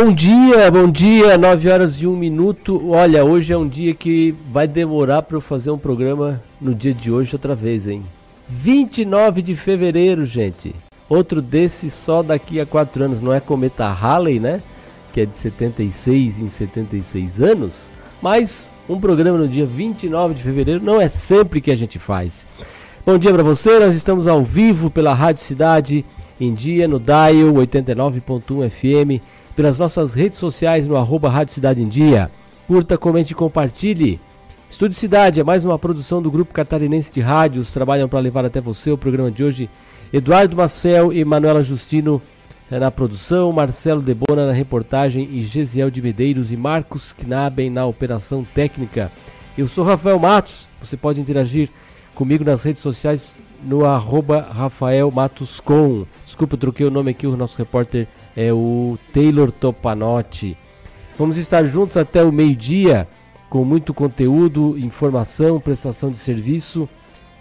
Bom dia, bom dia, 9 horas e 1 minuto. Olha, hoje é um dia que vai demorar para eu fazer um programa no dia de hoje outra vez, hein? 29 de fevereiro, gente. Outro desse só daqui a 4 anos, não é cometa Halley, né? Que é de 76 em 76 anos, mas um programa no dia 29 de fevereiro não é sempre que a gente faz. Bom dia para você, nós estamos ao vivo pela Rádio Cidade em dia no Dial 89.1 FM pelas nossas redes sociais no arroba Rádio Cidade em Dia. Curta, comente e compartilhe. Estúdio Cidade é mais uma produção do Grupo Catarinense de Rádios. Trabalham para levar até você o programa de hoje. Eduardo Marcel e Manuela Justino eh, na produção, Marcelo Debona na reportagem e Gesiel de Medeiros e Marcos Knaben na operação técnica. Eu sou Rafael Matos. Você pode interagir comigo nas redes sociais no arroba Rafael Matos Com. Desculpa, eu troquei o nome aqui, o nosso repórter é o Taylor Topanotti. Vamos estar juntos até o meio-dia com muito conteúdo, informação, prestação de serviço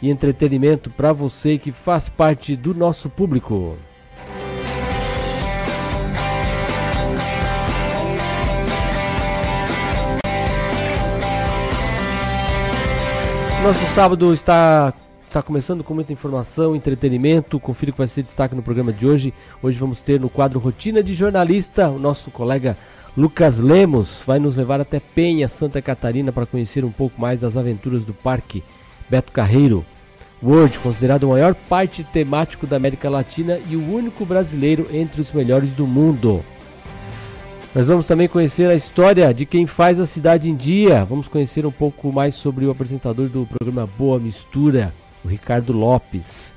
e entretenimento para você que faz parte do nosso público. Nosso sábado está Está começando com muita informação, entretenimento. Confira que vai ser destaque no programa de hoje. Hoje vamos ter no quadro Rotina de Jornalista o nosso colega Lucas Lemos. Vai nos levar até Penha, Santa Catarina, para conhecer um pouco mais das aventuras do Parque Beto Carreiro. World, considerado o maior parque temático da América Latina e o único brasileiro entre os melhores do mundo. Nós vamos também conhecer a história de quem faz a cidade em dia. Vamos conhecer um pouco mais sobre o apresentador do programa Boa Mistura o Ricardo Lopes.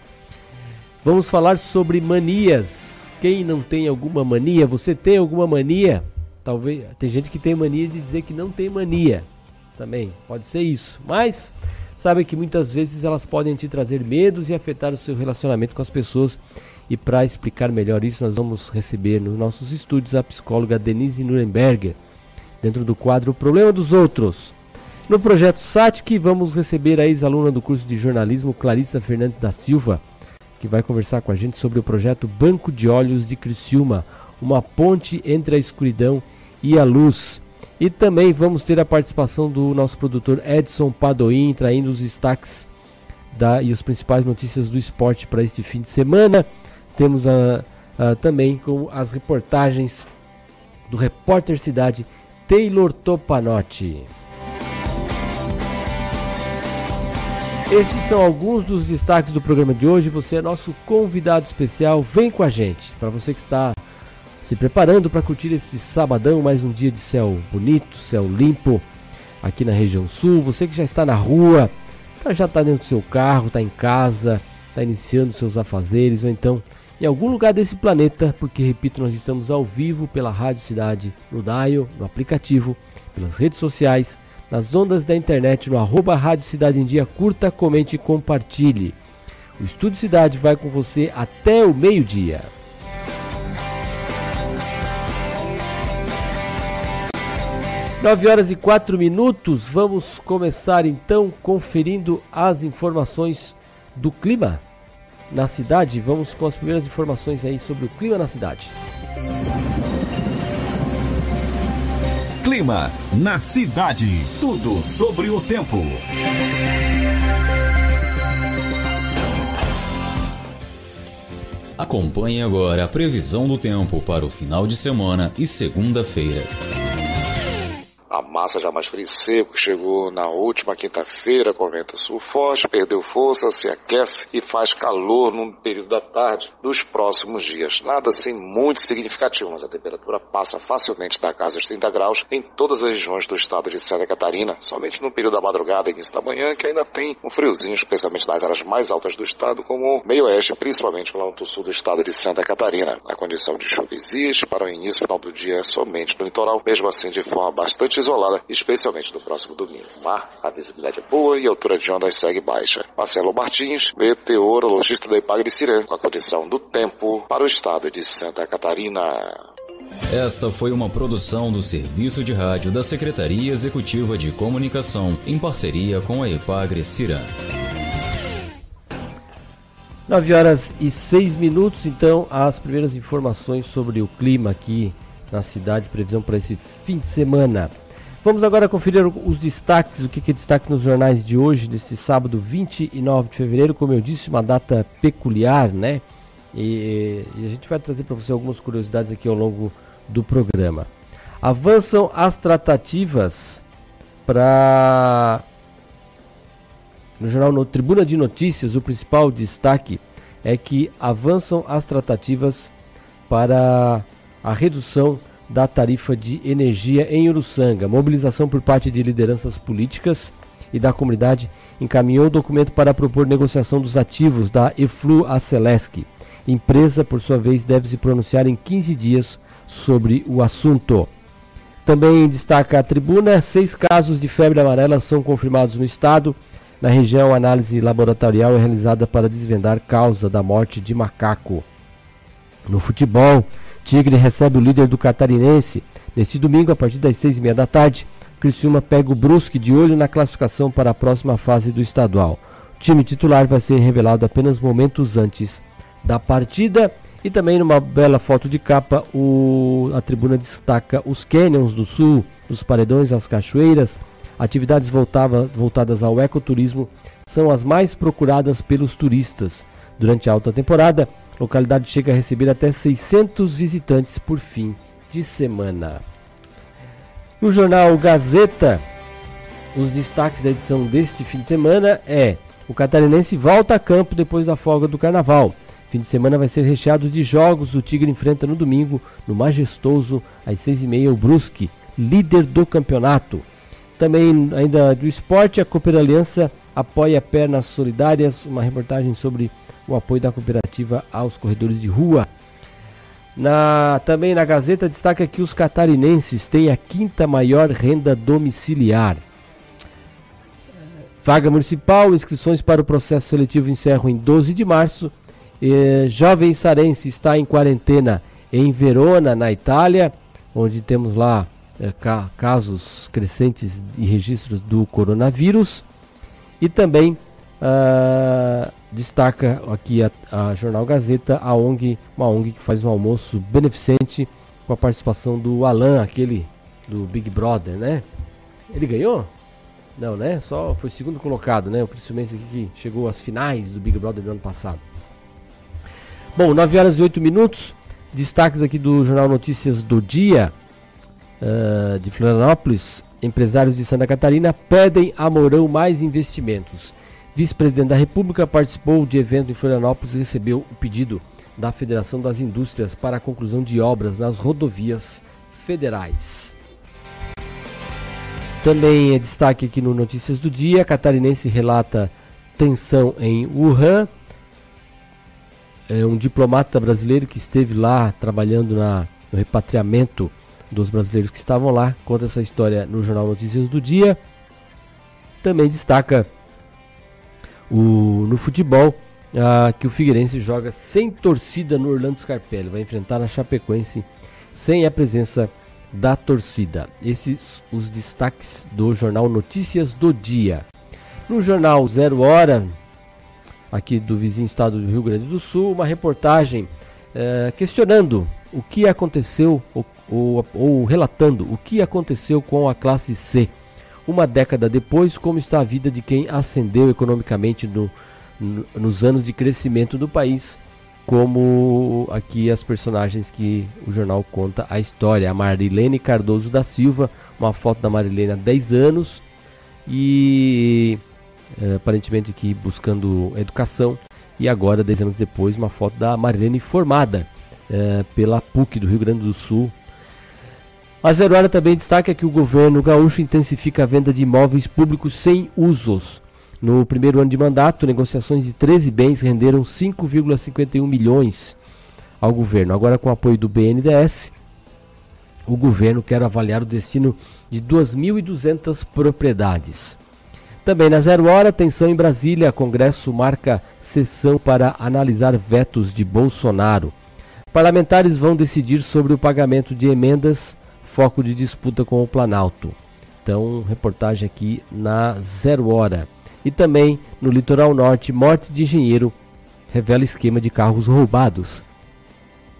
Vamos falar sobre manias. Quem não tem alguma mania? Você tem alguma mania? Talvez tem gente que tem mania de dizer que não tem mania. Também pode ser isso. Mas sabe que muitas vezes elas podem te trazer medos e afetar o seu relacionamento com as pessoas. E para explicar melhor isso, nós vamos receber nos nossos estúdios a psicóloga Denise Nuremberger, dentro do quadro Problema dos Outros. No projeto SATIC, vamos receber a ex-aluna do curso de jornalismo, Clarissa Fernandes da Silva, que vai conversar com a gente sobre o projeto Banco de Olhos de Criciúma, uma ponte entre a escuridão e a luz. E também vamos ter a participação do nosso produtor Edson Padoim, traindo os destaques da, e as principais notícias do esporte para este fim de semana. Temos a, a, também com as reportagens do repórter Cidade Taylor Topanotti. Esses são alguns dos destaques do programa de hoje. Você é nosso convidado especial. Vem com a gente. Para você que está se preparando para curtir esse sabadão, mais um dia de céu bonito, céu limpo aqui na região sul. Você que já está na rua, tá, já está dentro do seu carro, está em casa, está iniciando seus afazeres ou então em algum lugar desse planeta, porque repito, nós estamos ao vivo pela Rádio Cidade, no Dial, no aplicativo, pelas redes sociais nas ondas da internet no arroba Rádio Cidade em Dia. Curta, comente e compartilhe. O Estúdio Cidade vai com você até o meio-dia. Nove horas e quatro minutos. Vamos começar então conferindo as informações do clima na cidade. Vamos com as primeiras informações aí sobre o clima na cidade. Clima na cidade. Tudo sobre o tempo. Acompanhe agora a previsão do tempo para o final de semana e segunda-feira. A massa já mais frio e seco chegou na última quinta-feira com vento sul forte, perdeu força, se aquece e faz calor no período da tarde dos próximos dias. Nada assim muito significativo, mas a temperatura passa facilmente da casa dos 30 graus em todas as regiões do estado de Santa Catarina, somente no período da madrugada e início da manhã que ainda tem um friozinho, especialmente nas áreas mais altas do estado, como o meio-oeste, principalmente lá no sul do estado de Santa Catarina. A condição de chuva existe para o início e final do dia somente no litoral, mesmo assim de forma bastante isolada, especialmente no próximo domingo. Mar, a visibilidade é boa e a altura de ondas segue baixa. Marcelo Martins, meteorologista da Ipag de com a condição do tempo para o estado de Santa Catarina. Esta foi uma produção do Serviço de Rádio da Secretaria Executiva de Comunicação, em parceria com a Epagre Cirã. 9 horas e 6 minutos, então, as primeiras informações sobre o clima aqui na cidade, previsão para esse fim de semana. Vamos agora conferir os destaques, o que, que é destaque nos jornais de hoje, desse sábado 29 de fevereiro, como eu disse, uma data peculiar, né? E, e a gente vai trazer para você algumas curiosidades aqui ao longo do programa. Avançam as tratativas para no jornal no Tribuna de Notícias, o principal destaque é que avançam as tratativas para a redução da tarifa de energia em Uruçanga. Mobilização por parte de lideranças políticas e da comunidade encaminhou o documento para propor negociação dos ativos da Eflu Acelesc. Empresa, por sua vez, deve se pronunciar em 15 dias sobre o assunto. Também destaca a tribuna: seis casos de febre amarela são confirmados no estado. Na região, análise laboratorial é realizada para desvendar causa da morte de macaco. No futebol, Tigre recebe o líder do catarinense. Neste domingo, a partir das seis e meia da tarde, Criciúma pega o Brusque de olho na classificação para a próxima fase do estadual. O time titular vai ser revelado apenas momentos antes da partida. E também numa bela foto de capa, o, a tribuna destaca os canyons do sul, os paredões, as cachoeiras, Atividades voltava, voltadas ao ecoturismo são as mais procuradas pelos turistas. Durante a alta temporada, localidade chega a receber até 600 visitantes por fim de semana. No jornal Gazeta, os destaques da edição deste fim de semana é: o catarinense volta a campo depois da folga do carnaval. Fim de semana vai ser recheado de jogos. O Tigre enfrenta no domingo, no majestoso, às seis e meia, o Brusque, líder do campeonato. Também, ainda do esporte, a Cooper Aliança apoia Pernas Solidárias, uma reportagem sobre o apoio da cooperativa aos corredores de rua. Na, também na Gazeta destaca que os catarinenses têm a quinta maior renda domiciliar. Vaga municipal, inscrições para o processo seletivo encerram em 12 de março. Jovem Sarense está em quarentena em Verona, na Itália, onde temos lá é, ca casos crescentes e registros do coronavírus. E também uh, destaca aqui a, a, Jornal Gazeta, a ONG, uma ONG que faz um almoço beneficente com a participação do Alan, aquele do Big Brother, né? Ele ganhou? Não, né? Só foi segundo colocado, né? O Criciumense aqui que chegou às finais do Big Brother do ano passado. Bom, 9 horas e 8 minutos. Destaques aqui do Jornal Notícias do Dia uh, de Florianópolis, empresários de Santa Catarina pedem a Mourão mais investimentos. Vice-presidente da República participou de evento em Florianópolis e recebeu o pedido da Federação das Indústrias para a conclusão de obras nas rodovias federais. Também é destaque aqui no Notícias do Dia: catarinense relata tensão em Wuhan. É um diplomata brasileiro que esteve lá trabalhando na, no repatriamento dos brasileiros que estavam lá. Conta essa história no Jornal Notícias do Dia. Também destaca o, no futebol que o Figueirense joga sem torcida no Orlando Scarpelli. Vai enfrentar na Chapecoense sem a presença da torcida. Esses os destaques do Jornal Notícias do Dia. No Jornal Zero Hora, aqui do vizinho estado do Rio Grande do Sul, uma reportagem eh, questionando o que aconteceu, ou, ou relatando o que aconteceu com a classe C. Uma década depois, como está a vida de quem ascendeu economicamente no, no, nos anos de crescimento do país, como aqui as personagens que o jornal conta a história. A Marilene Cardoso da Silva, uma foto da Marilene há 10 anos e é, aparentemente aqui buscando educação. E agora, 10 anos depois, uma foto da Marilene formada é, pela PUC do Rio Grande do Sul a Zero Hora também destaca que o governo gaúcho intensifica a venda de imóveis públicos sem usos. No primeiro ano de mandato, negociações de 13 bens renderam 5,51 milhões ao governo. Agora, com o apoio do BNDES, o governo quer avaliar o destino de 2.200 propriedades. Também na Zero Hora, tensão em Brasília. Congresso marca sessão para analisar vetos de Bolsonaro. Parlamentares vão decidir sobre o pagamento de emendas foco de disputa com o Planalto. Então, reportagem aqui na Zero Hora. E também no litoral norte, morte de engenheiro revela esquema de carros roubados.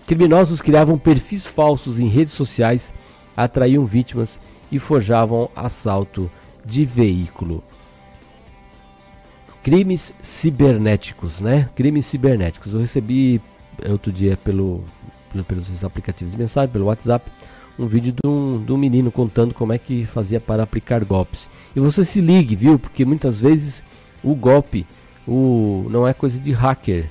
Criminosos criavam perfis falsos em redes sociais, atraíam vítimas e forjavam assalto de veículo. Crimes cibernéticos, né? Crimes cibernéticos. Eu recebi outro dia pelo, pelos aplicativos de mensagem, pelo WhatsApp, um vídeo de um, de um menino contando como é que fazia para aplicar golpes. E você se ligue, viu? Porque muitas vezes o golpe o, não é coisa de hacker,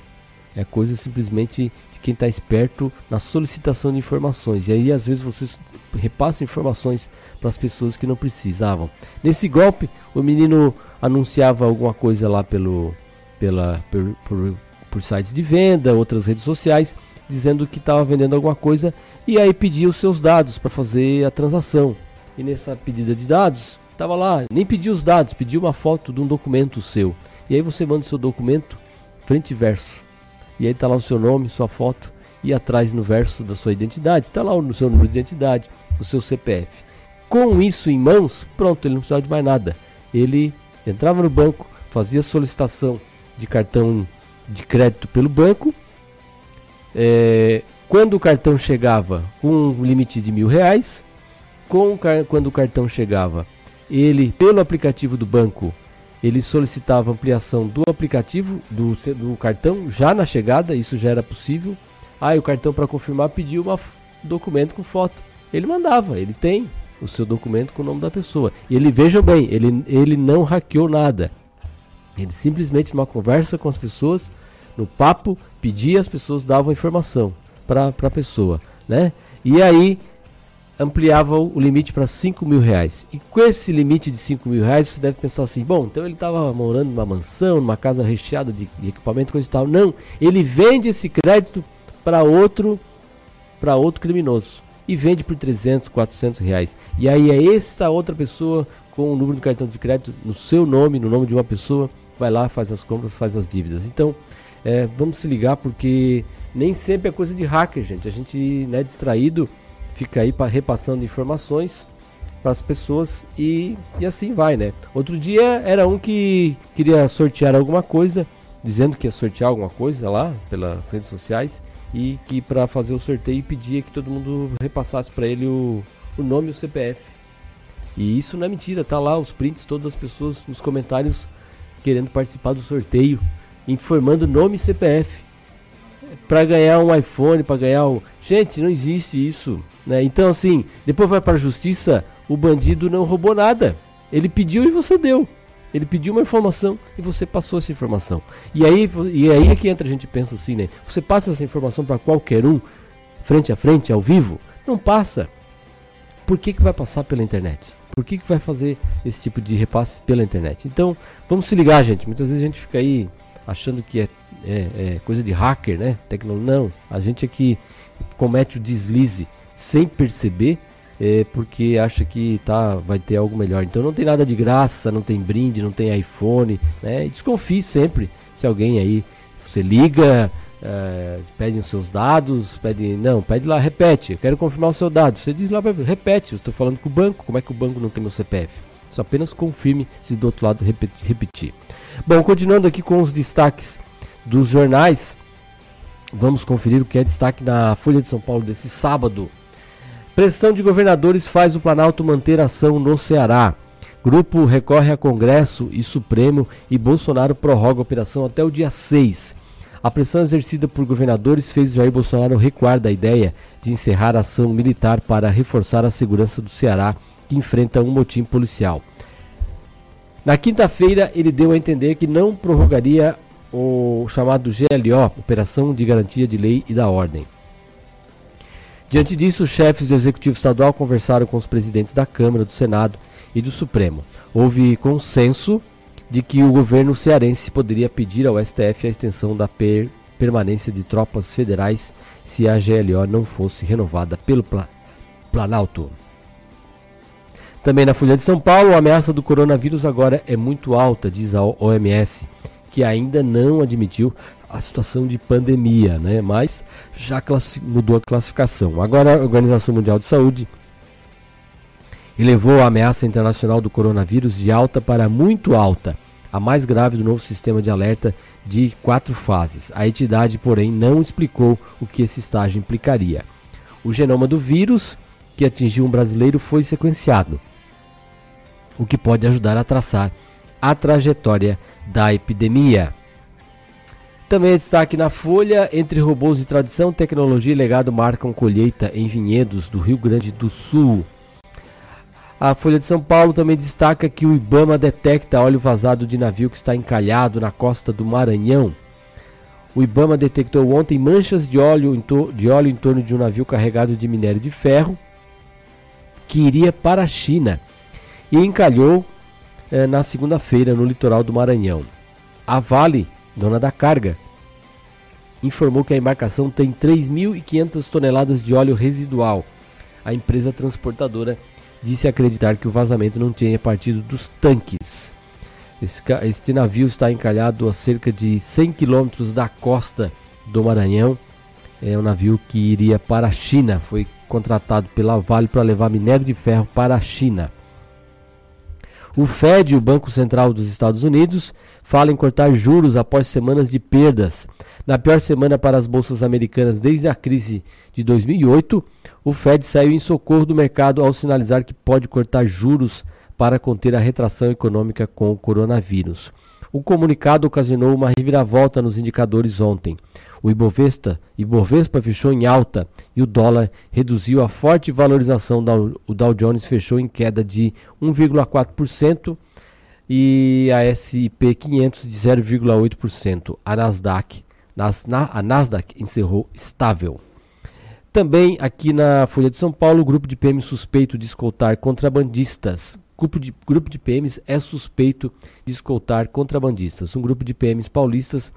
é coisa simplesmente quem está esperto na solicitação de informações. E aí, às vezes, vocês repassam informações para as pessoas que não precisavam. Nesse golpe, o menino anunciava alguma coisa lá pelo, pela, por, por sites de venda, outras redes sociais, dizendo que estava vendendo alguma coisa e aí pedia os seus dados para fazer a transação. E nessa pedida de dados, estava lá, nem pediu os dados, pediu uma foto de um documento seu. E aí você manda o seu documento frente e verso e aí está lá o seu nome, sua foto e atrás no verso da sua identidade, está lá o seu número de identidade, o seu CPF. Com isso em mãos, pronto, ele não precisava de mais nada. Ele entrava no banco, fazia solicitação de cartão de crédito pelo banco. É, quando o cartão chegava com um limite de mil reais, com, quando o cartão chegava, ele pelo aplicativo do banco ele solicitava ampliação do aplicativo, do, do cartão, já na chegada, isso já era possível. Aí o cartão para confirmar pediu um documento com foto. Ele mandava, ele tem o seu documento com o nome da pessoa. E ele, vejam bem, ele, ele não hackeou nada. Ele simplesmente, numa conversa com as pessoas, no papo, pedia, as pessoas davam informação para a pessoa. Né? E aí ampliava o limite para 5 mil reais. E com esse limite de 5 mil reais, você deve pensar assim: bom, então ele estava morando numa mansão, numa casa recheada de, de equipamento, coisa e tal. Não, ele vende esse crédito para outro, para outro criminoso e vende por 300, 400 reais. E aí é esta outra pessoa com o número do cartão de crédito no seu nome, no nome de uma pessoa, vai lá, faz as compras, faz as dívidas. Então, é, vamos se ligar porque nem sempre é coisa de hacker, gente. A gente é né, distraído fica aí repassando informações para as pessoas e, e assim vai, né? Outro dia era um que queria sortear alguma coisa, dizendo que ia sortear alguma coisa lá pelas redes sociais e que para fazer o sorteio pedia que todo mundo repassasse para ele o, o nome e o CPF. E isso não é mentira, tá lá os prints, todas as pessoas nos comentários querendo participar do sorteio, informando nome e CPF. Para ganhar um iPhone, para ganhar o. Gente, não existe isso. Né? Então, assim, depois vai para a justiça, o bandido não roubou nada. Ele pediu e você deu. Ele pediu uma informação e você passou essa informação. E aí, e aí é que entra a gente pensa assim, né? Você passa essa informação para qualquer um, frente a frente, ao vivo? Não passa. Por que, que vai passar pela internet? Por que, que vai fazer esse tipo de repasse pela internet? Então, vamos se ligar, gente. Muitas vezes a gente fica aí achando que é, é, é coisa de hacker, né? Tecno... Não, a gente aqui comete o deslize sem perceber, é, porque acha que tá, vai ter algo melhor. Então não tem nada de graça, não tem brinde, não tem iPhone, né? Desconfie sempre se alguém aí você liga, é, pede os seus dados, pede não, pede lá, repete, eu quero confirmar o seu dado. Você diz lá, repete, eu estou falando com o banco, como é que o banco não tem meu CPF? Só apenas confirme se do outro lado repetir. Bom, continuando aqui com os destaques dos jornais, vamos conferir o que é destaque na Folha de São Paulo desse sábado. Pressão de governadores faz o Planalto manter ação no Ceará. Grupo recorre a Congresso e Supremo e Bolsonaro prorroga a operação até o dia 6. A pressão exercida por governadores fez Jair Bolsonaro recuar da ideia de encerrar a ação militar para reforçar a segurança do Ceará, que enfrenta um motim policial. Na quinta-feira, ele deu a entender que não prorrogaria o chamado GLO, Operação de Garantia de Lei e da Ordem. Diante disso, os chefes do Executivo Estadual conversaram com os presidentes da Câmara, do Senado e do Supremo. Houve consenso de que o governo cearense poderia pedir ao STF a extensão da per permanência de tropas federais se a GLO não fosse renovada pelo Pla Planalto. Também na Folha de São Paulo, a ameaça do coronavírus agora é muito alta, diz a OMS, que ainda não admitiu a situação de pandemia, né? Mas já mudou a classificação. Agora a Organização Mundial de Saúde elevou a ameaça internacional do coronavírus de alta para muito alta, a mais grave do novo sistema de alerta de quatro fases. A entidade, porém, não explicou o que esse estágio implicaria. O genoma do vírus que atingiu um brasileiro foi sequenciado, o que pode ajudar a traçar a trajetória da epidemia. Também destaque na Folha: entre robôs e tradição, tecnologia e legado marcam colheita em vinhedos do Rio Grande do Sul. A Folha de São Paulo também destaca que o Ibama detecta óleo vazado de navio que está encalhado na costa do Maranhão. O Ibama detectou ontem manchas de óleo, de óleo em torno de um navio carregado de minério de ferro que iria para a China e encalhou eh, na segunda-feira no litoral do Maranhão. A Vale, dona da carga, informou que a embarcação tem 3.500 toneladas de óleo residual. A empresa transportadora disse acreditar que o vazamento não tinha partido dos tanques. este navio está encalhado a cerca de 100 quilômetros da costa do Maranhão. É um navio que iria para a China. Foi contratado pela Vale para levar minério de ferro para a China. O Fed, o Banco Central dos Estados Unidos, fala em cortar juros após semanas de perdas. Na pior semana para as bolsas americanas desde a crise de 2008, o Fed saiu em socorro do mercado ao sinalizar que pode cortar juros para conter a retração econômica com o coronavírus. O comunicado ocasionou uma reviravolta nos indicadores ontem. O Ibovespa, Ibovespa fechou em alta e o dólar reduziu a forte valorização. O Dow Jones fechou em queda de 1,4% e a S&P 500 de 0,8%. A Nasdaq, a Nasdaq encerrou estável. Também aqui na Folha de São Paulo, o grupo de PMs suspeito de escoltar contrabandistas. Grupo de, grupo de PMs é suspeito de escoltar contrabandistas. Um grupo de PMs paulistas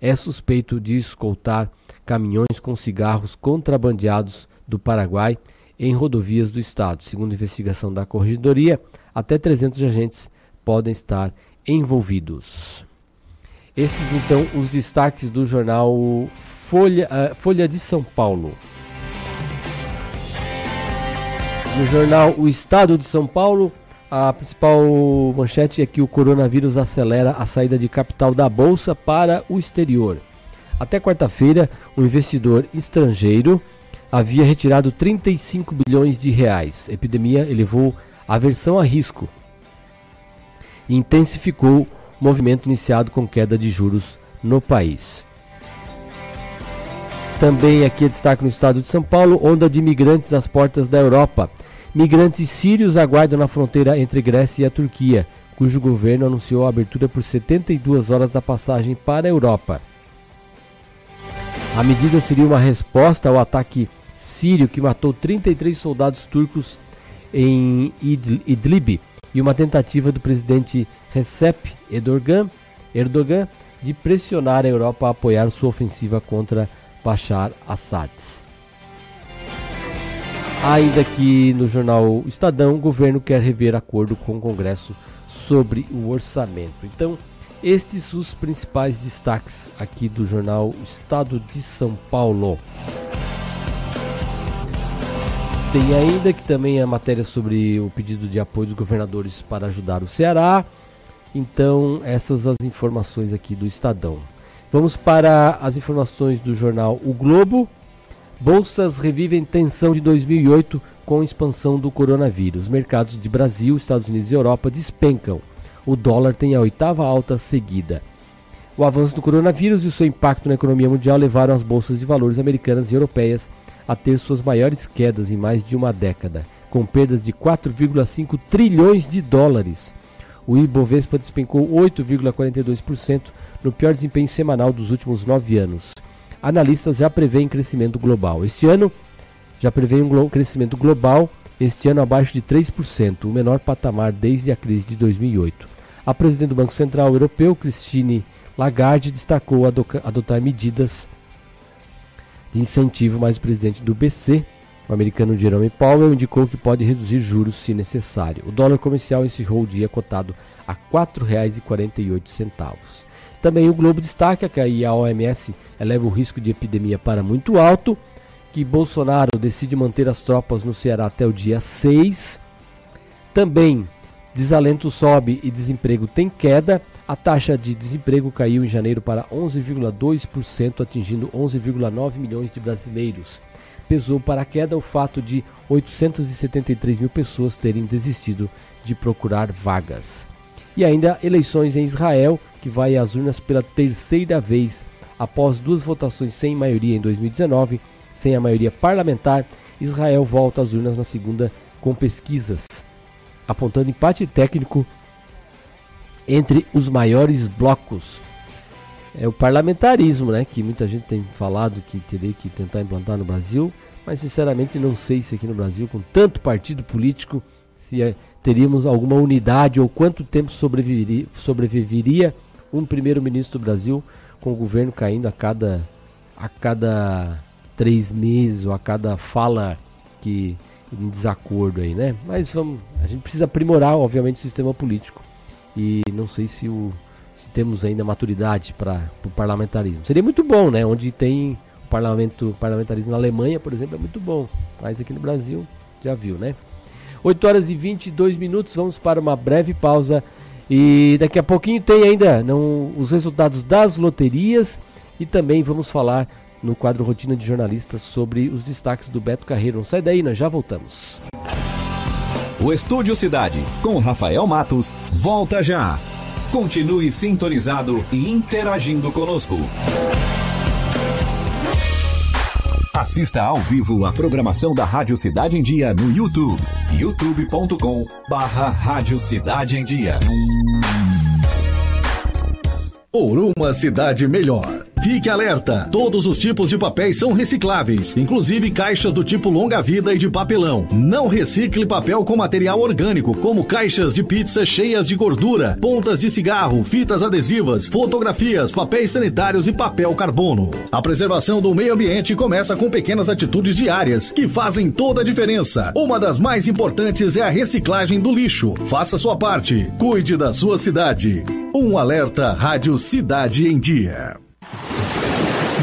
é suspeito de escoltar caminhões com cigarros contrabandeados do Paraguai em rodovias do estado. Segundo investigação da Corregedoria, até 300 agentes podem estar envolvidos. Esses então os destaques do jornal Folha, uh, Folha de São Paulo. No jornal O Estado de São Paulo, a principal manchete é que o coronavírus acelera a saída de capital da bolsa para o exterior. Até quarta-feira, o investidor estrangeiro havia retirado 35 bilhões de reais. A epidemia elevou a aversão a risco e intensificou o movimento iniciado com queda de juros no país. Também aqui é destaque no estado de São Paulo, onda de imigrantes às portas da Europa. Migrantes sírios aguardam na fronteira entre Grécia e a Turquia, cujo governo anunciou a abertura por 72 horas da passagem para a Europa. A medida seria uma resposta ao ataque sírio que matou 33 soldados turcos em Idlib e uma tentativa do presidente Recep Erdogan, Erdogan de pressionar a Europa a apoiar sua ofensiva contra Bashar Assad. Ainda que no jornal Estadão, o governo quer rever acordo com o Congresso sobre o orçamento. Então, estes os principais destaques aqui do jornal Estado de São Paulo. Tem ainda que também a matéria sobre o pedido de apoio dos governadores para ajudar o Ceará. Então, essas as informações aqui do Estadão. Vamos para as informações do jornal O Globo. Bolsas revivem tensão de 2008 com expansão do coronavírus. Mercados de Brasil, Estados Unidos e Europa despencam. O dólar tem a oitava alta seguida. O avanço do coronavírus e o seu impacto na economia mundial levaram as bolsas de valores americanas e europeias a ter suas maiores quedas em mais de uma década, com perdas de 4,5 trilhões de dólares. O Ibovespa despencou 8,42% no pior desempenho semanal dos últimos nove anos analistas já prevêem crescimento global. Este ano já prevê um crescimento global, este ano abaixo de 3%, o menor patamar desde a crise de 2008. A presidente do Banco Central Europeu, Christine Lagarde, destacou adotar medidas de incentivo, mas o presidente do BC, o americano Jerome Powell, indicou que pode reduzir juros se necessário. O dólar comercial encerrou o dia cotado a R$ 4,48. Também o Globo destaca que a OMS eleva o risco de epidemia para muito alto, que Bolsonaro decide manter as tropas no Ceará até o dia 6. Também desalento sobe e desemprego tem queda. A taxa de desemprego caiu em janeiro para 11,2%, atingindo 11,9 milhões de brasileiros. Pesou para a queda o fato de 873 mil pessoas terem desistido de procurar vagas. E ainda eleições em Israel, que vai às urnas pela terceira vez. Após duas votações sem maioria em 2019, sem a maioria parlamentar, Israel volta às urnas na segunda com pesquisas, apontando empate técnico entre os maiores blocos. É o parlamentarismo, né, que muita gente tem falado que teria que tentar implantar no Brasil, mas sinceramente não sei se aqui no Brasil, com tanto partido político, se é, teríamos alguma unidade ou quanto tempo sobreviveria, sobreviveria um primeiro-ministro do Brasil com o governo caindo a cada, a cada três meses ou a cada fala que em desacordo aí, né? Mas vamos, a gente precisa aprimorar, obviamente, o sistema político e não sei se, o, se temos ainda maturidade para o parlamentarismo. Seria muito bom, né? Onde tem o parlamento, parlamentarismo na Alemanha, por exemplo, é muito bom. Mas aqui no Brasil, já viu, né? 8 horas e 22 minutos, vamos para uma breve pausa. E daqui a pouquinho tem ainda não, os resultados das loterias e também vamos falar no quadro Rotina de Jornalistas sobre os destaques do Beto Carreiro. Não sai daí, nós já voltamos. O Estúdio Cidade, com Rafael Matos, volta já. Continue sintonizado e interagindo conosco. Assista ao vivo a programação da Rádio Cidade em Dia no YouTube. youtube.com barra Rádio Cidade em Dia. Por uma cidade melhor. Fique alerta! Todos os tipos de papéis são recicláveis, inclusive caixas do tipo longa-vida e de papelão. Não recicle papel com material orgânico, como caixas de pizza cheias de gordura, pontas de cigarro, fitas adesivas, fotografias, papéis sanitários e papel carbono. A preservação do meio ambiente começa com pequenas atitudes diárias que fazem toda a diferença. Uma das mais importantes é a reciclagem do lixo. Faça sua parte. Cuide da sua cidade. Um alerta Rádio Cidade em Dia.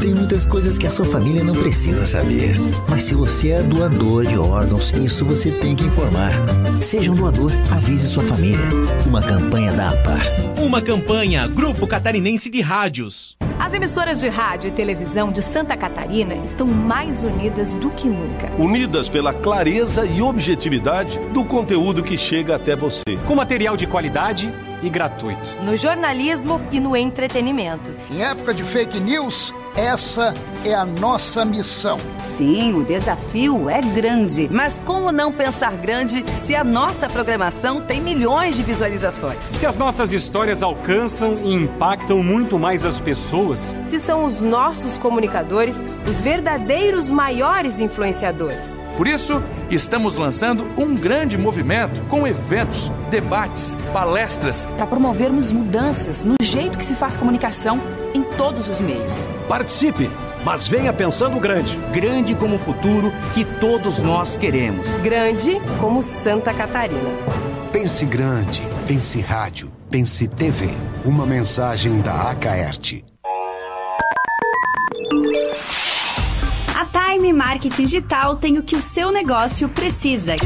Tem muitas coisas que a sua família não precisa saber. Mas se você é doador de órgãos, isso você tem que informar. Seja um doador, avise sua família. Uma campanha da APAR. Uma campanha Grupo Catarinense de Rádios. As emissoras de rádio e televisão de Santa Catarina estão mais unidas do que nunca. Unidas pela clareza e objetividade do conteúdo que chega até você. Com material de qualidade e gratuito. No jornalismo e no entretenimento. Em época de fake news, essa é a nossa missão. Sim, o desafio é grande. Mas como não pensar grande se a nossa programação tem milhões de visualizações? Se as nossas histórias alcançam e impactam muito mais as pessoas? Se são os nossos comunicadores os verdadeiros maiores influenciadores? Por isso, estamos lançando um grande movimento com eventos, debates, palestras. Para promovermos mudanças no jeito que se faz comunicação em todos os meios. Participe! Mas venha pensando grande. Grande como o futuro que todos nós queremos. Grande como Santa Catarina. Pense grande. Pense rádio. Pense TV. Uma mensagem da Acaerte. A Time Marketing Digital tem o que o seu negócio precisa.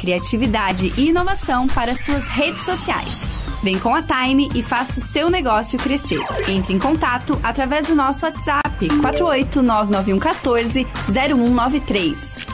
criatividade e inovação para suas redes sociais. Vem com a Time e faça o seu negócio crescer. Entre em contato através do nosso WhatsApp 4899114 0193.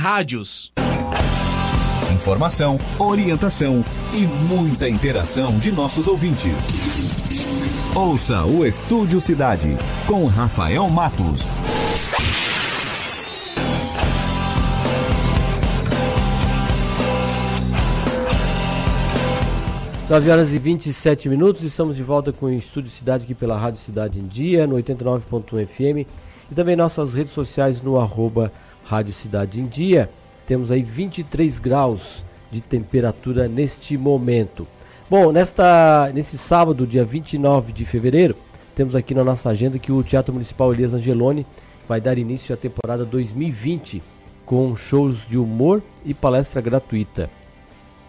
Rádios. Informação, orientação e muita interação de nossos ouvintes. Ouça o Estúdio Cidade com Rafael Matos. Nove horas e 27 minutos, estamos de volta com o Estúdio Cidade aqui pela Rádio Cidade em Dia, no 89.1 FM e também nossas redes sociais no arroba Rádio Cidade em Dia. Temos aí 23 graus de temperatura neste momento. Bom, nesta, nesse sábado, dia 29 de fevereiro, temos aqui na nossa agenda que o Teatro Municipal Elias Angeloni vai dar início à temporada 2020 com shows de humor e palestra gratuita.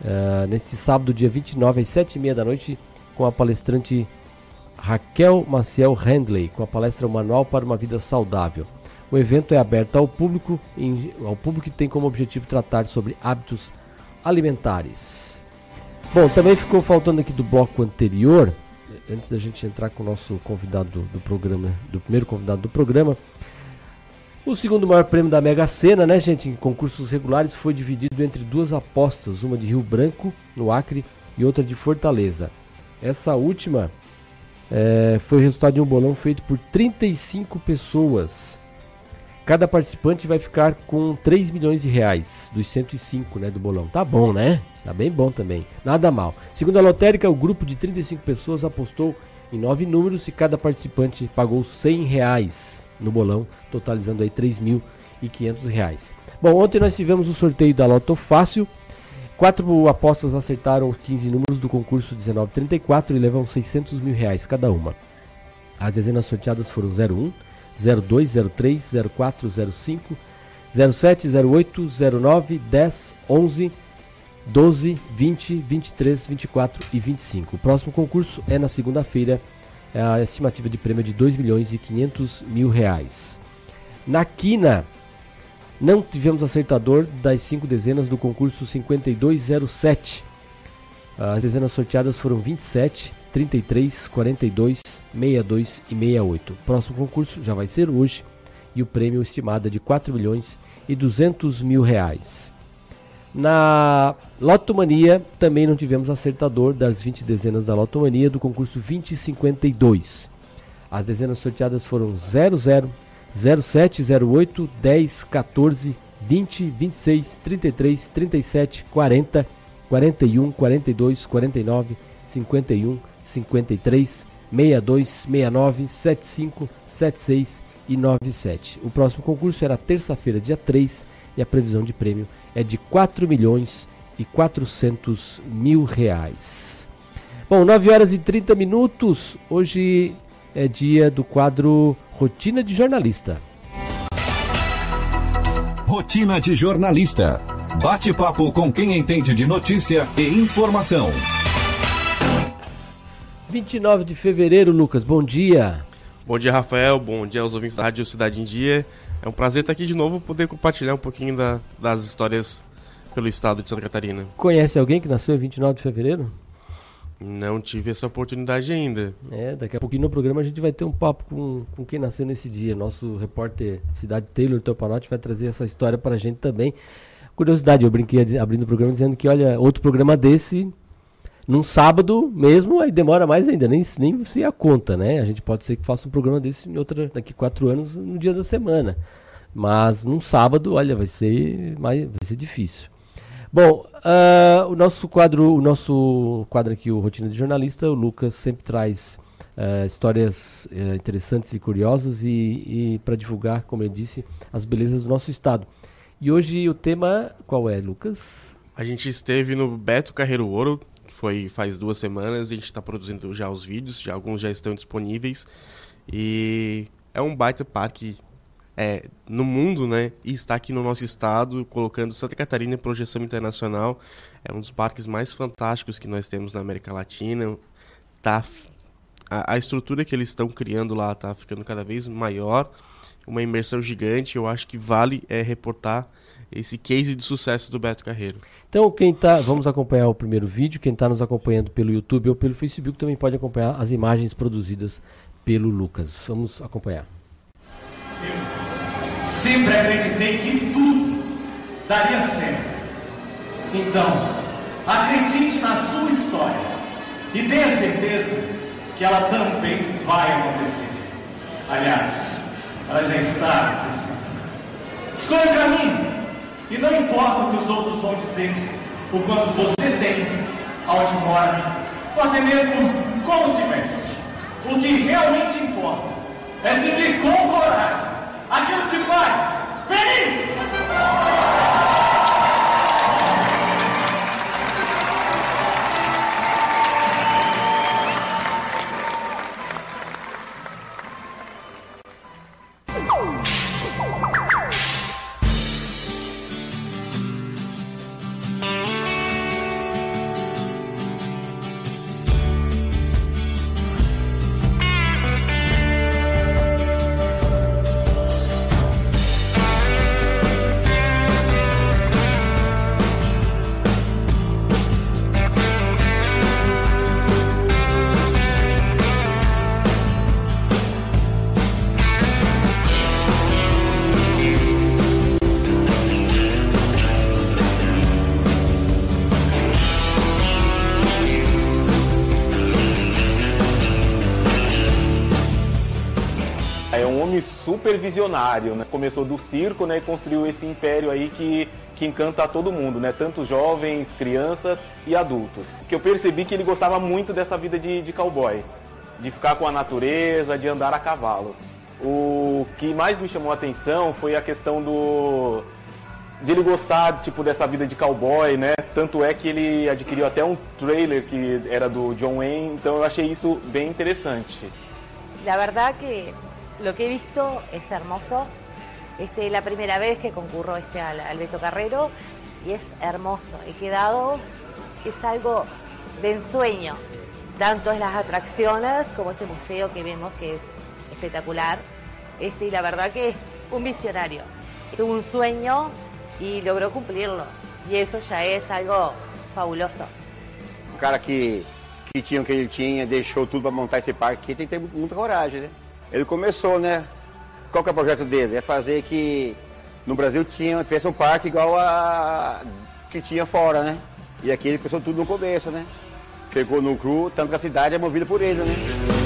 Uh, neste sábado, dia 29, às 7h30 da noite, com a palestrante Raquel Maciel Handley, com a palestra Manual para uma Vida Saudável. O evento é aberto ao público, ao público que tem como objetivo tratar sobre hábitos alimentares. Bom, também ficou faltando aqui do bloco anterior, antes da gente entrar com o nosso convidado do, do programa, do primeiro convidado do programa, o segundo maior prêmio da Mega Sena, né, gente, em concursos regulares, foi dividido entre duas apostas, uma de Rio Branco, no Acre, e outra de Fortaleza. Essa última é, foi resultado de um bolão feito por 35 pessoas. Cada participante vai ficar com 3 milhões de reais, dos 105 né, do bolão. Tá bom, né? Tá bem bom também. Nada mal. Segundo a lotérica, o grupo de 35 pessoas apostou em nove números e cada participante pagou 100 reais no bolão, totalizando aí 3.500 reais. Bom, ontem nós tivemos o sorteio da Loto Fácil. Quatro apostas acertaram os 15 números do concurso 1934 e levam 600 mil reais cada uma. As dezenas sorteadas foram 01, 02, 03, 04, 05, 07, 08, 09, 10, 11, 12, 20, 23, 24 e 25. O próximo concurso é na segunda-feira. A estimativa de prêmio é de 2 milhões e 500 mil reais. Na quina, não tivemos acertador das cinco dezenas do concurso 5207. As dezenas sorteadas foram 27, 33, 42, 62 e 68. O próximo concurso já vai ser hoje e o prêmio estimado é de 4 milhões e 200 mil reais. Na Lotomania também não tivemos acertador das 20 dezenas da Lotomania do concurso 2052. As dezenas sorteadas foram 00, 07, 08, 10, 14, 20, 26, 33, 37, 40, 41, 42, 49, 51, 53, 62, 69, 75, 76 e 97. O próximo concurso era terça-feira, dia 3, e a previsão de prêmio é de 4 milhões e 400 mil reais. Bom, 9 horas e 30 minutos. Hoje é dia do quadro Rotina de Jornalista. Rotina de Jornalista. Bate-papo com quem entende de notícia e informação. 29 de fevereiro, Lucas, bom dia. Bom dia, Rafael. Bom dia aos ouvintes da Rádio Cidade em Dia. É um prazer estar aqui de novo, poder compartilhar um pouquinho da, das histórias pelo estado de Santa Catarina. Conhece alguém que nasceu em 29 de fevereiro? Não tive essa oportunidade ainda. É, daqui a pouquinho no programa a gente vai ter um papo com, com quem nasceu nesse dia. Nosso repórter Cidade Taylor Topanotti vai trazer essa história para a gente também. Curiosidade, eu brinquei abrindo o programa dizendo que, olha, outro programa desse num sábado mesmo, aí demora mais ainda, nem, nem se a conta, né? A gente pode ser que faça um programa desse em outra, daqui quatro anos, no dia da semana. Mas num sábado, olha, vai ser, mais, vai ser difícil. Bom, uh, o nosso quadro, o nosso quadro aqui, o Rotina de Jornalista, o Lucas sempre traz uh, histórias uh, interessantes e curiosas e, e para divulgar, como ele disse, as belezas do nosso estado. E hoje o tema qual é, Lucas? A gente esteve no Beto Carreiro Ouro, foi faz duas semanas, a gente está produzindo já os vídeos, já alguns já estão disponíveis. E é um baita parque é, no mundo, né? E está aqui no nosso estado, colocando Santa Catarina em projeção internacional. É um dos parques mais fantásticos que nós temos na América Latina. Tá, a, a estrutura que eles estão criando lá está ficando cada vez maior. Uma imersão gigante. Eu acho que vale é, reportar esse case de sucesso do Beto Carreiro. Então, quem tá, vamos acompanhar o primeiro vídeo. Quem está nos acompanhando pelo YouTube ou pelo Facebook também pode acompanhar as imagens produzidas pelo Lucas. Vamos acompanhar. Sempre acreditei que tudo daria certo. Então, acredite na sua história e tenha certeza que ela também vai acontecer. Aliás, ela já está acontecendo. Escolha o caminho e não importa o que os outros vão dizer, o quanto você tem, aonde mora, ou até mesmo como se veste. O que realmente importa é seguir com coragem aquilo que te faz feliz. Visionário, né? Começou do circo, né? E construiu esse império aí que, que encanta todo mundo, né? Tanto jovens, crianças e adultos. Que eu percebi que ele gostava muito dessa vida de, de cowboy. De ficar com a natureza, de andar a cavalo. O que mais me chamou a atenção foi a questão do... De ele gostar, tipo, dessa vida de cowboy, né? Tanto é que ele adquiriu até um trailer que era do John Wayne, então eu achei isso bem interessante. La verdad que lo que he visto es hermoso. Este es la primera vez que concurro este al, al Beto Carrero y es hermoso. He quedado, es algo de ensueño. Tanto en las atracciones como este museo que vemos que es espectacular. Este, y la verdad que es un visionario. Tuvo un sueño y logró cumplirlo. E isso já é algo fabuloso. O cara que, que tinha que ele tinha, deixou tudo para montar esse parque tem que ter muita coragem, né? Ele começou, né? Qual que é o projeto dele? É fazer que no Brasil tinha, tivesse um parque igual a que tinha fora, né? E aqui ele começou tudo no começo, né? Chegou no cru, tanto que a cidade é movida por ele, né?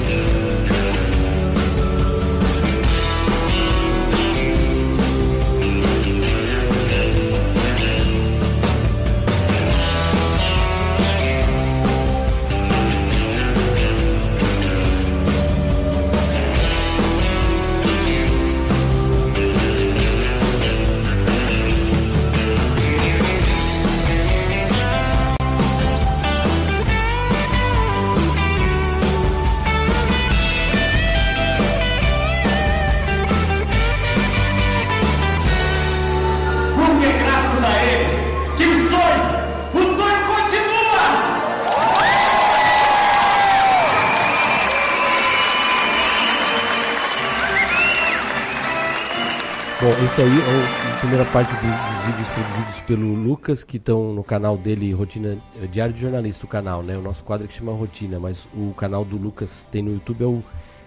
Esse aí é a primeira parte do- dos vídeos produzidos pelo Lucas, que estão no canal dele, Rotina é Diário de Jornalista, o canal, né? O nosso quadro que chama Rotina, mas o canal do Lucas tem no YouTube é o,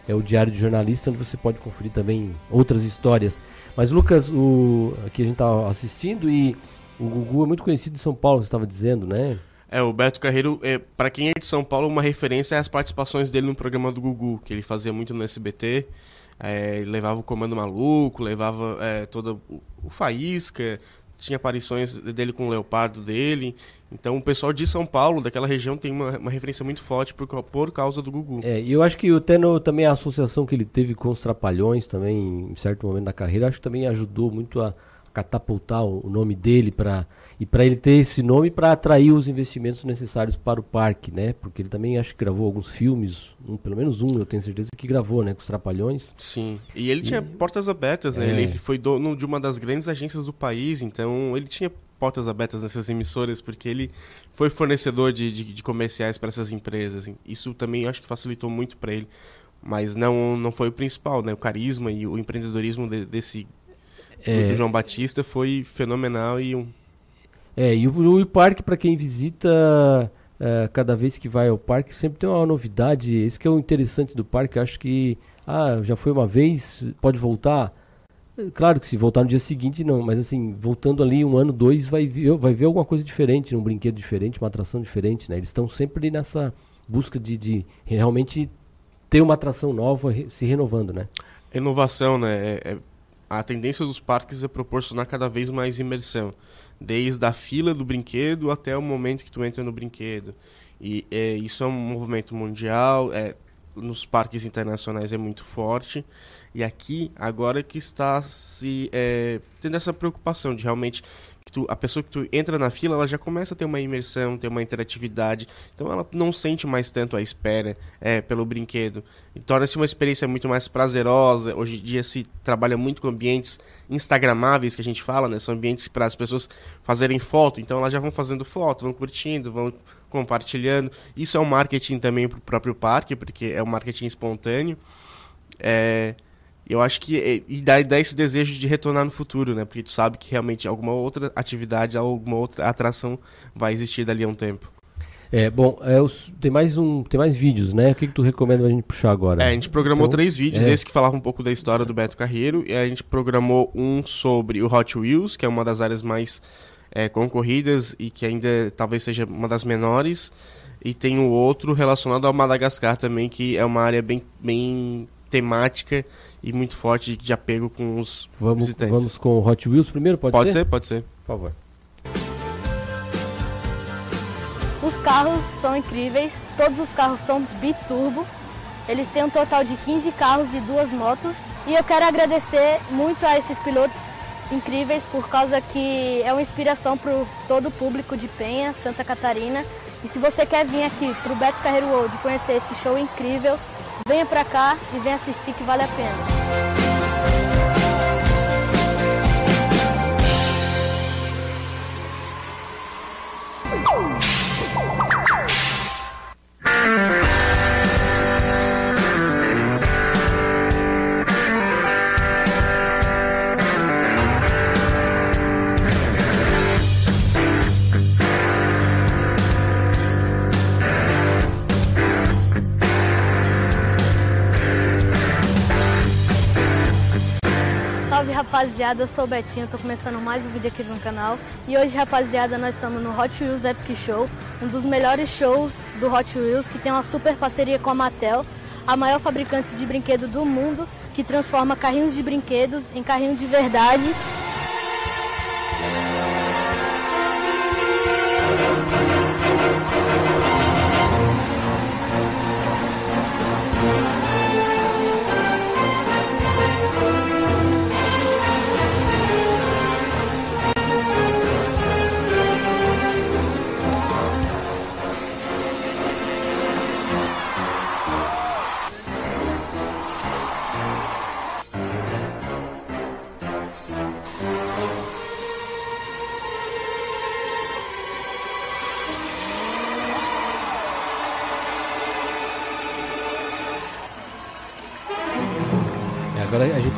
é o Diário de Jornalista, onde você pode conferir também outras histórias. Mas Lucas, o aqui a gente tá assistindo e o Gugu é muito conhecido em São Paulo, você estava dizendo, né? É, o Beto Carreiro, é, para quem é de São Paulo, uma referência é as participações dele no programa do Gugu, que ele fazia muito no SBT. É, levava o Comando Maluco, levava é, todo o, o Faísca, tinha aparições dele com o Leopardo dele. Então o pessoal de São Paulo, daquela região, tem uma, uma referência muito forte por, por causa do Gugu. É, e eu acho que até no, também a associação que ele teve com os Trapalhões também, em certo momento da carreira, acho que também ajudou muito a, catapultar o, o nome dele para e para ele ter esse nome para atrair os investimentos necessários para o parque, né? Porque ele também acho que gravou alguns filmes, um, pelo menos um, eu tenho certeza que gravou, né, com os Trapalhões. Sim. E ele e... tinha portas abertas, né? É. Ele foi dono de uma das grandes agências do país, então ele tinha portas abertas nessas emissoras porque ele foi fornecedor de, de, de comerciais para essas empresas. Isso também acho que facilitou muito para ele, mas não não foi o principal, né? O carisma e o empreendedorismo de, desse é... do João Batista foi fenomenal e um é, e o, o parque, para quem visita é, cada vez que vai ao parque, sempre tem uma novidade. Esse que é o interessante do parque. Acho que, ah, já foi uma vez, pode voltar. Claro que se voltar no dia seguinte, não, mas assim, voltando ali um ano, dois, vai ver, vai ver alguma coisa diferente, um brinquedo diferente, uma atração diferente, né? Eles estão sempre nessa busca de, de realmente ter uma atração nova se renovando, né? Inovação, né? É, é, a tendência dos parques é proporcionar cada vez mais imersão desde a fila do brinquedo até o momento que tu entra no brinquedo. E é, isso é um movimento mundial, é, nos parques internacionais é muito forte. E aqui, agora que está se é, tendo essa preocupação de realmente que tu, a pessoa que tu entra na fila, ela já começa a ter uma imersão, ter uma interatividade. Então ela não sente mais tanto a espera é, pelo brinquedo. Torna-se uma experiência muito mais prazerosa. Hoje em dia se trabalha muito com ambientes instagramáveis, que a gente fala, né? São ambientes para as pessoas fazerem foto. Então elas já vão fazendo foto, vão curtindo, vão compartilhando. Isso é um marketing também para o próprio parque, porque é um marketing espontâneo. É, eu acho que é, e dá, dá esse desejo de retornar no futuro, né? Porque tu sabe que realmente alguma outra atividade, alguma outra atração vai existir dali a um tempo. É, bom, é, os, tem mais um, tem mais vídeos, né? O que, que tu recomenda a gente puxar agora? É, a gente programou então, três vídeos, é. esse que falava um pouco da história do Beto Carreiro, e a gente programou um sobre o Hot Wheels, que é uma das áreas mais é, concorridas e que ainda talvez seja uma das menores, e tem o outro relacionado ao Madagascar também, que é uma área bem, bem temática e muito forte de apego com os vamos, visitantes. Vamos com o Hot Wheels primeiro, pode, pode ser? Pode ser, pode ser. Por favor. Os carros são incríveis, todos os carros são biturbo. Eles têm um total de 15 carros e duas motos. E eu quero agradecer muito a esses pilotos incríveis por causa que é uma inspiração para todo o público de Penha, Santa Catarina. E se você quer vir aqui para o Beto Carreiro World conhecer esse show incrível, venha para cá e venha assistir que vale a pena. Rapaziada, eu sou o Betinho, tô começando mais um vídeo aqui no canal. E hoje, rapaziada, nós estamos no Hot Wheels Epic Show, um dos melhores shows do Hot Wheels, que tem uma super parceria com a Mattel, a maior fabricante de brinquedo do mundo, que transforma carrinhos de brinquedos em carrinhos de verdade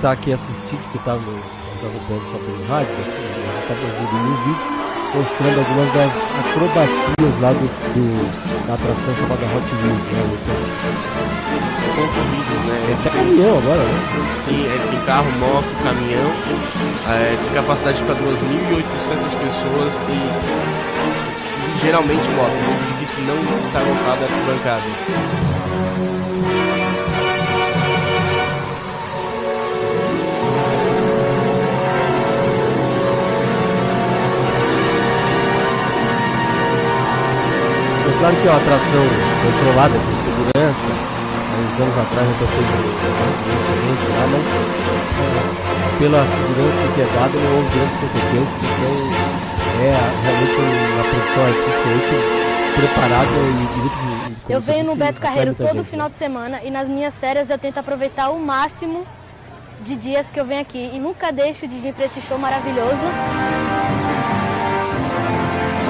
tá aqui assistindo, que tá no, vendo só pelo rádio, assim, a gente tá ouvindo um vídeo mostrando algumas das acrobacias lá do, do da atração chamada Hot Wheels, né, Concorridos, né? É até caminhão agora, né? Sim, é, tem carro, moto, caminhão, é, tem capacidade para 2.800 pessoas e geralmente moto, é muito difícil não estar lotada a bancada. Claro que é uma atração controlada por segurança, há uns anos atrás eu toquei um excelente lá, mas é, pela segurança que é dada não houve grandes consequências, então é realmente uma produção artística muito preparada e muito. Eu venho no Beto Carreiro todo gente, final de semana e nas minhas férias eu tento aproveitar o máximo de dias que eu venho aqui e nunca deixo de vir para esse show maravilhoso.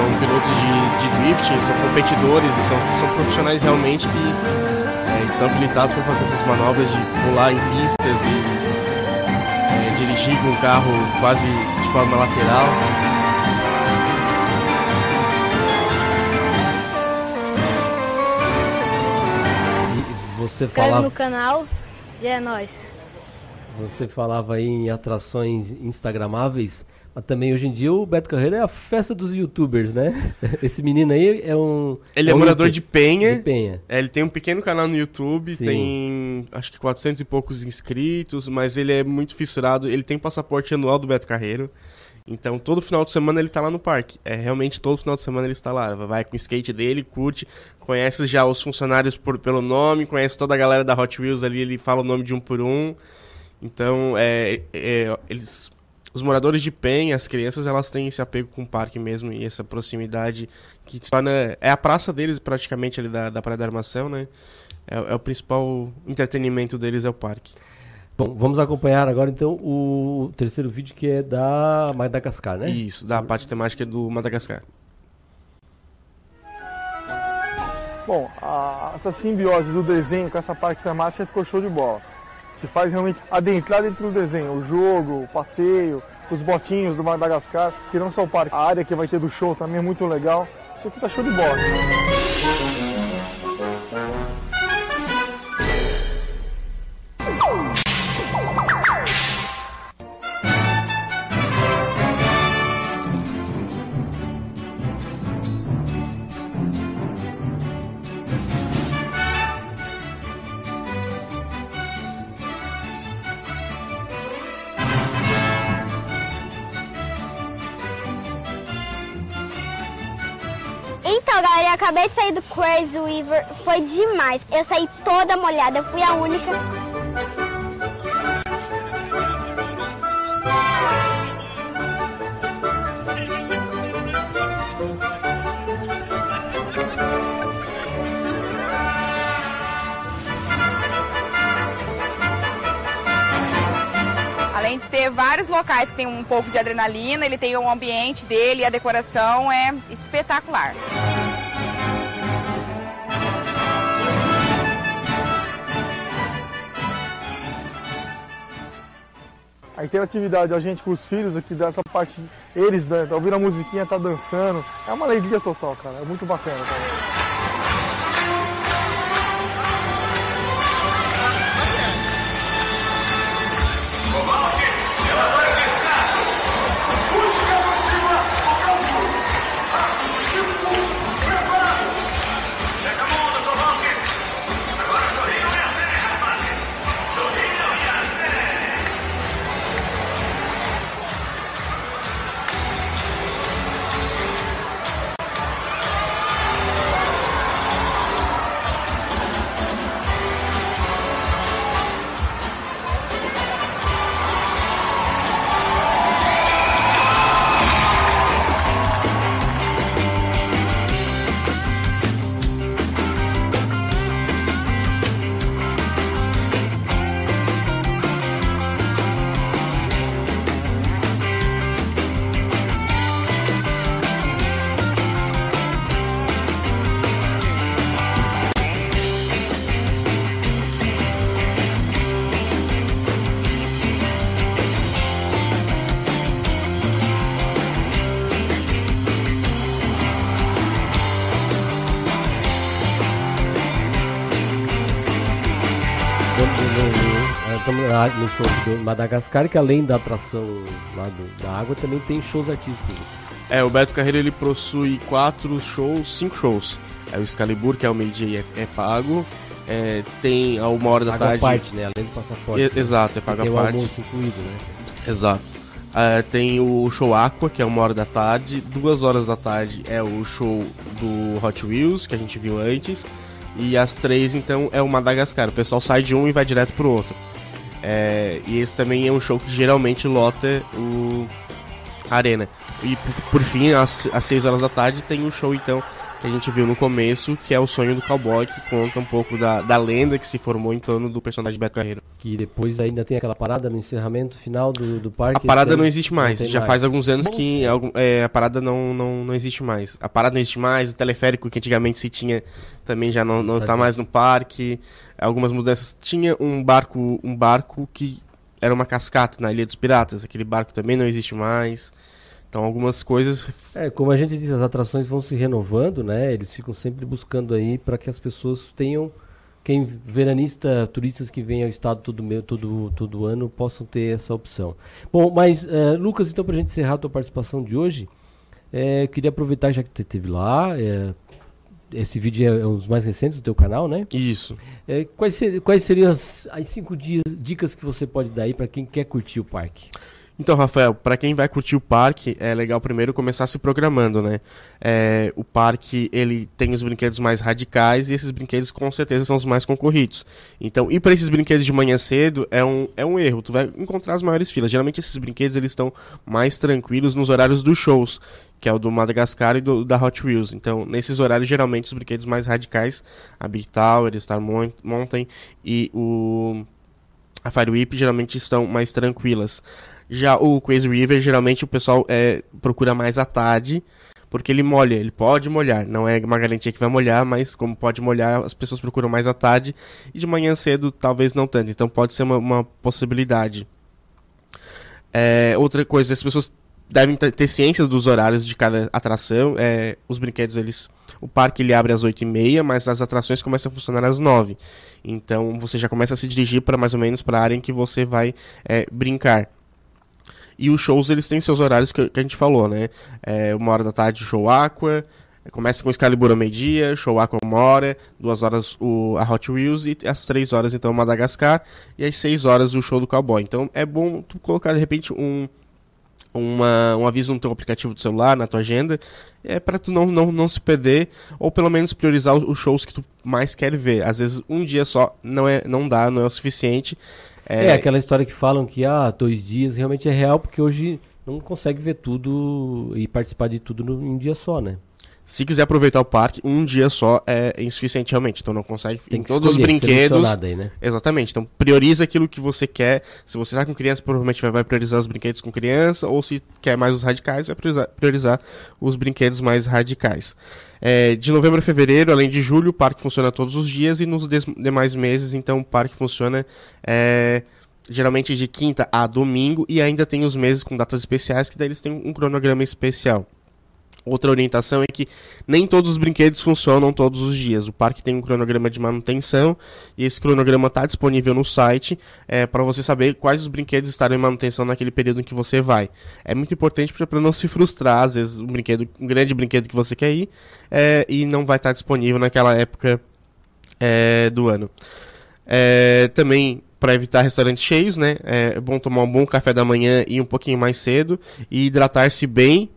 São pilotos de, de drifting, são competidores e são, são profissionais realmente que é, estão habilitados para fazer essas manobras de pular em pistas e é, dirigir com o carro quase de forma lateral. Você Inscreve falava, no canal e é nóis. você falava aí em atrações instagramáveis, mas também hoje em dia o Beto Carreiro é a festa dos youtubers, né? Esse menino aí é um. Ele é, um morador de Penha. De Penha. É, ele tem um pequeno canal no YouTube, Sim. tem acho que 400 e poucos inscritos, mas ele é muito fissurado. Ele tem passaporte anual do Beto Carreiro. Então todo final de semana ele tá lá no parque. É realmente todo final de semana ele está lá. Vai com o skate dele, curte, conhece já os funcionários por, pelo nome, conhece toda a galera da Hot Wheels ali, ele fala o nome de um por um. Então, é, é, eles os moradores de Penha, as crianças, elas têm esse apego com o parque mesmo e essa proximidade que se torna. É a praça deles, praticamente, ali da, da Praia da Armação, né? É, é o principal entretenimento deles, é o parque. Bom, vamos acompanhar agora então o terceiro vídeo que é da Madagascar, né? Isso, da parte temática do Madagascar. Bom, a- essa simbiose do desenho com essa parte temática ficou show de bola. Que faz realmente adentrar dentro do desenho, o jogo, o passeio, os botinhos do Madagascar, que não só o parque, a área que vai ter do show também é muito legal. Isso aqui tá show de bola. Então, galera, eu acabei de sair do Crazy Weaver, foi demais. Eu saí toda molhada, eu fui a única. Além de ter vários locais que tem um pouco de adrenalina, ele tem o ambiente dele, a decoração é espetacular. A interatividade, a gente com os filhos aqui, dessa parte, eles né, ouvindo a musiquinha, tá dançando. É uma alegria total, cara. É muito bacana, cara. No show do Madagascar, que além da atração lá do- da água, também tem shows artísticos. É, o Beto Carreiro ele possui quatro shows, cinco shows. É o Excalibur, que é o meio-dia é, é pago. É, tem a uma hora da Paga tarde. parte, né? Além do passaporte. E- exato, é paga Tem a o parte. almoço incluído, né? Exato. É, tem o show Aqua, que é uma hora da tarde. Duas horas da tarde é o show do Hot Wheels, que a gente viu antes. E às três, então, é o Madagascar. O pessoal sai de um e vai direto pro outro. É, e esse também é um show que geralmente lota o a arena. E por, fim, às, às 6 horas da tarde, tem um show então que a gente viu no começo, que é o sonho do cowboy, que conta um pouco da, da lenda que se formou em torno do personagem Beto Carreiro. Que depois ainda tem aquela parada no encerramento final do, do parque. A parada não existe mais. Já mais. faz alguns anos Bom, que é, a parada não, não, não existe mais. A parada não existe mais, o teleférico que antigamente se tinha também já não, não tá, tá mais no parque. Algumas mudanças. Tinha um barco, um barco que era uma cascata na Ilha dos Piratas. Aquele barco também não existe mais. Então algumas coisas. É, como a gente diz, as atrações vão se renovando, né? Eles ficam sempre buscando aí para que as pessoas tenham. Quem veranista, turistas que vêm ao estado todo, meu, todo, todo ano possam ter essa opção. Bom, mas uh, Lucas, então para a gente encerrar a tua participação de hoje, é, queria aproveitar já que você esteve lá. É, esse vídeo é um dos mais recentes do teu canal, né? Isso. É, quais, ser, quais seriam as, as cinco dias, dicas que você pode dar aí para quem quer curtir o parque? Então, Rafael, para quem vai curtir o parque, é legal primeiro começar se programando, né? É, o parque, ele tem os brinquedos mais radicais e esses brinquedos com certeza são os mais concorridos. Então, ir para esses brinquedos de manhã cedo é um, é um erro. Tu vai encontrar as maiores filas. Geralmente esses brinquedos eles estão mais tranquilos nos horários dos shows, que é o do Madagascar e do, da Hot Wheels. Então, nesses horários, geralmente os brinquedos mais radicais, a Big Tower, Star Mountain e o a Fire Whip geralmente estão mais tranquilas. Já o Crazy River, geralmente o pessoal é, procura mais à tarde, porque ele molha, ele pode molhar. Não é uma garantia que vai molhar, mas como pode molhar, as pessoas procuram mais à tarde. E de manhã cedo, talvez não tanto. Então pode ser uma, uma possibilidade. É, outra coisa, as pessoas devem ter ciências dos horários de cada atração. É, os brinquedos, eles. O parque ele abre às 8h30, mas as atrações começam a funcionar às 9 Então você já começa a se dirigir para mais ou menos para a área em que você vai é, brincar. E os shows, eles têm seus horários que, que a gente falou, né? É, uma hora da tarde, show Aqua. Começa com Excalibur ao meio-dia, show Aqua uma hora, duas horas o, a Hot Wheels e às três horas então Madagascar e às seis horas o show do Cowboy. Então é bom tu colocar de repente um, uma, um aviso no teu aplicativo do celular, na tua agenda, é para tu não, não, não se perder, ou pelo menos priorizar os shows que tu mais quer ver. Às vezes um dia só não, é, não dá, não é o suficiente. É... é aquela história que falam que ah, dois dias realmente é real, porque hoje não consegue ver tudo e participar de tudo no, em um dia só, né? Se quiser aproveitar o parque, um dia só é insuficiente realmente. Então não consegue Tem em todos escolher, os brinquedos. Aí, né? Exatamente. Então prioriza aquilo que você quer. Se você está com criança, provavelmente vai priorizar os brinquedos com criança. Ou se quer mais os radicais, vai priorizar, priorizar os brinquedos mais radicais. É, de novembro a fevereiro, além de julho, o parque funciona todos os dias. E nos demais meses, então, o parque funciona. É, geralmente de quinta a domingo. E ainda tem os meses com datas especiais, que daí eles têm um cronograma especial. Outra orientação é que nem todos os brinquedos funcionam todos os dias. O parque tem um cronograma de manutenção e esse cronograma está disponível no site é, para você saber quais os brinquedos estarão em manutenção naquele período em que você vai. É muito importante para não se frustrar, às vezes um brinquedo, um grande brinquedo que você quer ir é, e não vai estar disponível naquela época é, do ano. É, também para evitar restaurantes cheios, né? É bom tomar um bom café da manhã e um pouquinho mais cedo e hidratar-se bem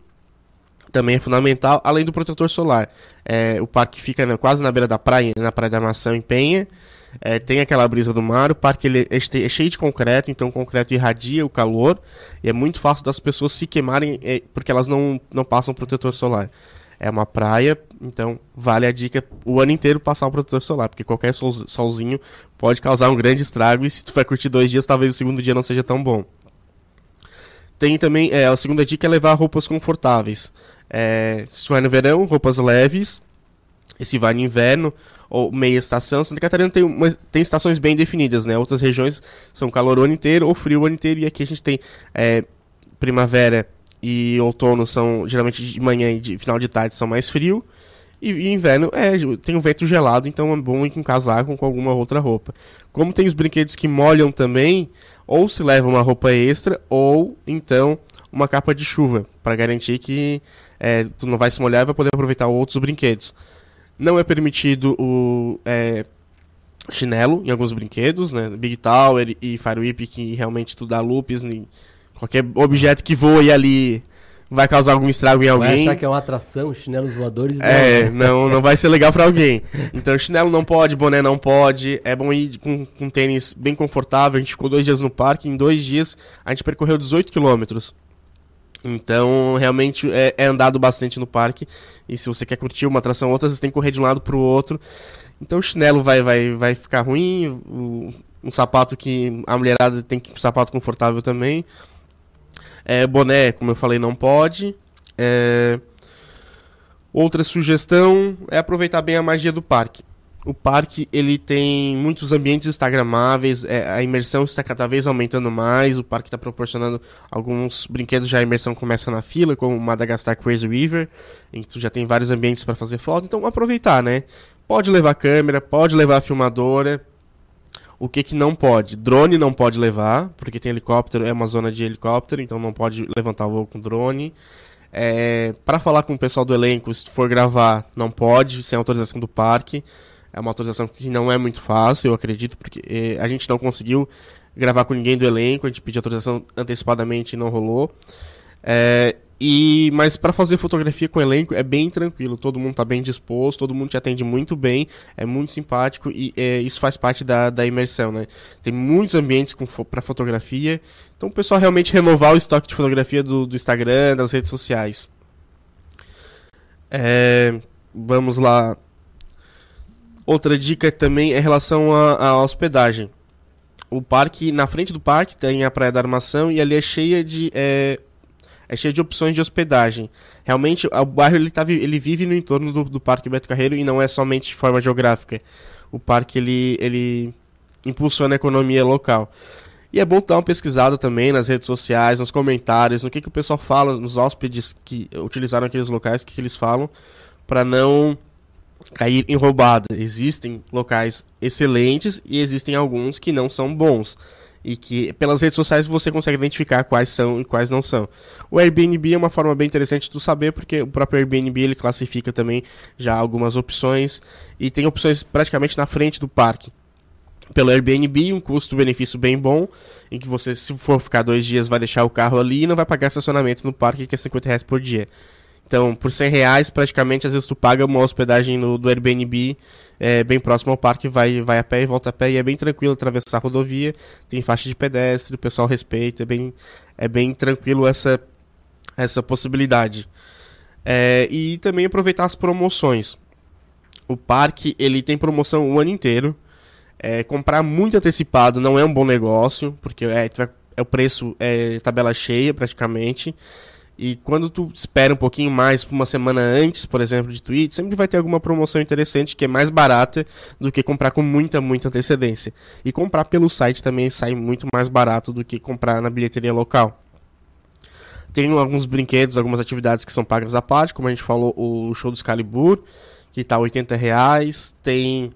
também é fundamental, além do protetor solar. É, o parque fica né, quase na beira da praia, na Praia da Maçã, em Penha. É, tem aquela brisa do mar, o parque ele é, é, cheio de concreto, então o concreto irradia o calor e é muito fácil das pessoas se queimarem é, porque elas não, não passam protetor solar. É uma praia, então vale a dica o ano inteiro passar o protetor solar, porque qualquer sol, solzinho pode causar um grande estrago e se tu vai curtir dois dias, talvez o segundo dia não seja tão bom. Tem também, é, a segunda dica é levar roupas confortáveis. É, se vai no verão, roupas leves. E se vai no inverno, ou meia estação. Santa Catarina tem, uma, tem estações bem definidas, né? Outras regiões são calor o ano inteiro ou frio o ano inteiro. E aqui a gente tem é, primavera e outono são geralmente de manhã e de final de tarde são mais frio. E, e inverno é, tem um vento gelado, então é bom ir com casaco com alguma outra roupa. Como tem os brinquedos que molham também, ou se leva uma roupa extra, ou então uma capa de chuva, para garantir que é, tu não vai se molhar e vai poder aproveitar outros brinquedos. Não é permitido o é, chinelo em alguns brinquedos, né? Big Tower e Fire Whip, que realmente tu dá loops em qualquer objeto que voe ali vai causar algum estrago em alguém. Vai achar que é uma atração, chinelos voadores. É, não, não vai ser legal para alguém. Então, chinelo não pode, boné não pode. É bom ir com, com tênis bem confortável. A gente ficou dois dias no parque. Em dois dias, a gente percorreu 18 quilômetros. Então, realmente é, é, andado bastante no parque. E se você quer curtir uma atração ou outra, você tem que correr de um lado para o outro. Então, o chinelo vai, vai, vai ficar ruim. O, um sapato que a mulherada tem que um sapato confortável também. É, boné, como eu falei, não pode. É... Outra sugestão é aproveitar bem a magia do parque. O parque ele tem muitos ambientes instagramáveis, é, a imersão está cada vez aumentando mais, o parque está proporcionando alguns brinquedos, já a imersão começa na fila, como Madagascar Crazy River, em que tu já tem vários ambientes para fazer foto, então aproveitar, né? Pode levar câmera, pode levar filmadora, o que, que não pode? Drone não pode levar, porque tem helicóptero, é uma zona de helicóptero, então não pode levantar voo com drone. É, para falar com o pessoal do elenco, se for gravar, não pode, sem autorização do parque. É uma autorização que não é muito fácil, eu acredito, porque é, a gente não conseguiu gravar com ninguém do elenco, a gente pediu autorização antecipadamente e não rolou. É, e, mas para fazer fotografia com elenco é bem tranquilo, todo mundo está bem disposto, todo mundo te atende muito bem, é muito simpático e é, isso faz parte da, da imersão, né? Tem muitos ambientes para fotografia, então o pessoal realmente renovar o estoque de fotografia do, do Instagram, das redes sociais. É, vamos lá. Outra dica também é em relação à hospedagem. O parque, na frente do parque tem a Praia da Armação e ali é cheia de é, é cheio de opções de hospedagem. Realmente, o bairro ele, tá, ele vive no entorno do, do Parque Beto Carreiro e não é somente de forma geográfica. O parque ele, ele impulsiona a economia local. E é bom dar uma pesquisada também nas redes sociais, nos comentários, no que, que o pessoal fala, nos hóspedes que utilizaram aqueles locais, o que, que eles falam, para não cair em roubada. Existem locais excelentes e existem alguns que não são bons e que pelas redes sociais você consegue identificar quais são e quais não são. O Airbnb é uma forma bem interessante de saber porque o próprio Airbnb ele classifica também já algumas opções e tem opções praticamente na frente do parque. Pelo Airbnb, um custo-benefício bem bom, em que você, se for ficar dois dias, vai deixar o carro ali e não vai pagar estacionamento no parque, que é 50 reais por dia. Então, por 100 reais, praticamente, às vezes tu paga uma hospedagem no, do Airbnb é, bem próximo ao parque, vai, vai a pé e volta a pé, e é bem tranquilo atravessar a rodovia, tem faixa de pedestre, o pessoal respeita, é bem, é bem tranquilo essa, essa possibilidade. É, e também aproveitar as promoções. O parque, ele tem promoção o ano inteiro, é, comprar muito antecipado não é um bom negócio, porque é, é o preço é tabela cheia praticamente. E quando tu espera um pouquinho mais, uma semana antes, por exemplo, de tweet, sempre vai ter alguma promoção interessante que é mais barata do que comprar com muita, muita antecedência. E comprar pelo site também sai muito mais barato do que comprar na bilheteria local. Tem alguns brinquedos, algumas atividades que são pagas à parte, como a gente falou, o show do Excalibur, que está 80 reais. Tem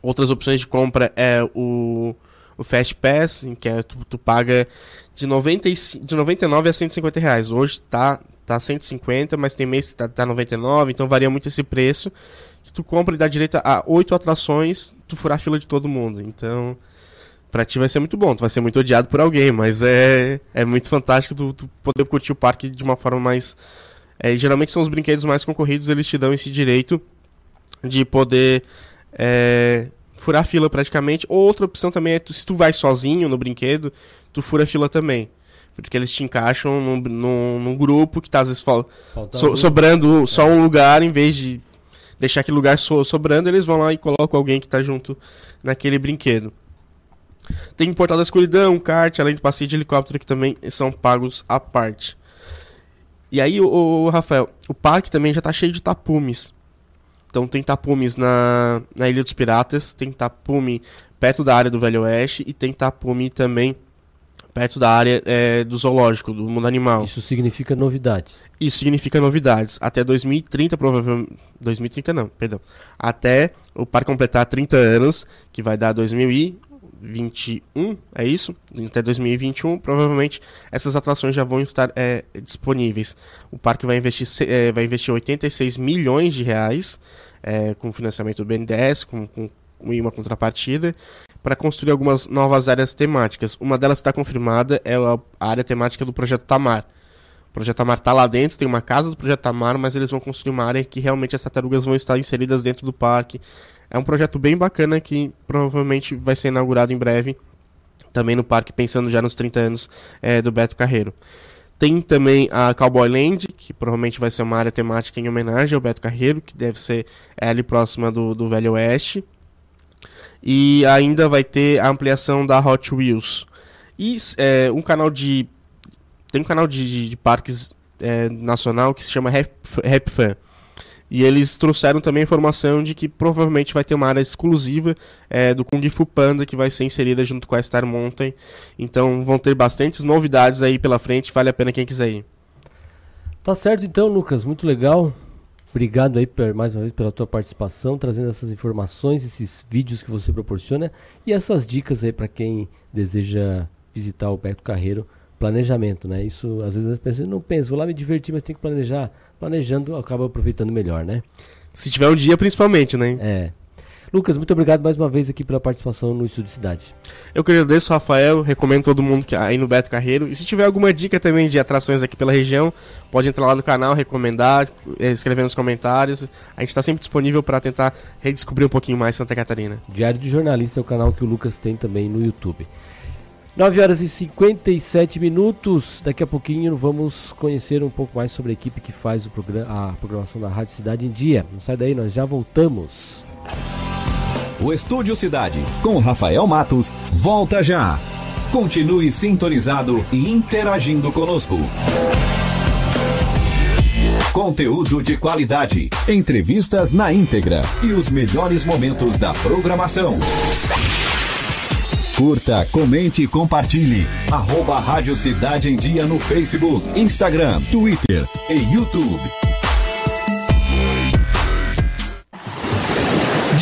outras opções de compra, é o, o Fast Pass, em que é, tu, tu paga de, 90 e, de 99 a 150 reais. Hoje tá, tá 150, mas tem mês que tá, tá 99, então varia muito esse preço. Que tu compra e dá direito a 8 atrações, tu furar a fila de todo mundo. Então, pra ti vai ser muito bom. Tu vai ser muito odiado por alguém, mas é, é muito fantástico tu, tu poder curtir o parque de uma forma mais. É, geralmente são os brinquedos mais concorridos, eles te dão esse direito de poder é, furar fila praticamente. Outra opção também é tu, se tu vai sozinho no brinquedo, tu fura fila também. Porque eles te encaixam num, num, num grupo que tá às vezes so, sobrando só um lugar, em vez de deixar aquele lugar so, sobrando, eles vão lá e colocam alguém que tá junto naquele brinquedo. Tem Portal da Escuridão, kart, além do passeio de helicóptero que também são pagos à parte. E aí, o, o Rafael, o parque também já tá cheio de tapumes. Então tem tapumes na, na Ilha dos Piratas, tem tapume perto da área do Velho Oeste e tem tapume também perto da área é, do zoológico, do mundo animal. Isso significa novidade. Isso significa novidades. Até 2030, provavelmente. 2030 não, perdão. Até o parque completar 30 anos, que vai dar 2021, é isso? Até 2021, provavelmente essas atrações já vão estar é, disponíveis. O parque vai investir, é, vai investir 86 milhões de reais é, com financiamento do BNDES, com, com uma contrapartida para construir algumas novas áreas temáticas. Uma delas está confirmada, é a área temática do projeto Tamar. O Projeto Amar está lá dentro, tem uma casa do Projeto Amar, mas eles vão construir uma área que realmente as tartarugas vão estar inseridas dentro do parque. É um projeto bem bacana que provavelmente vai ser inaugurado em breve, também no parque, pensando já nos 30 anos é, do Beto Carreiro. Tem também a Cowboy Land, que provavelmente vai ser uma área temática em homenagem ao Beto Carreiro, que deve ser ali próxima do, do Velho Oeste. E ainda vai ter a ampliação da Hot Wheels. E é, um canal de. Tem um canal de, de, de parques é, nacional que se chama Rap, Rap Fan. E eles trouxeram também a informação de que provavelmente vai ter uma área exclusiva é, do Kung Fu Panda que vai ser inserida junto com a Star Mountain. Então vão ter bastantes novidades aí pela frente, vale a pena quem quiser ir. Tá certo então, Lucas, muito legal. Obrigado aí por, mais uma vez pela tua participação, trazendo essas informações, esses vídeos que você proporciona e essas dicas aí para quem deseja visitar o Beto Carreiro, planejamento, né? Isso às vezes as pessoas não pensam, vou lá me divertir, mas tem que planejar. Planejando acaba aproveitando melhor, né? Se tiver um dia, principalmente, né? É. Lucas, muito obrigado mais uma vez aqui pela participação no Estúdio Cidade. Eu que agradeço, Rafael. Recomendo todo mundo que aí no Beto Carreiro. E se tiver alguma dica também de atrações aqui pela região, pode entrar lá no canal, recomendar, eh, escrever nos comentários. A gente está sempre disponível para tentar redescobrir um pouquinho mais Santa Catarina. Diário de Jornalista é o canal que o Lucas tem também no YouTube. 9 horas e 57 minutos. Daqui a pouquinho vamos conhecer um pouco mais sobre a equipe que faz o programa, a programação da Rádio Cidade em Dia. Não sai daí, nós já voltamos. O Estúdio Cidade, com Rafael Matos, volta já. Continue sintonizado e interagindo conosco. Conteúdo de qualidade, entrevistas na íntegra e os melhores momentos da programação. Curta, comente e compartilhe. Arroba Rádio Cidade em Dia no Facebook, Instagram, Twitter e YouTube.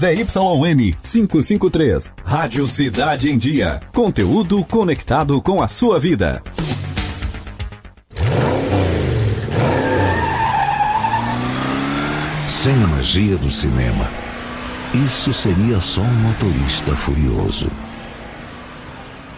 ZYN 553. Rádio Cidade em Dia. Conteúdo conectado com a sua vida. Sem a magia do cinema, isso seria só um motorista furioso.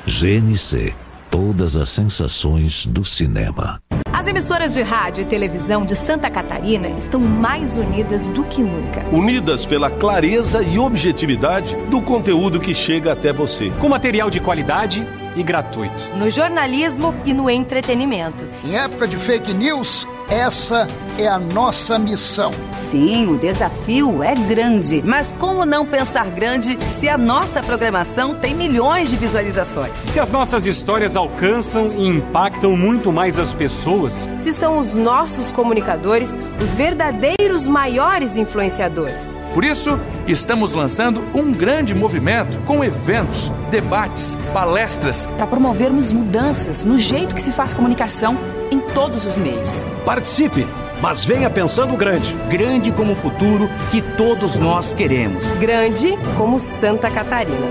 GNC Todas as sensações do cinema. As emissoras de rádio e televisão de Santa Catarina estão mais unidas do que nunca. Unidas pela clareza e objetividade do conteúdo que chega até você. Com material de qualidade e gratuito. No jornalismo e no entretenimento. Em época de fake news, essa é a nossa missão. Sim, o desafio é grande. Mas como não pensar grande se a nossa programação tem milhões de visualizações? Se as nossas histórias alcançam e impactam muito mais as pessoas? Se são os nossos comunicadores os verdadeiros maiores influenciadores? Por isso, estamos lançando um grande movimento com eventos, debates, palestras. Para promovermos mudanças no jeito que se faz comunicação em todos os meios. Participe! Mas venha pensando grande. Grande como o futuro que todos nós queremos. Grande como Santa Catarina.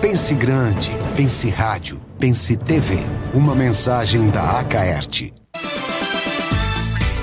Pense grande, pense rádio, pense TV. Uma mensagem da Acaerte.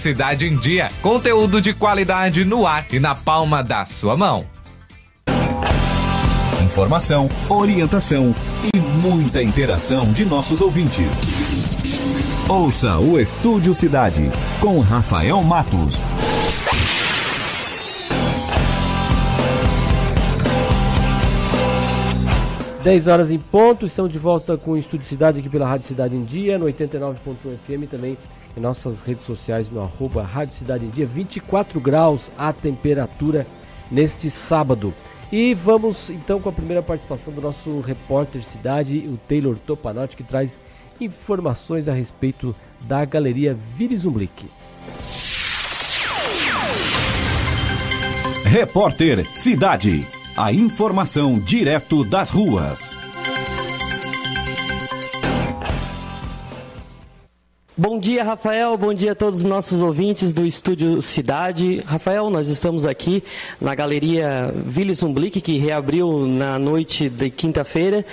Cidade em Dia. Conteúdo de qualidade no ar e na palma da sua mão. Informação, orientação e muita interação de nossos ouvintes. Ouça o Estúdio Cidade com Rafael Matos. Dez horas em ponto, estamos de volta com o Estúdio Cidade aqui pela Rádio Cidade em Dia, no 89.1 FM também em nossas redes sociais no arroba Rádio Cidade em Dia. 24 graus a temperatura neste sábado. E vamos então com a primeira participação do nosso repórter Cidade, o Taylor Topanotti, que traz informações a respeito da Galeria Vires Umblick. Repórter Cidade. A informação direto das ruas. Bom dia, Rafael. Bom dia a todos os nossos ouvintes do Estúdio Cidade. Rafael, nós estamos aqui na Galeria Village Umblick, que reabriu na noite de quinta-feira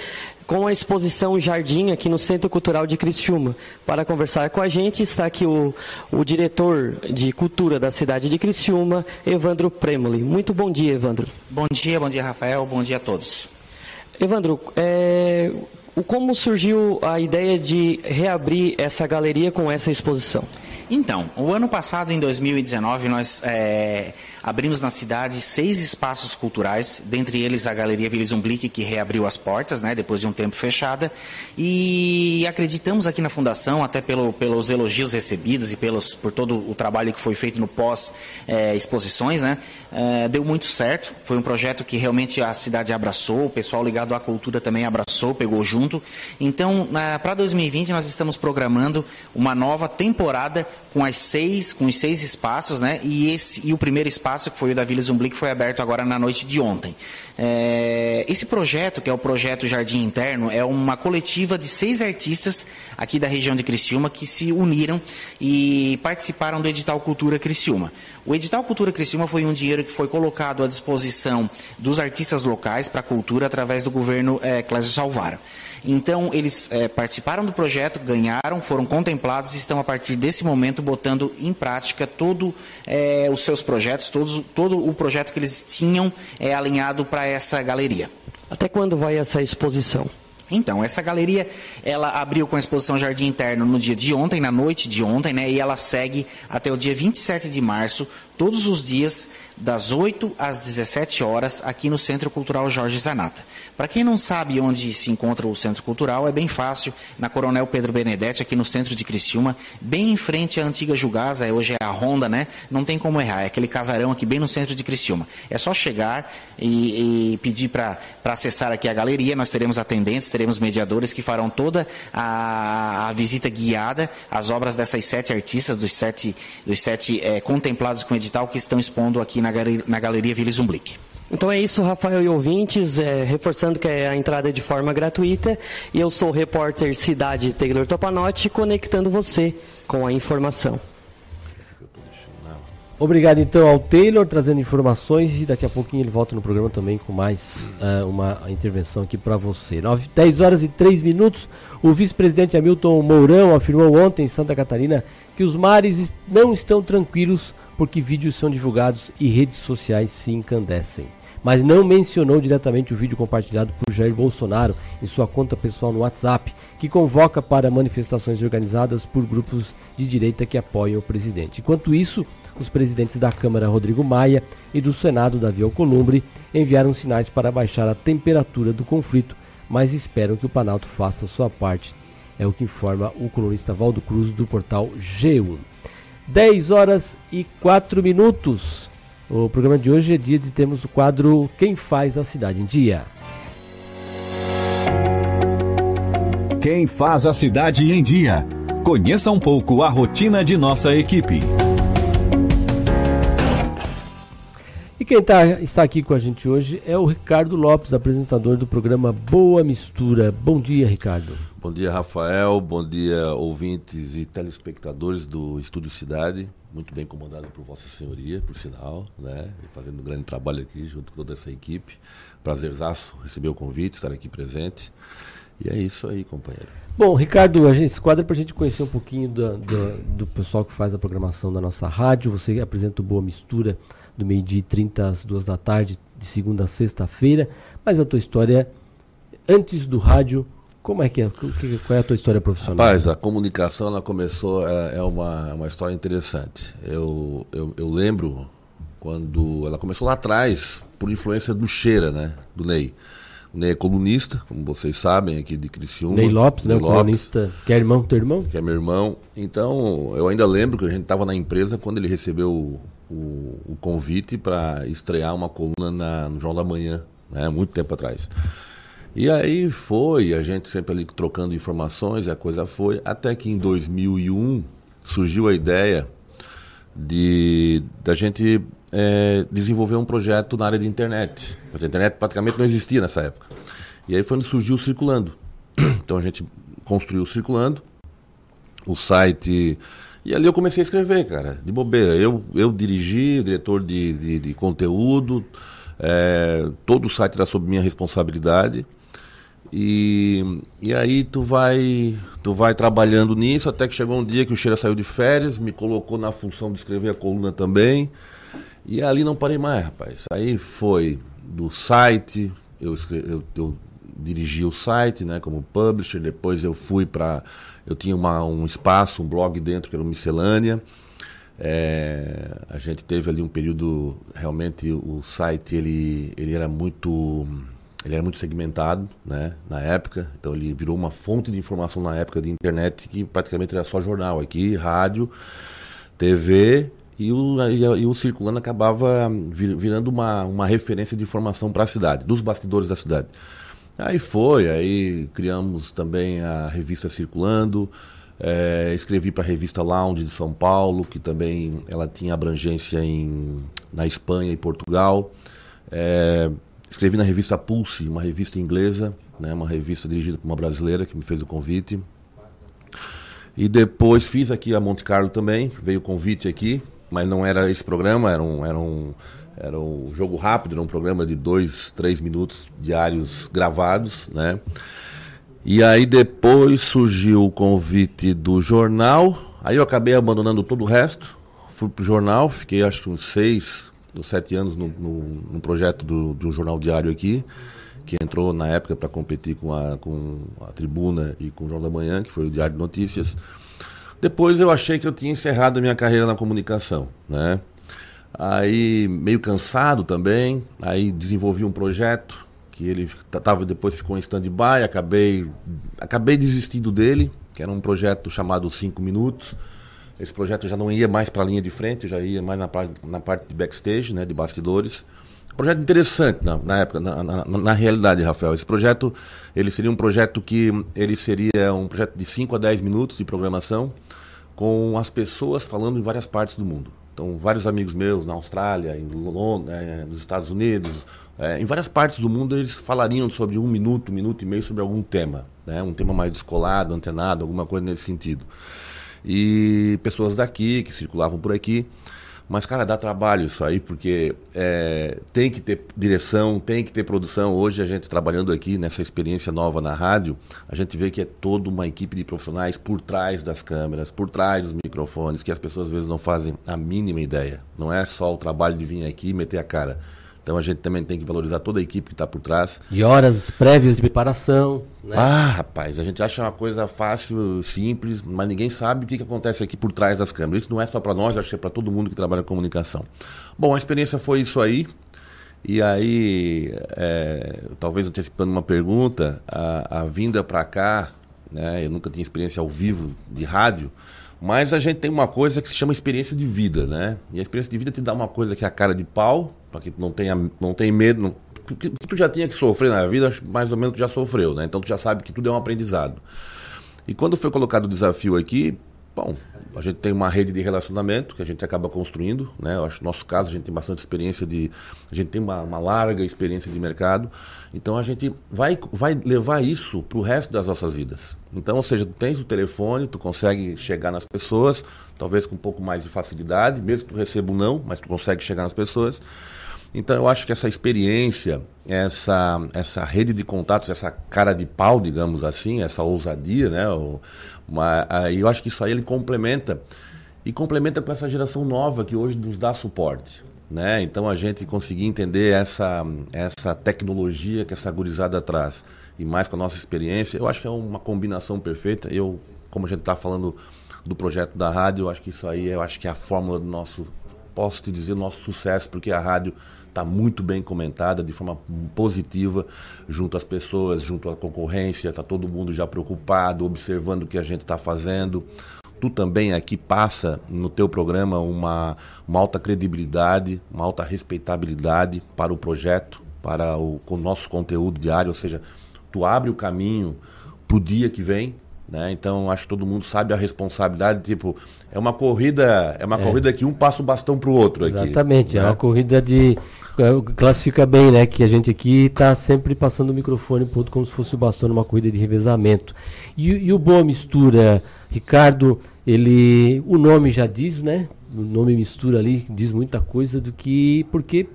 com a exposição Jardim aqui no Centro Cultural de Criciúma. Para conversar com a gente está aqui o, o diretor de cultura da cidade de Criciúma, Evandro Premoli. Muito bom dia, Evandro. Bom dia, bom dia, Rafael. Bom dia a todos. Evandro, é, como surgiu a ideia de reabrir essa galeria com essa exposição? Então, o ano passado, em 2019, nós é, abrimos na cidade seis espaços culturais, dentre eles a Galeria Vila Zumblick, que reabriu as portas, né, depois de um tempo fechada, e acreditamos aqui na Fundação, até pelo, pelos elogios recebidos e pelos, por todo o trabalho que foi feito no pós-exposições, é, né, é, deu muito certo, foi um projeto que realmente a cidade abraçou, o pessoal ligado à cultura também abraçou, pegou junto, então, para 2020 nós estamos programando uma nova temporada com as seis, com os seis espaços, né? E, esse, e o primeiro espaço, que foi o da Vila Zumblick, foi aberto agora na noite de ontem. É, esse projeto, que é o projeto Jardim Interno, é uma coletiva de seis artistas aqui da região de Criciúma que se uniram e participaram do edital Cultura Criciúma. O edital Cultura Criciúma foi um dinheiro que foi colocado à disposição dos artistas locais para a cultura através do governo é, Clésio Salvaro. Então, eles é, participaram do projeto, ganharam, foram contemplados e estão, a partir desse momento, botando em prática todos é, os seus projetos, todos, todo o projeto que eles tinham é, alinhado para essa galeria. Até quando vai essa exposição? Então, essa galeria, ela abriu com a exposição Jardim Interno no dia de ontem, na noite de ontem, né? E ela segue até o dia 27 de março, todos os dias, das 8 às 17 horas, aqui no Centro Cultural Jorge Zanata. Para quem não sabe onde se encontra o Centro Cultural, é bem fácil, na Coronel Pedro Benedetti, aqui no centro de Criciúma, bem em frente à antiga Jugasa, hoje é a Honda, né? Não tem como errar, é aquele casarão aqui bem no centro de Criciúma. É só chegar e, e pedir para acessar aqui a galeria, nós teremos atendentes, teremos mediadores que farão toda a, a visita guiada às obras dessas sete artistas, dos sete, dos sete é, contemplados com edital que estão expondo aqui na, galeria, na Galeria Vila Zumblick. Então é isso, Rafael e ouvintes, é, reforçando que a entrada é de forma gratuita. E eu sou o repórter Cidade Taylor Topanotti, conectando você com a informação. Obrigado então ao Taylor trazendo informações e daqui a pouquinho ele volta no programa também com mais uh, uma intervenção aqui para você. 9, 10 horas e 3 minutos. O vice-presidente Hamilton Mourão afirmou ontem em Santa Catarina que os mares não estão tranquilos porque vídeos são divulgados e redes sociais se encandecem. Mas não mencionou diretamente o vídeo compartilhado por Jair Bolsonaro em sua conta pessoal no WhatsApp, que convoca para manifestações organizadas por grupos de direita que apoiam o presidente. Enquanto isso, os presidentes da Câmara Rodrigo Maia e do Senado Davi Alcolumbre enviaram sinais para baixar a temperatura do conflito, mas esperam que o Planalto faça sua parte. É o que informa o colunista Valdo Cruz do portal G1. 10 horas e 4 minutos. O programa de hoje é dia de termos o quadro Quem faz a cidade em dia. Quem faz a cidade em dia. Conheça um pouco a rotina de nossa equipe. Quem tá, está aqui com a gente hoje é o Ricardo Lopes, apresentador do programa Boa Mistura. Bom dia, Ricardo. Bom dia, Rafael. Bom dia, ouvintes e telespectadores do Estúdio Cidade. Muito bem comandado por Vossa Senhoria, por sinal, né? fazendo um grande trabalho aqui junto com toda essa equipe. Prazerzaço receber o convite, estar aqui presente. E é isso aí, companheiro. Bom, Ricardo, a gente se quadra para a gente conhecer um pouquinho do, do, do pessoal que faz a programação da nossa rádio. Você apresenta o Boa Mistura do meio-dia e 30 às duas da tarde, de segunda a sexta-feira. Mas a tua história, antes do rádio, como é que é? Qual é a tua história profissional? Rapaz, a comunicação ela começou, é, é uma, uma história interessante. Eu, eu, eu, lembro quando ela começou lá atrás, por influência do Cheira, né? Do Ney. Ney é colunista, como vocês sabem, aqui de Criciúma. Ney Lopes, né? O colunista, que é irmão teu irmão? Que é meu irmão. Então, eu ainda lembro que a gente estava na empresa quando ele recebeu o, o, convite para estrear uma coluna na, no Jornal da Manhã, né? Muito tempo atrás. E aí foi, a gente sempre ali trocando informações, a coisa foi, até que em 2001 surgiu a ideia de da gente é, desenvolver um projeto na área de internet. A internet praticamente não existia nessa época. E aí foi onde surgiu o Circulando. Então a gente construiu o Circulando, o site. E ali eu comecei a escrever, cara, de bobeira. Eu, eu dirigi, diretor de, de, de conteúdo, é, todo o site era sob minha responsabilidade. E, e aí tu vai tu vai trabalhando nisso até que chegou um dia que o Cheira saiu de férias, me colocou na função de escrever a coluna também. E ali não parei mais, rapaz. Aí foi do site, eu, eu, eu dirigi o site, né, como publisher, depois eu fui para eu tinha uma, um espaço, um blog dentro que era o Miscelânea. É, a gente teve ali um período realmente o site ele ele era muito ele era muito segmentado, né, na época. Então ele virou uma fonte de informação na época de internet que praticamente era só jornal aqui, rádio, TV e o, e, o Circulando acabava virando uma, uma referência de informação para a cidade, dos bastidores da cidade. Aí foi, aí criamos também a revista Circulando, é, escrevi para a revista Lounge de São Paulo, que também ela tinha abrangência em, na Espanha e Portugal. É, Escrevi na revista Pulse, uma revista inglesa, né, uma revista dirigida por uma brasileira que me fez o convite. E depois fiz aqui a Monte Carlo também, veio o convite aqui, mas não era esse programa, era um, era um, era um jogo rápido, era um programa de dois, três minutos diários gravados, né? E aí depois surgiu o convite do jornal, aí eu acabei abandonando todo o resto, fui pro jornal, fiquei acho que uns seis, sete anos no, no, no projeto do, do, Jornal Diário aqui, que entrou na época para competir com a, com a Tribuna e com o Jornal da Manhã, que foi o Diário de Notícias. Depois eu achei que eu tinha encerrado a minha carreira na comunicação, né? Aí, meio cansado também, aí desenvolvi um projeto que ele tava, depois ficou em stand-by, acabei, acabei desistindo dele, que era um projeto chamado 5 Minutos, esse projeto já não ia mais para a linha de frente, já ia mais na parte, na parte de backstage, né, de bastidores. Projeto interessante na, na época, na, na, na, realidade, Rafael. Esse projeto, ele seria um projeto que ele seria um projeto de 5 a 10 minutos de programação com as pessoas falando em várias partes do mundo. Então, vários amigos meus na Austrália, em Londres, é, nos Estados Unidos, é, em várias partes do mundo, eles falariam sobre um minuto, um minuto e meio sobre algum tema, né? um tema mais descolado, antenado, alguma coisa nesse sentido e pessoas daqui que circulavam por aqui. Mas, cara, dá trabalho isso aí, porque é, tem que ter direção, tem que ter produção. Hoje, a gente trabalhando aqui nessa experiência nova na rádio, a gente vê que é toda uma equipe de profissionais por trás das câmeras, por trás dos microfones, que as pessoas às vezes não fazem a mínima ideia. Não é só o trabalho de vir aqui e meter a cara. Então a gente também tem que valorizar toda a equipe que está por trás. E horas prévias de preparação. Né? Ah, rapaz, a gente acha uma coisa fácil, simples, mas ninguém sabe o que, que acontece aqui por trás das câmeras. Isso não é só para nós, acho que é para todo mundo que trabalha com comunicação. Bom, a experiência foi isso aí. E aí, é, talvez antecipando uma pergunta, a, a vinda para cá, né, eu nunca tinha experiência ao vivo de rádio, mas a gente tem uma coisa que se chama experiência de vida, né? E a experiência de vida te dá uma coisa que é a cara de pau, para que tu não tenha, não tenha medo, não, que tu já tinha que sofrer na vida, mais ou menos tu já sofreu, né? Então tu já sabe que tudo é um aprendizado. E quando foi colocado o desafio aqui, bom, a gente tem uma rede de relacionamento que a gente acaba construindo, né? Eu acho no nosso caso a gente tem bastante experiência de, a gente tem uma, uma larga experiência de mercado, então a gente vai, vai levar isso para o resto das nossas vidas. Então, ou seja, tu tens o telefone, tu consegue chegar nas pessoas, talvez com um pouco mais de facilidade, mesmo que tu receba um não, mas tu consegue chegar nas pessoas. Então eu acho que essa experiência, essa, essa rede de contatos, essa cara de pau, digamos assim, essa ousadia, né? Uma, eu acho que isso aí ele complementa e complementa com essa geração nova que hoje nos dá suporte. Né? Então a gente conseguir entender essa, essa tecnologia que essa gurizada traz e mais com a nossa experiência, eu acho que é uma combinação perfeita. Eu, como a gente está falando do projeto da rádio, eu acho que isso aí eu acho que é a fórmula do nosso posso te dizer nosso sucesso, porque a rádio está muito bem comentada, de forma positiva, junto às pessoas, junto à concorrência, está todo mundo já preocupado, observando o que a gente está fazendo. Tu também aqui passa no teu programa uma, uma alta credibilidade, uma alta respeitabilidade para o projeto, para o, o nosso conteúdo diário, ou seja, tu abre o caminho para o dia que vem, né? Então acho que todo mundo sabe a responsabilidade, tipo, é uma corrida, é uma é. corrida que um passa o bastão pro outro Exatamente, aqui. Exatamente, é né? uma corrida de é, classifica bem, né, que a gente aqui está sempre passando o microfone pro outro como se fosse o bastão numa corrida de revezamento. E, e o boa mistura, Ricardo, ele o nome já diz, né? O nome mistura ali diz muita coisa do que porque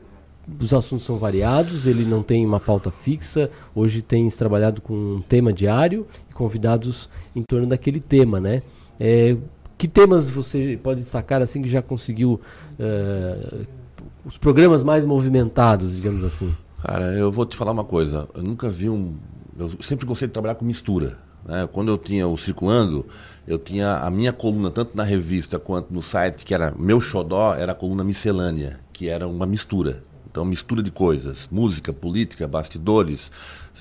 os assuntos são variados, ele não tem uma pauta fixa. Hoje tem trabalhado com um tema diário e convidados em torno daquele tema, né? É, que temas você pode destacar assim que já conseguiu uh, os programas mais movimentados, digamos assim? Cara, eu vou te falar uma coisa. Eu nunca vi um. Eu sempre gostei de trabalhar com mistura. Né? Quando eu tinha o Circulando, eu tinha a minha coluna, tanto na revista quanto no site, que era meu xodó, era a coluna miscelânea, que era uma mistura. Então, mistura de coisas, música, política, bastidores,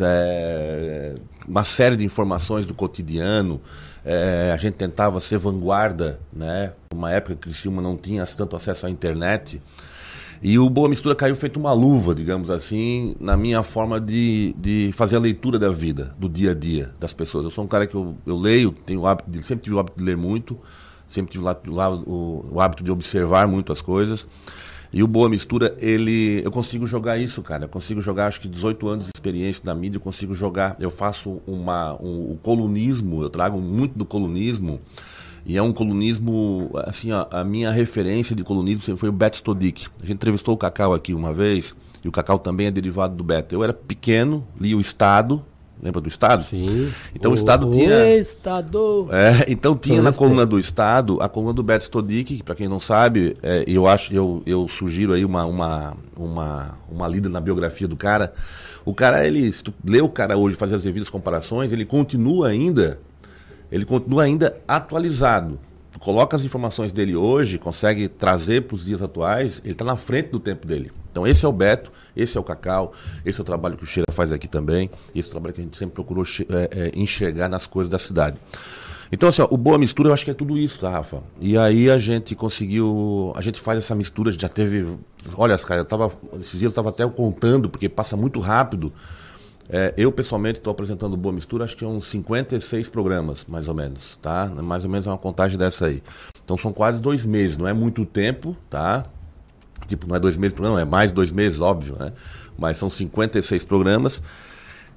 é, uma série de informações do cotidiano. É, a gente tentava ser vanguarda, né? Uma época que Criciúma não tinha tanto acesso à internet. E o Boa Mistura caiu feito uma luva, digamos assim, na minha forma de, de fazer a leitura da vida, do dia a dia das pessoas. Eu sou um cara que eu, eu leio, tenho hábito sempre tive o hábito de ler muito, sempre tive lá o, o hábito de observar muito as coisas. E o Boa Mistura, ele. Eu consigo jogar isso, cara. Eu consigo jogar, acho que 18 anos de experiência na mídia, eu consigo jogar. Eu faço uma, um, o colunismo, eu trago muito do colunismo. E é um colunismo, assim, ó, a minha referência de colunismo sempre foi o Beto Stodik. A gente entrevistou o Cacau aqui uma vez, e o Cacau também é derivado do Beto. Eu era pequeno, li o Estado, Lembra do Estado? Sim. Então o, o Estado tinha. Estado. É, então tinha na coluna do Estado a coluna do Beto Stodic, que para quem não sabe, é, eu acho, eu, eu sugiro aí uma, uma, uma, uma lida na biografia do cara. O cara, ele, se tu lê o cara hoje fazer as devidas comparações, ele continua ainda, ele continua ainda atualizado. Tu coloca as informações dele hoje, consegue trazer para os dias atuais, ele está na frente do tempo dele. Então esse é o Beto, esse é o Cacau, esse é o trabalho que o Cheira faz aqui também, esse é trabalho que a gente sempre procurou é, é, enxergar nas coisas da cidade. Então, assim, ó, o Boa Mistura eu acho que é tudo isso, tá, Rafa? E aí a gente conseguiu. A gente faz essa mistura, já teve. Olha, cara, eu tava. Esses dias eu estava até contando, porque passa muito rápido. É, eu, pessoalmente, estou apresentando Boa Mistura, acho que é uns 56 programas, mais ou menos, tá? Mais ou menos é uma contagem dessa aí. Então são quase dois meses, não é muito tempo, tá? Tipo, não é dois meses programa, é mais dois meses, óbvio, né? Mas são 56 programas.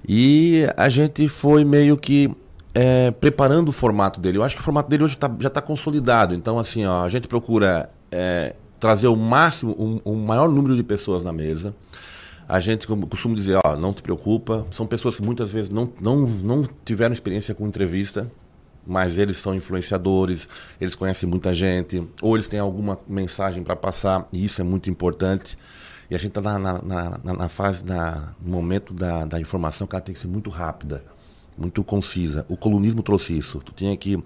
E a gente foi meio que é, preparando o formato dele. Eu acho que o formato dele hoje tá, já está consolidado. Então, assim, ó, a gente procura é, trazer o máximo, um, um, maior número de pessoas na mesa. A gente, como costumo dizer, ó, não te preocupa. São pessoas que muitas vezes não, não, não tiveram experiência com entrevista mas eles são influenciadores, eles conhecem muita gente, ou eles têm alguma mensagem para passar, e isso é muito importante. E a gente está na, na, na, na, fase, na, no momento da, da informação que ela tem que ser muito rápida, muito concisa. O colunismo trouxe isso. Tu tinha que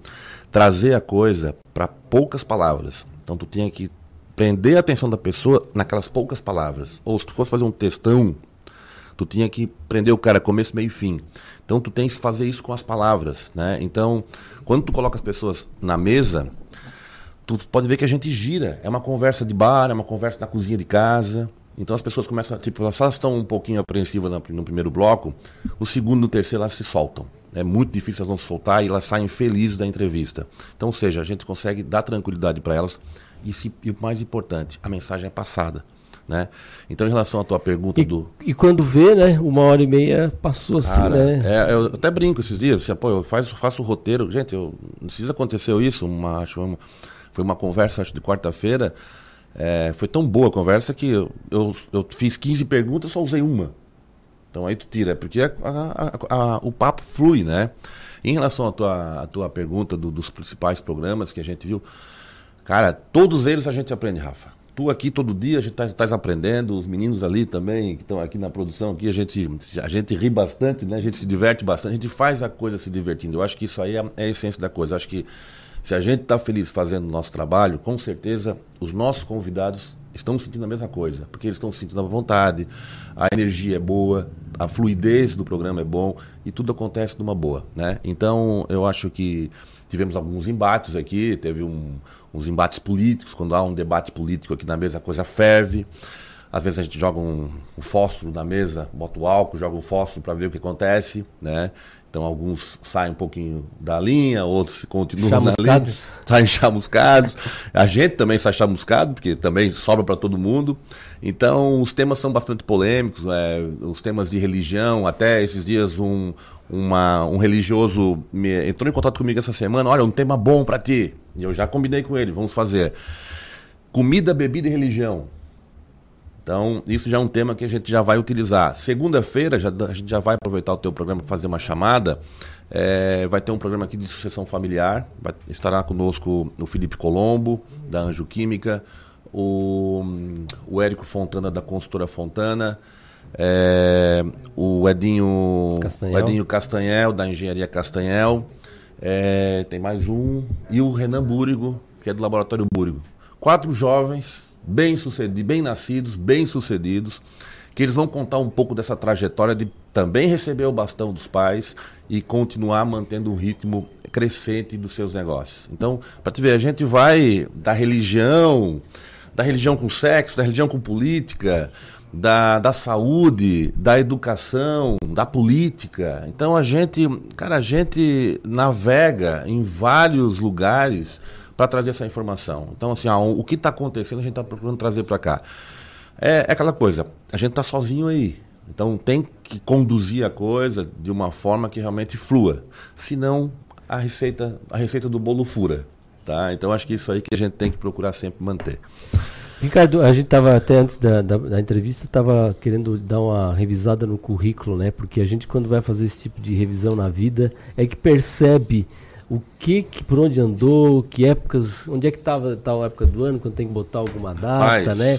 trazer a coisa para poucas palavras. Então tu tinha que prender a atenção da pessoa naquelas poucas palavras. Ou se tu fosse fazer um textão, tu tinha que prender o cara começo, meio e fim. Então tu tens que fazer isso com as palavras, né? Então, quando tu coloca as pessoas na mesa, tu pode ver que a gente gira. É uma conversa de bar, é uma conversa na cozinha de casa. Então as pessoas começam, tipo, elas estão um pouquinho apreensivas no, primeiro bloco, no segundo no terceiro elas se soltam. É muito difícil elas não se soltar e elas saem felizes da entrevista. Então, ou seja, a gente consegue dar tranquilidade para elas e, se, e o mais importante, a mensagem é passada. Né? Então, em relação à tua pergunta e, do. E quando vê, né? Uma hora e meia passou assim, Cara, né? É, eu até brinco esses dias, assim, pô, eu faço, faço o roteiro. Gente, eu, não precisa aconteceu isso. Uma, acho, uma, foi uma conversa, acho, de quarta-feira. É, foi tão boa a conversa que eu, eu, eu, fiz 15 perguntas, só usei uma. Então aí tu tira, porque a, a, a, o papo flui, né? Em relação à tua, à tua pergunta do, dos principais programas que a gente viu, cara, todos eles a gente aprende, Rafa tu aqui todo dia, a gente está tá aprendendo, os meninos ali também, que estão aqui na produção, aqui a gente, a gente ri bastante, né? a gente se diverte bastante, a gente faz a coisa se divertindo. Eu acho que isso aí é, é a essência da coisa. Eu acho que Se a gente está feliz fazendo o nosso trabalho, com certeza os nossos convidados estão sentindo a mesma coisa, porque eles estão sentindo a vontade, a energia é boa, a fluidez do programa é bom e tudo acontece numa boa, né? Então eu acho que tivemos alguns embates aqui, teve um, uns embates políticos, quando há um debate político aqui na mesa a coisa ferve. Às vezes a gente joga um, um fósforo na mesa, bota o álcool, joga o fósforo para ver o que acontece, né? Então alguns saem um pouquinho da linha, outros continuam na linha, saem chamuscados. A gente também sai chamuscado, porque também sobra para todo mundo. Então os temas são bastante polêmicos, né? os temas de religião. Até esses dias um, uma, um religioso me, entrou em contato comigo essa semana. Olha, um tema bom para ti. E eu já combinei com ele, vamos fazer. Comida, bebida e religião. Então, isso já é um tema que a gente já vai utilizar. Segunda-feira, já, a gente já vai aproveitar o teu programa para fazer uma chamada. É, vai ter um programa aqui de sucessão familiar. Vai, estará conosco o Felipe Colombo, da Anjo Química, o, o Érico Fontana, da consultora Fontana, é, o Edinho Castanhel. o Edinho Castanhel, da Engenharia Castanhel. É, tem mais um. E o Renan Búrigo, que é do Laboratório Búrigo. Quatro jovens bem sucedidos, bem nascidos, bem sucedidos, que eles vão contar um pouco dessa trajetória de também receber o bastão dos pais e continuar mantendo um ritmo crescente dos seus negócios. Então, para te ver, a gente vai da religião, da religião com sexo, da religião com política, da, da saúde, da educação, da política. Então a gente, cara, a gente navega em vários lugares para trazer essa informação. Então, assim, o que está acontecendo a gente está procurando trazer para cá. É, é, aquela coisa, a gente está sozinho aí. Então tem que conduzir a coisa de uma forma que realmente flua. Senão a receita, a receita do bolo fura. Tá? Então acho que isso aí que a gente tem que procurar sempre manter. Ricardo, a gente estava até antes da, da, da entrevista, estava querendo dar uma revisada no currículo, né? Porque a gente quando vai fazer esse tipo de revisão na vida é que percebe o que, que por onde andou, que épocas, onde é que estava tal época do ano, quando tem que botar alguma data, né?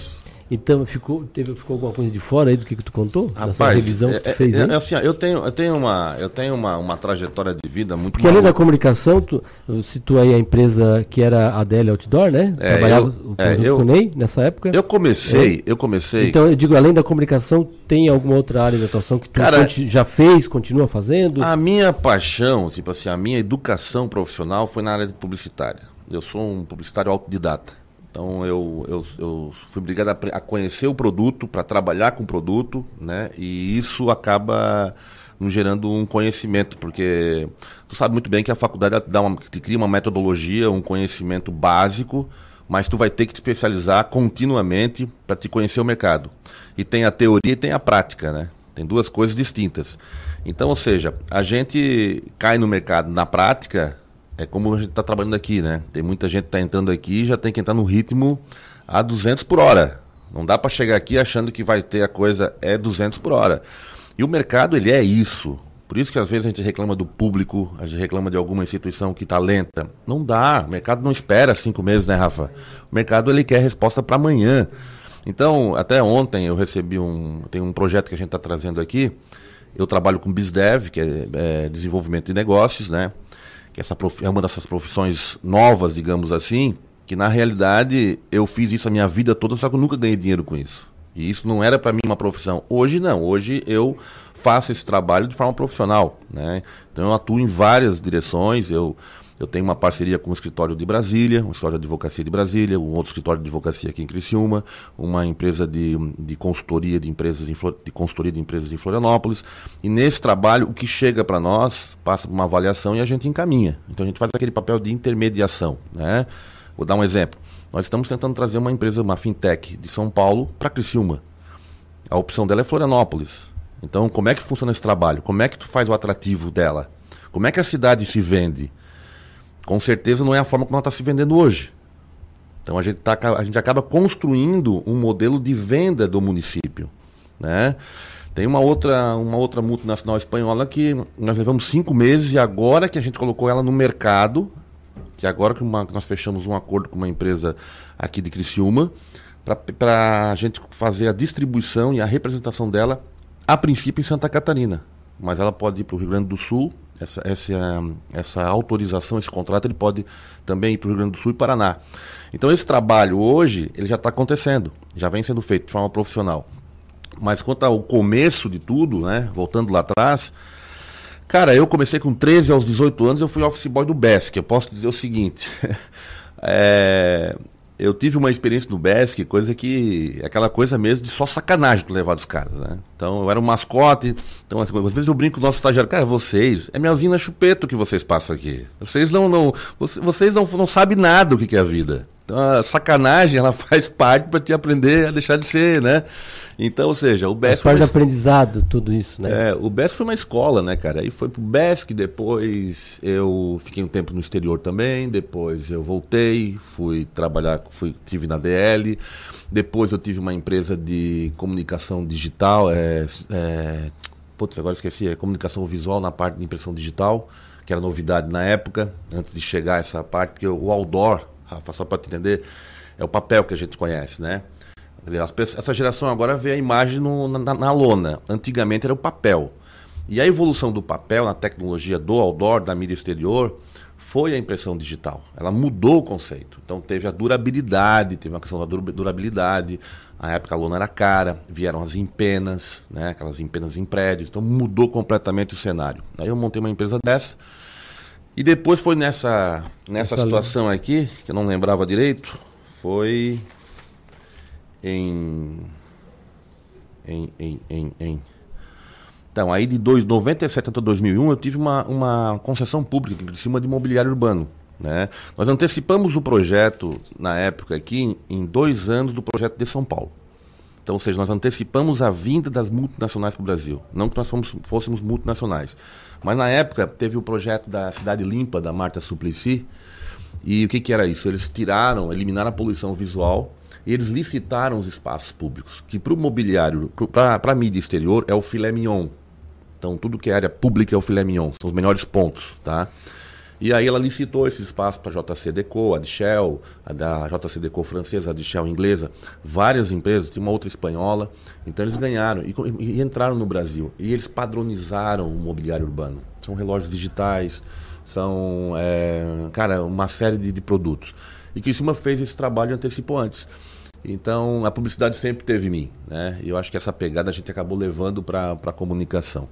Então ficou, teve, ficou alguma coisa de fora aí do que, que tu contou? Rapaz, revisão que tu é, fez é, é, assim, eu tenho, eu tenho, uma, eu tenho uma, uma trajetória de vida muito Porque além da comunicação, tu citou aí a empresa que era a Adele Outdoor, né? É, Trabalhava eu, é, eu, com o Ney nessa época. Eu comecei, é. eu comecei. Então eu digo, além da comunicação, tem alguma outra área de atuação que tu Cara, já fez, continua fazendo? A minha paixão, tipo assim, a minha educação profissional foi na área de publicitária. Eu sou um publicitário autodidata. Então eu, eu, eu fui obrigado a, a conhecer o produto, para trabalhar com o produto, né? E isso acaba nos gerando um conhecimento, porque tu sabe muito bem que a faculdade dá uma, te cria uma metodologia, um conhecimento básico, mas tu vai ter que te especializar continuamente para te conhecer o mercado. E tem a teoria e tem a prática, né? Tem duas coisas distintas. Então, ou seja, a gente cai no mercado na prática é como a gente está trabalhando aqui, né? Tem muita gente que está entrando aqui e já tem que entrar no ritmo a 200 por hora. Não dá para chegar aqui achando que vai ter a coisa é 200 por hora. E o mercado, ele é isso. Por isso que às vezes a gente reclama do público, a gente reclama de alguma instituição que está lenta. Não dá. O mercado não espera cinco meses, né, Rafa? O mercado, ele quer resposta para amanhã. Então, até ontem eu recebi um. Tem um projeto que a gente está trazendo aqui. Eu trabalho com BizDev, que é, é desenvolvimento de negócios, né? Que essa prof... é uma dessas profissões novas, digamos assim, que na realidade eu fiz isso a minha vida toda, só que eu nunca ganhei dinheiro com isso. E isso não era para mim uma profissão. Hoje não, hoje eu faço esse trabalho de forma profissional, né? Então eu atuo em várias direções, eu eu tenho uma parceria com o escritório de Brasília, um escritório de advocacia de Brasília, um outro escritório de advocacia aqui em Criciúma, uma empresa de, de consultoria de empresas em de consultoria de empresas em Florianópolis. E nesse trabalho o que chega para nós passa por uma avaliação e a gente encaminha. Então a gente faz aquele papel de intermediação, né? Vou dar um exemplo. Nós estamos tentando trazer uma empresa, uma fintech de São Paulo para Criciúma. A opção dela é Florianópolis. Então, como é que funciona esse trabalho? Como é que tu faz o atrativo dela? Como é que a cidade se vende? Com certeza não é a forma como ela está se vendendo hoje. Então a gente, tá, a gente acaba construindo um modelo de venda do município. Né? Tem uma outra, uma outra multinacional espanhola que nós levamos cinco meses e agora que a gente colocou ela no mercado, que agora que, uma, nós fechamos um acordo com uma empresa aqui de Criciúma, para a gente fazer a distribuição e a representação dela, a princípio em Santa Catarina. Mas ela pode ir para o Rio Grande do Sul essa, essa, essa autorização, esse contrato, ele pode também ir para o Rio Grande do Sul e Paraná. Então esse trabalho hoje, ele já está acontecendo, já vem sendo feito de forma profissional. Mas quanto ao começo de tudo, né, voltando lá atrás, cara, eu comecei com 13 aos 18 anos, eu fui office boy do BESC. Eu posso dizer o seguinte, é, eu tive uma experiência no BESC, coisa que. aquela coisa mesmo de só sacanagem tu levar dos caras, né? Então eu era um mascote. Então, assim, às vezes eu brinco com o nosso estagiário, cara, vocês, é melzinho na chupeta que vocês passam aqui. Vocês não, não, vocês não, não sabem nada do que é a vida. Então a sacanagem, ela faz parte para te aprender a deixar de ser, né? Então, ou seja, o BESC. Faz parte do aprendizado, tudo isso, né? É, o BESC foi uma escola, né, cara? Aí foi pro BESC, depois eu fiquei um tempo no exterior também, depois eu voltei, fui trabalhar, fui, tive na DL, depois eu tive uma empresa de comunicação digital, é, é, putz, agora esqueci, é comunicação visual na parte de impressão digital, que era novidade na época, antes de chegar essa parte, porque o outdoor, Rafa, só para te entender, é o papel que a gente conhece, né? Essa geração agora vê a imagem no, na, na, lona. Antigamente era o papel. E a evolução do papel na tecnologia do outdoor, da mídia exterior, foi a impressão digital. Ela mudou o conceito. Então teve a durabilidade, teve uma questão da durabilidade. Na época a lona era cara, vieram as empenas, né, aquelas empenas em prédios. Então mudou completamente o cenário. Aí eu montei uma empresa dessa. E depois foi nessa, nessa situação aqui, que eu não lembrava direito, foi em. Em, em, em, em. Então, aí de dois, 97 até 2001, eu tive uma, uma concessão pública em cima de imobiliário urbano. Né? Nós antecipamos o projeto, na época aqui, em dois anos do projeto de São Paulo. Então, ou seja, nós antecipamos a vinda das multinacionais para o Brasil. Não que nós fomos, fôssemos multinacionais. Mas na época teve o projeto da Cidade Limpa, da Marta Suplicy. E o que, que era isso? Eles tiraram, eliminaram a poluição visual eles licitaram os espaços públicos, que para o mobiliário, para a mídia exterior, é o filé mignon. Então, tudo que é área pública é o filé mignon, são os melhores pontos, tá? E aí ela licitou esse espaço para a JC Deco, a de Shell, a da JC Deco francesa, a de Shell inglesa, várias empresas, tinha uma outra espanhola. Então eles ganharam e, e entraram no Brasil. E eles padronizaram o mobiliário urbano. São relógios digitais, são, é, cara, uma série de, de produtos. E que cima fez esse trabalho e antecipou antes. Então, a publicidade sempre teve em mim, né? E eu acho que essa pegada a gente acabou levando para a comunicação.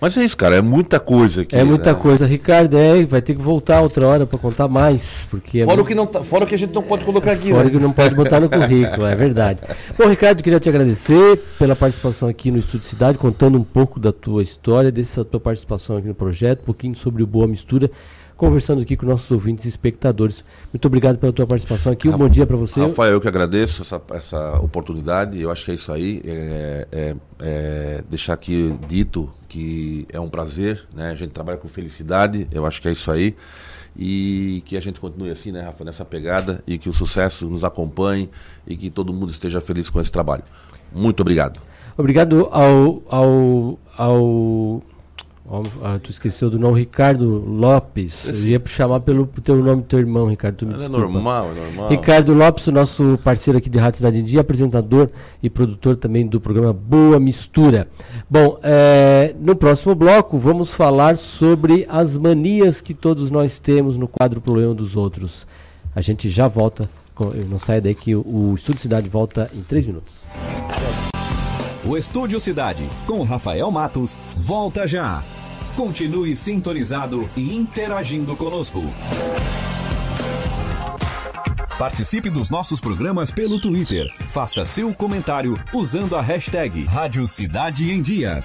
Mas é isso, cara, é muita coisa aqui. É muita né? coisa. Ricardo, é, vai ter que voltar outra hora para contar mais. Porque é fora, muito... o que não tá, fora o que a gente não pode colocar aqui, Fora né? o que não pode botar no currículo, é verdade. Bom, Ricardo, queria te agradecer pela participação aqui no Estúdio Cidade, contando um pouco da tua história, dessa tua participação aqui no projeto, um pouquinho sobre o Boa Mistura conversando aqui com nossos ouvintes e espectadores. Muito obrigado pela tua participação aqui. Um bom dia para você. Rafael, eu que agradeço essa, essa oportunidade. Eu acho que é isso aí. É, é, é deixar aqui dito que é um prazer, né? A gente trabalha com felicidade. Eu acho que é isso aí. E que a gente continue assim, né, Rafa, nessa pegada e que o sucesso nos acompanhe e que todo mundo esteja feliz com esse trabalho. Muito obrigado. Obrigado ao, ao, ao ah, tu esqueceu do nome Ricardo Lopes. Esse... Eu ia chamar pelo teu nome do teu irmão, Ricardo. Tu me é normal, é normal. Ricardo Lopes, o nosso parceiro aqui de Rádio Cidade em Dia, apresentador e produtor também do programa Boa Mistura. Bom, é, no próximo bloco vamos falar sobre as manias que todos nós temos no quadro Problema dos Outros. A gente já volta, não sai daí que o, o Estúdio Cidade volta em três minutos. O Estúdio Cidade, com Rafael Matos, volta já. Continue sintonizado e interagindo conosco. Participe dos nossos programas pelo Twitter. Faça seu comentário usando a hashtag Rádio Cidade em Dia.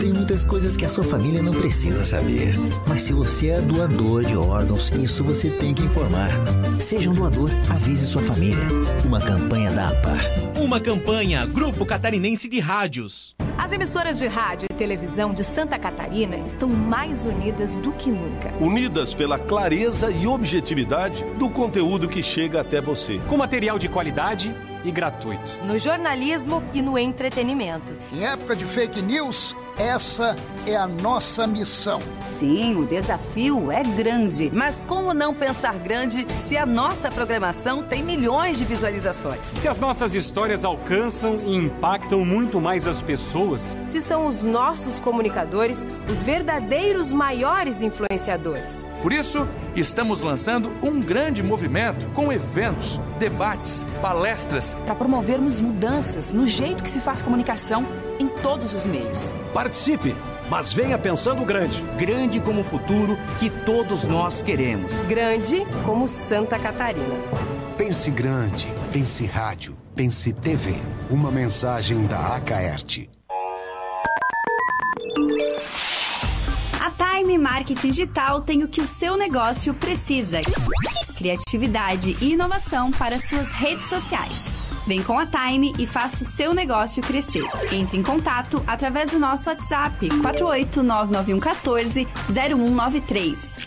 Tem muitas coisas que a sua família não precisa saber. Mas se você é doador de órgãos, isso você tem que informar. Seja um doador, avise sua família. Uma campanha da APAR. Uma campanha Grupo Catarinense de Rádios. As emissoras de rádio e televisão de Santa Catarina estão mais unidas do que nunca. Unidas pela clareza e objetividade do conteúdo que chega até você. Com material de qualidade e gratuito. No jornalismo e no entretenimento. Em época de fake news, essa é a nossa missão. Sim, o desafio é grande. Mas como não pensar grande se a nossa programação tem milhões de visualizações? Se as nossas histórias alcançam e impactam muito mais as pessoas. Se são os nossos comunicadores os verdadeiros maiores influenciadores. Por isso, estamos lançando um grande movimento com eventos, debates, palestras. Para promovermos mudanças no jeito que se faz comunicação em todos os meios. Participe, mas venha pensando grande. Grande como o futuro que todos nós queremos. Grande como Santa Catarina. Pense grande, pense rádio, pense TV. Uma mensagem da Acaerte. A Time Marketing Digital tem o que o seu negócio precisa: criatividade e inovação para suas redes sociais. Vem com a Time e faça o seu negócio crescer. Entre em contato através do nosso WhatsApp 4899114 0193.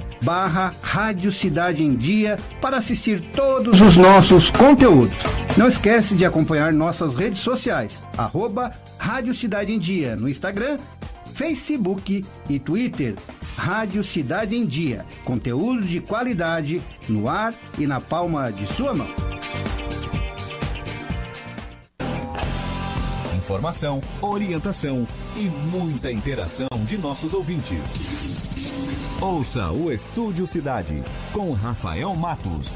barra Rádio Cidade em Dia para assistir todos os nossos conteúdos. Não esquece de acompanhar nossas redes sociais, arroba Rádio Cidade em Dia no Instagram, Facebook e Twitter. Rádio Cidade em Dia, conteúdo de qualidade no ar e na palma de sua mão. Informação, orientação e muita interação de nossos ouvintes. Ouça o Estúdio Cidade com Rafael Matos.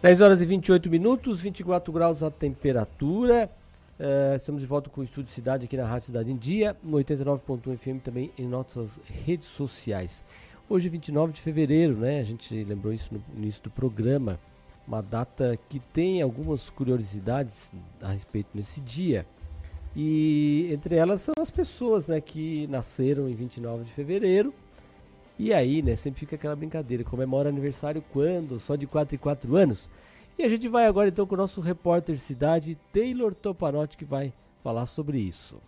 Dez horas e 28 minutos, 24 graus a temperatura. Eh, estamos de volta com o Estúdio Cidade aqui na Rádio Cidade em Dia, no 89.1 FM também em nossas redes sociais. Hoje, 29 de fevereiro, né? A gente lembrou isso no início do programa uma data que tem algumas curiosidades a respeito nesse dia. E entre elas são as pessoas, né, que nasceram em 29 de fevereiro. E aí, né, sempre fica aquela brincadeira, comemora aniversário quando? Só de 4 em 4 anos. E a gente vai agora então com o nosso repórter cidade, Taylor Topanotti, que vai falar sobre isso.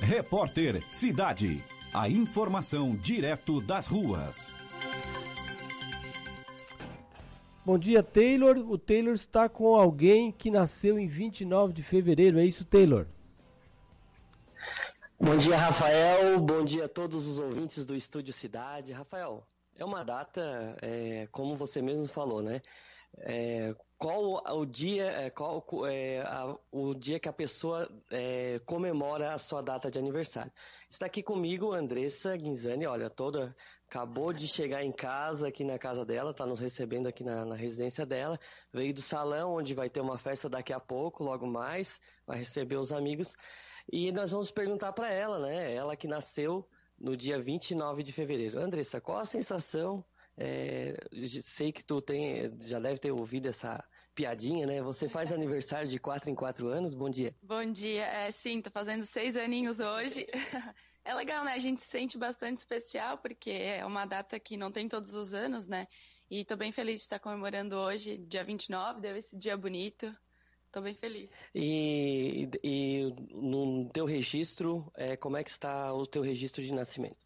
Repórter Cidade. A informação direto das ruas. Bom dia, Taylor. O Taylor está com alguém que nasceu em 29 de fevereiro, é isso, Taylor? Bom dia, Rafael. Bom dia a todos os ouvintes do Estúdio Cidade. Rafael, é uma data, é, como você mesmo falou, né? É, qual o dia, é, qual é, a, o dia que a pessoa é, comemora a sua data de aniversário? Está aqui comigo Andressa Guinzani, olha, toda acabou de chegar em casa, aqui na casa dela, está nos recebendo aqui na, na, residência dela. Veio do salão, onde vai ter uma festa daqui a pouco, logo mais, vai receber os amigos. E nós vamos perguntar para ela, né? Ela que nasceu no dia 29 de fevereiro. Andressa, qual a sensação? É, sei que tu tem, já deve ter ouvido essa piadinha, né? Você faz aniversário de quatro em quatro anos? Bom dia. Bom dia. É, sim, tô fazendo seis aninhos hoje. É legal, né? A gente se sente bastante especial, porque é uma data que não tem todos os anos, né? E tô bem feliz de estar comemorando hoje, dia 29, deu esse dia bonito. Tô bem feliz. E, e no teu registro, é, como é que está o teu registro de nascimento?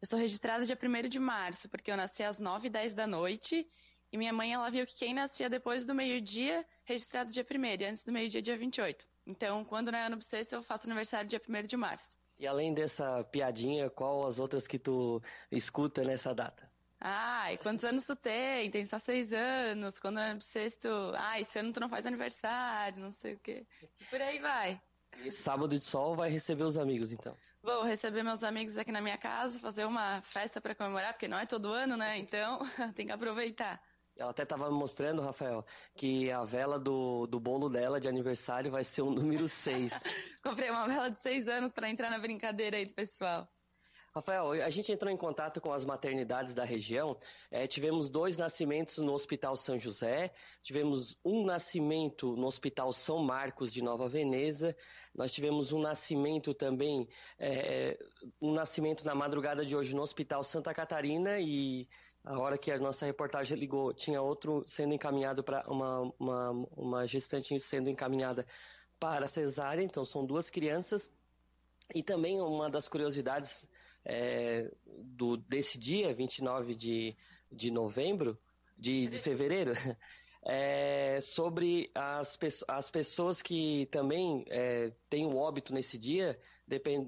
Eu sou registrada dia 1 de março, porque eu nasci às 9 e 10 da noite. E minha mãe, ela viu que quem nascia depois do meio-dia, registrado dia 1 e antes do meio-dia, dia 28. Então, quando não é ano bissexto, eu faço aniversário dia 1 de março. E além dessa piadinha, qual as outras que tu escuta nessa data? Ai, quantos anos tu tem? Tem só seis anos. Quando é ano bissexto, ah, esse ano tu não faz aniversário, não sei o quê. E por aí vai. E sábado de sol vai receber os amigos, então? Vou receber meus amigos aqui na minha casa, fazer uma festa para comemorar, porque não é todo ano, né? Então tem que aproveitar. Ela até estava mostrando, Rafael, que a vela do, do bolo dela de aniversário vai ser o número 6. Comprei uma vela de 6 anos para entrar na brincadeira aí do pessoal. Rafael, a gente entrou em contato com as maternidades da região. É, tivemos dois nascimentos no Hospital São José, tivemos um nascimento no Hospital São Marcos de Nova Veneza. Nós tivemos um nascimento também, é, um nascimento na madrugada de hoje no Hospital Santa Catarina e a hora que a nossa reportagem ligou, tinha outro sendo encaminhado para uma, uma, uma gestante sendo encaminhada para cesárea. Então são duas crianças. E também uma das curiosidades é, do, desse dia, 29 de, de novembro, de, de fevereiro, é, sobre as, as pessoas que também é, têm o óbito nesse dia,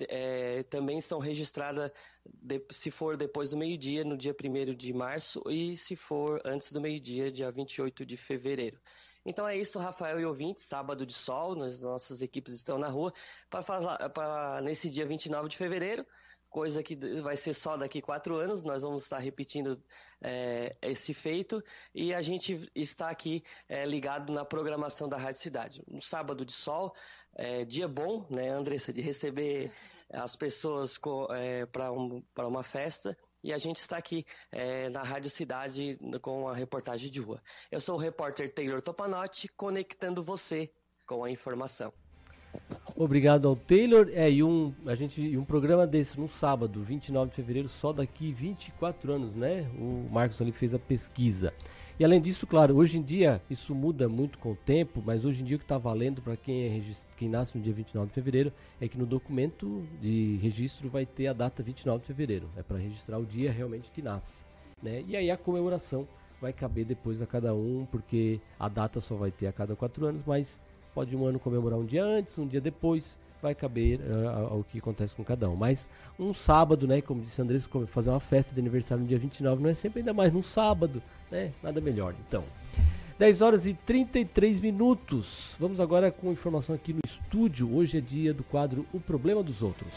é, também são registradas de, se for depois do meio-dia, no dia 1 de março, e se for antes do meio-dia, dia 28 de fevereiro. Então é isso, Rafael e ouvintes, sábado de sol, nós, nossas equipes estão na rua para falar nesse dia 29 de fevereiro coisa que vai ser só daqui quatro anos. Nós vamos estar repetindo é, esse feito e a gente está aqui é, ligado na programação da Rádio Cidade. Um sábado de sol, é, dia bom, né, Andressa, de receber as pessoas é, para um, uma festa. E a gente está aqui é, na Rádio Cidade com a reportagem de rua. Eu sou o repórter Taylor Topanotti, conectando você com a informação. Obrigado ao Taylor. É, e um, a gente, e um programa desse no sábado, 29 de fevereiro, só daqui 24 anos, né? O Marcos ali fez a pesquisa. E além disso, claro, hoje em dia isso muda muito com o tempo, mas hoje em dia o que está valendo para quem, é quem nasce no dia 29 de fevereiro é que no documento de registro vai ter a data 29 de fevereiro. É para registrar o dia realmente que nasce. Né? E aí a comemoração vai caber depois a cada um, porque a data só vai ter a cada quatro anos, mas Pode um ano comemorar um dia antes, um dia depois, vai caber uh, ao que acontece com cada um. Mas um sábado, né, como disse Andrés, fazer uma festa de aniversário no dia 29 não é sempre ainda mais num sábado, né? Nada melhor. Então, 10 horas e 33 minutos. Vamos agora com informação aqui no estúdio. Hoje é dia do quadro O Problema dos Outros.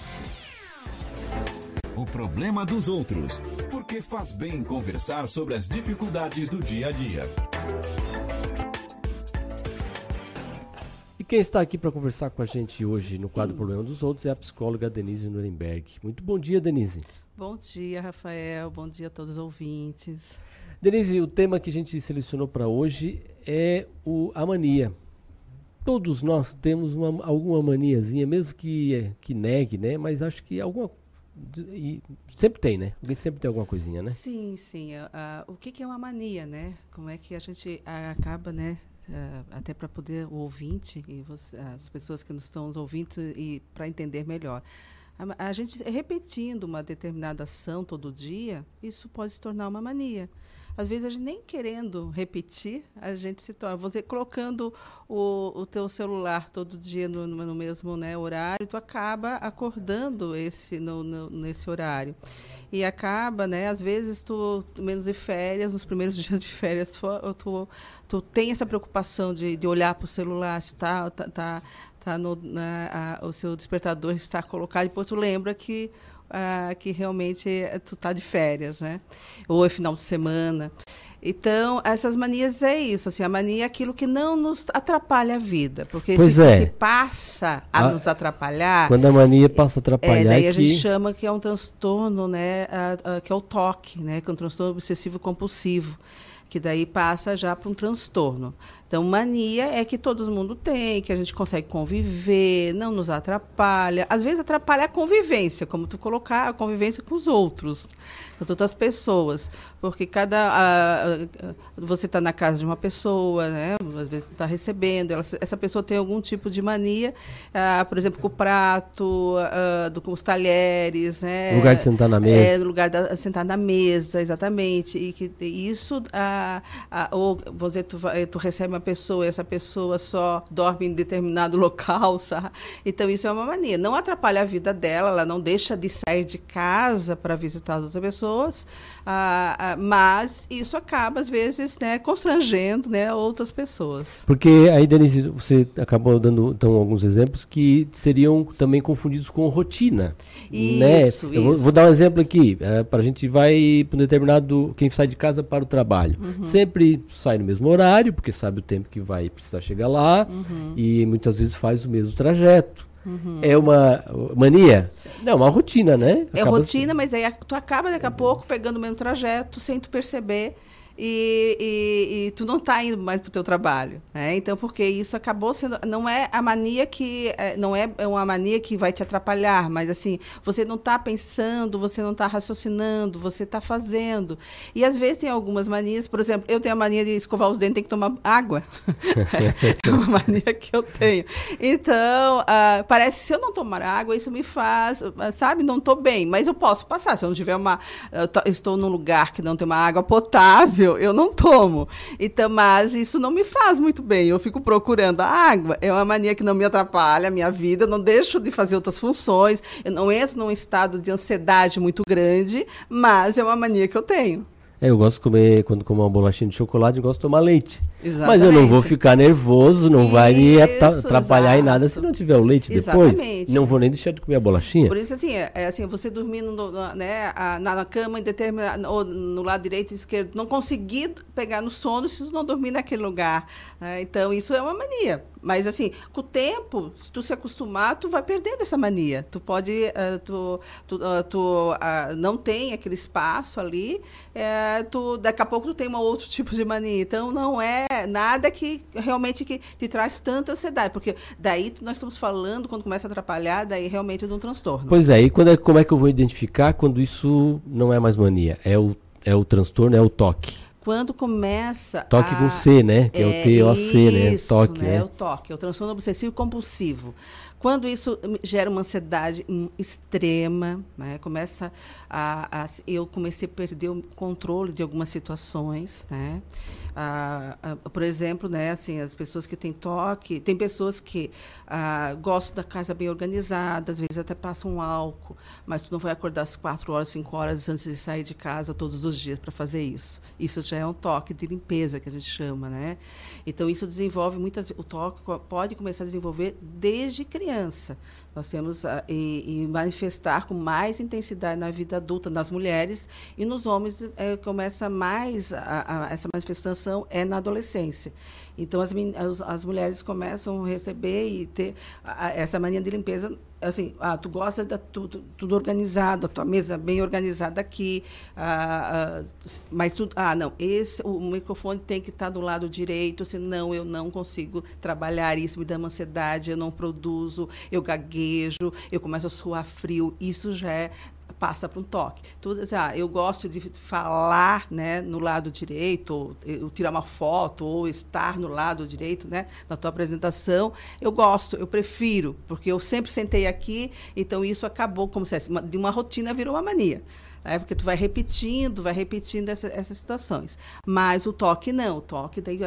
O problema dos outros. Porque faz bem conversar sobre as dificuldades do dia a dia. Quem está aqui para conversar com a gente hoje no quadro Problema dos Outros é a psicóloga Denise Nuremberg. Muito bom dia, Denise. Bom dia, Rafael. Bom dia a todos os ouvintes. Denise, o tema que a gente selecionou para hoje é o, a mania. Todos nós temos uma, alguma maniazinha, mesmo que, que negue, né? Mas acho que alguma e sempre tem, né? Alguém sempre tem alguma coisinha, né? Sim, sim. Uh, uh, o que, que, é uma mania, né? Como é que a gente uh, acaba, né, até para poder o ouvinte e você, as pessoas que nos estão ouvindo e para entender melhor. A, a gente repetindo uma determinada ação todo dia, isso pode se tornar uma mania às vezes a gente nem querendo repetir, a gente se torna. Você colocando o, o teu celular todo dia no, no mesmo né, horário, tu acaba acordando esse no, no, nesse horário. E acaba, né, às vezes tu, menos de férias, nos primeiros dias de férias, tu, tu, tu tem essa preocupação de, de olhar para o celular, se está tá, tá, tá no, na, a, o seu despertador está colocado, e depois tu lembra que ah, que realmente tu tá de férias, né? Ou é final de semana. Então, essas manias é isso, assim, a mania é aquilo que não nos atrapalha a vida, porque pois se, é. se passa a, a, nos atrapalhar... Quém a mania passa a atrapalhar... É, daí a gente chama que é um transtorno, né, que é o toque, né, que é um transtorno obsessivo compulsivo, que daí passa já para um transtorno. Então, mania é que todo mundo tem, que a gente consegue conviver, não nos atrapalha. Às vezes atrapalha a convivência, como tu colocar a convivência com os outros, com as outras pessoas. Porque cada. A, a, você está na casa de uma pessoa, né? Às vezes está recebendo, ela, essa pessoa tem algum tipo de mania, ah, por exemplo, com o prato, ah, do, com os talheres, né? No lugar de sentar na mesa. É, no lugar de sentar na mesa, exatamente. E que isso, ah, ah, ou você tu, tu recebe uma pessoa e essa pessoa só dorme em determinado local, sabe? Então isso é uma mania. Não atrapalha a vida dela, ela não deixa de sair de casa para visitar as outras pessoas, ah, ah, mas isso acaba, às vezes, né, constrangendo né, outras pessoas. Porque aí, Denise, você acabou dando então, alguns exemplos que seriam também confundidos com rotina. Né? Isso, né? Eu vou, vou, dar um exemplo aqui. É, para a gente vai para um determinado. Quem sai de casa para o trabalho. Uhum. Sempre sai no mesmo horário, porque sabe o tempo que vai precisar chegar lá. Uhum. E muitas vezes faz o mesmo trajeto. Uhum. É uma mania? Não, uma rotina, né? É acaba rotina, assim. mas aí tu acaba daqui a pouco pegando o mesmo trajeto sem tu perceber e, e, e, tu não está indo mais para o teu trabalho, né? Então, porque isso acabou sendo, não é a mania que, é, não é uma mania que vai te atrapalhar, mas assim, você não está pensando, você não está raciocinando, você está fazendo. E às vezes tem algumas manias, por exemplo, eu tenho a mania de escovar os dentes, tem que tomar água. é uma mania que eu tenho. Então, uh, parece que se eu não tomar água, isso me faz, sabe, não estou bem, mas eu posso passar. Se eu não tiver uma, estou num lugar que não tem uma água potável, eu não tomo. Então, mas isso não me faz muito bem. Eu fico procurando a água. É uma mania que não me atrapalha a minha vida, eu não deixo de fazer outras funções, eu não entro num estado de ansiedade muito grande, mas é uma mania que eu tenho. É, eu gosto de comer, quando como uma bolachinha de chocolate, eu gosto de tomar leite. Exatamente. Mas eu não vou ficar nervoso, não isso, vai me atrapalhar exato. em nada se não tiver o leite Exatamente. depois. Não vou nem deixar de comer a bolachinha. Por isso, assim, é, é assim você dormindo no, né, na, na, cama, em determinado, ou no lado direito e esquerdo, não conseguir pegar no sono se tu não dormir naquele lugar. Né? Então, isso é uma mania. Mas, assim, com o tempo, se tu se acostumar, tu vai perdendo essa mania. Tu pode, uh, tu, tu, uh, tu uh, não tem aquele espaço ali, uh, tu, daqui a pouco tu tem um outro tipo de mania. Então, não é nada que realmente que te traz tanta ansiedade, porque daí nós estamos falando, quando começa a atrapalhar, daí realmente de um transtorno. Pois é, e quando é, como é que eu vou identificar quando isso não é mais mania? É o, é o transtorno, é o toque? quando começa toque a, com C, né? Que é, é o TOC, né? Toque, né? É o toque, é o transtorno obsessivo compulsivo. Quando isso gera uma ansiedade extrema, né? começa a, a, eu comecei a perder o controle de algumas situações, né? Ah, ah, por exemplo, né, assim, as pessoas que têm toque, tem pessoas que ah, gostam da casa bem organizada, às vezes até passam um álcool, mas tu não vai acordar às quatro horas, cinco horas antes de sair de casa todos os dias para fazer isso. Isso já é um toque de limpeza que a gente chama, né? Então isso desenvolve muitas, o toque pode começar a desenvolver desde criança. Nós temos a, e, e, manifestar com mais intensidade na vida adulta nas mulheres e nos homens é, começa mais a, a, essa manifestação é na adolescência. Então as, as, as mulheres começam a receber e ter essa mania de limpeza assim, ah, tu gosta de tudo, tudo organizado, a tua mesa bem organizada aqui, ah, ah, mas tu, ah, não, esse, o microfone tem que estar do lado direito, senão eu não consigo trabalhar isso, me dá uma ansiedade, eu não produzo, eu gaguejo, eu começo a suar frio, isso já é passa para um toque. Tudo, assim, ah, eu gosto de falar né, no lado direito, ou, ou tirar uma foto, ou estar no lado direito né, na tua apresentação. Eu gosto, eu prefiro, porque eu sempre sentei aqui, então isso acabou, como se fosse, de uma rotina virou uma mania. É porque tu vai repetindo, vai repetindo essa, essas situações. Mas o toque não, o toque daí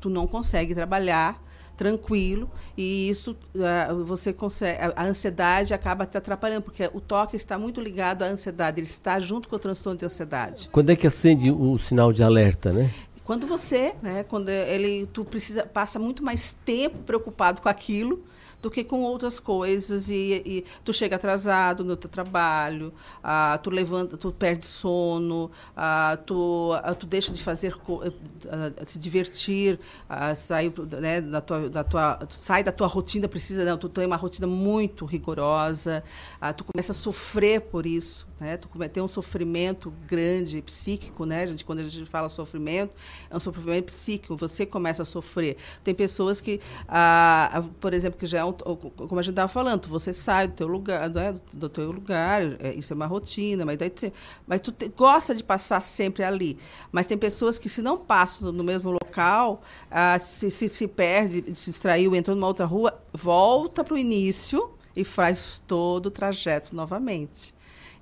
tu não consegue trabalhar tranquilo e isso uh, você consegue a, a, ansiedade acaba te atrapalhando porque o toque está muito ligado à ansiedade ele está junto com o transtorno de ansiedade. Quando é que acende o sinal de alerta né? Quando você né quando ele tu precisa passa muito mais tempo preocupado com aquilo do que com outras coisas e, e tu chega atrasado no teu trabalho, ah, tu levanta, tu perde sono, ah, tu, ah, tu deixa de fazer ah, se divertir, ah, né, da tua, da tua, sai da tua rotina, precisa, não, tu tem uma rotina muito rigorosa, ah, tu começa a sofrer por isso né? Tem um sofrimento grande psíquico, né? A gente, quando a gente fala sofrimento, é um sofrimento psíquico. Você começa a sofrer. Tem pessoas que, ah, por exemplo, que já é um, como a gente estava falando, você sai do teu lugar, né? do teu lugar, é, isso é uma rotina, mas daí mas tu te, gosta de passar sempre ali. Mas tem pessoas que se não passam no mesmo local, ah, se, se se perde, se distraiu, entrou numa outra rua, volta para o início e faz todo o trajeto novamente.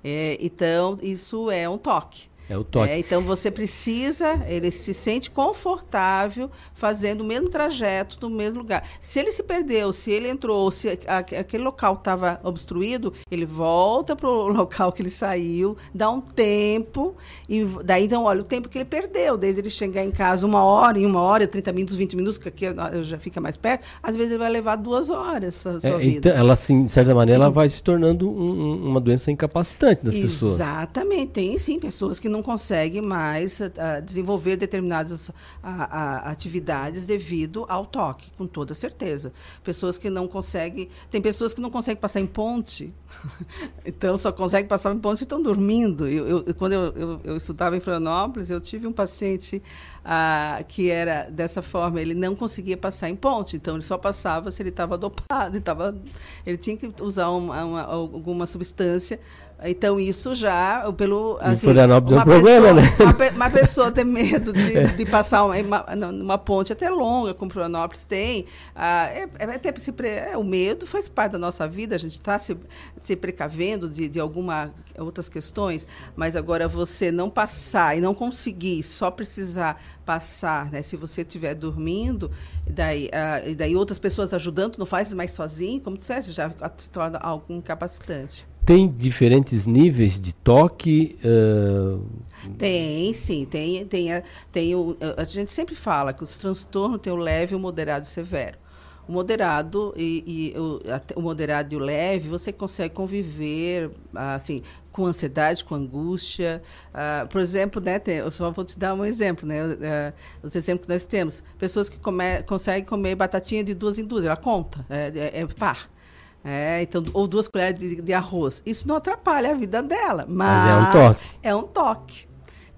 É, então, isso é um toque. É o toque. É, então você precisa, ele se sente confortável fazendo o mesmo trajeto no mesmo lugar. Se ele se perdeu, se ele entrou, se aquele local estava obstruído, ele volta para o local que ele saiu, dá um tempo, e daí então, olha, o tempo que ele perdeu, desde ele chegar em casa uma hora, em uma hora, 30 minutos, 20 minutos, que aqui já fica mais perto, às vezes ele vai levar duas horas a sua é, vida. Então, ela, assim, de certa maneira, ela vai se tornando um, uma doença incapacitante das Exatamente. pessoas. Exatamente. Tem sim pessoas que não não consegue mais uh, desenvolver determinadas uh, uh, atividades devido ao toque, com toda certeza. Pessoas que não conseguem. Tem pessoas que não conseguem passar em ponte, então só conseguem passar em ponte e estão dormindo. Eu, eu quando eu, eu, eu, estudava em Florianópolis, eu tive um paciente que era dessa forma, ele não conseguia passar em ponte, então ele só passava se ele estava dopado, ele, tava, ele tinha que usar uma, uma, alguma substância então, isso já, pelo. Assim, Florianópolis é um problema, né? Uma, uma, pessoa ter medo de, é. de passar uma, uma, ponte até longa, como Florianópolis tem. Ah, é, é, até se é, o medo faz parte da nossa vida, a gente está se, se precavendo de, de algumas outras questões, mas agora você não passar e não conseguir, só precisar passar, né? Se você estiver dormindo, daí, ah, e daí outras pessoas ajudando, não faz mais sozinho, como disseste, já se torna algo incapacitante. Tem diferentes níveis de toque? Uh... Tem, sim. Tem, tem, a, tem o, a gente sempre fala que os transtornos têm o leve, o moderado e o severo. O moderado e, e o, o, moderado e o leve, você consegue conviver assim com ansiedade, com angústia. Uh, por exemplo, né, tem, eu só vou te dar um exemplo, né? Uh, os exemplos que nós temos. Pessoas que come, conseguem comer batatinha de duas em duas, ela conta, é, é, é par. É, então, ou duas colheres de, de, arroz. Isso não atrapalha a vida dela, mas, mas é um toque. É um toque.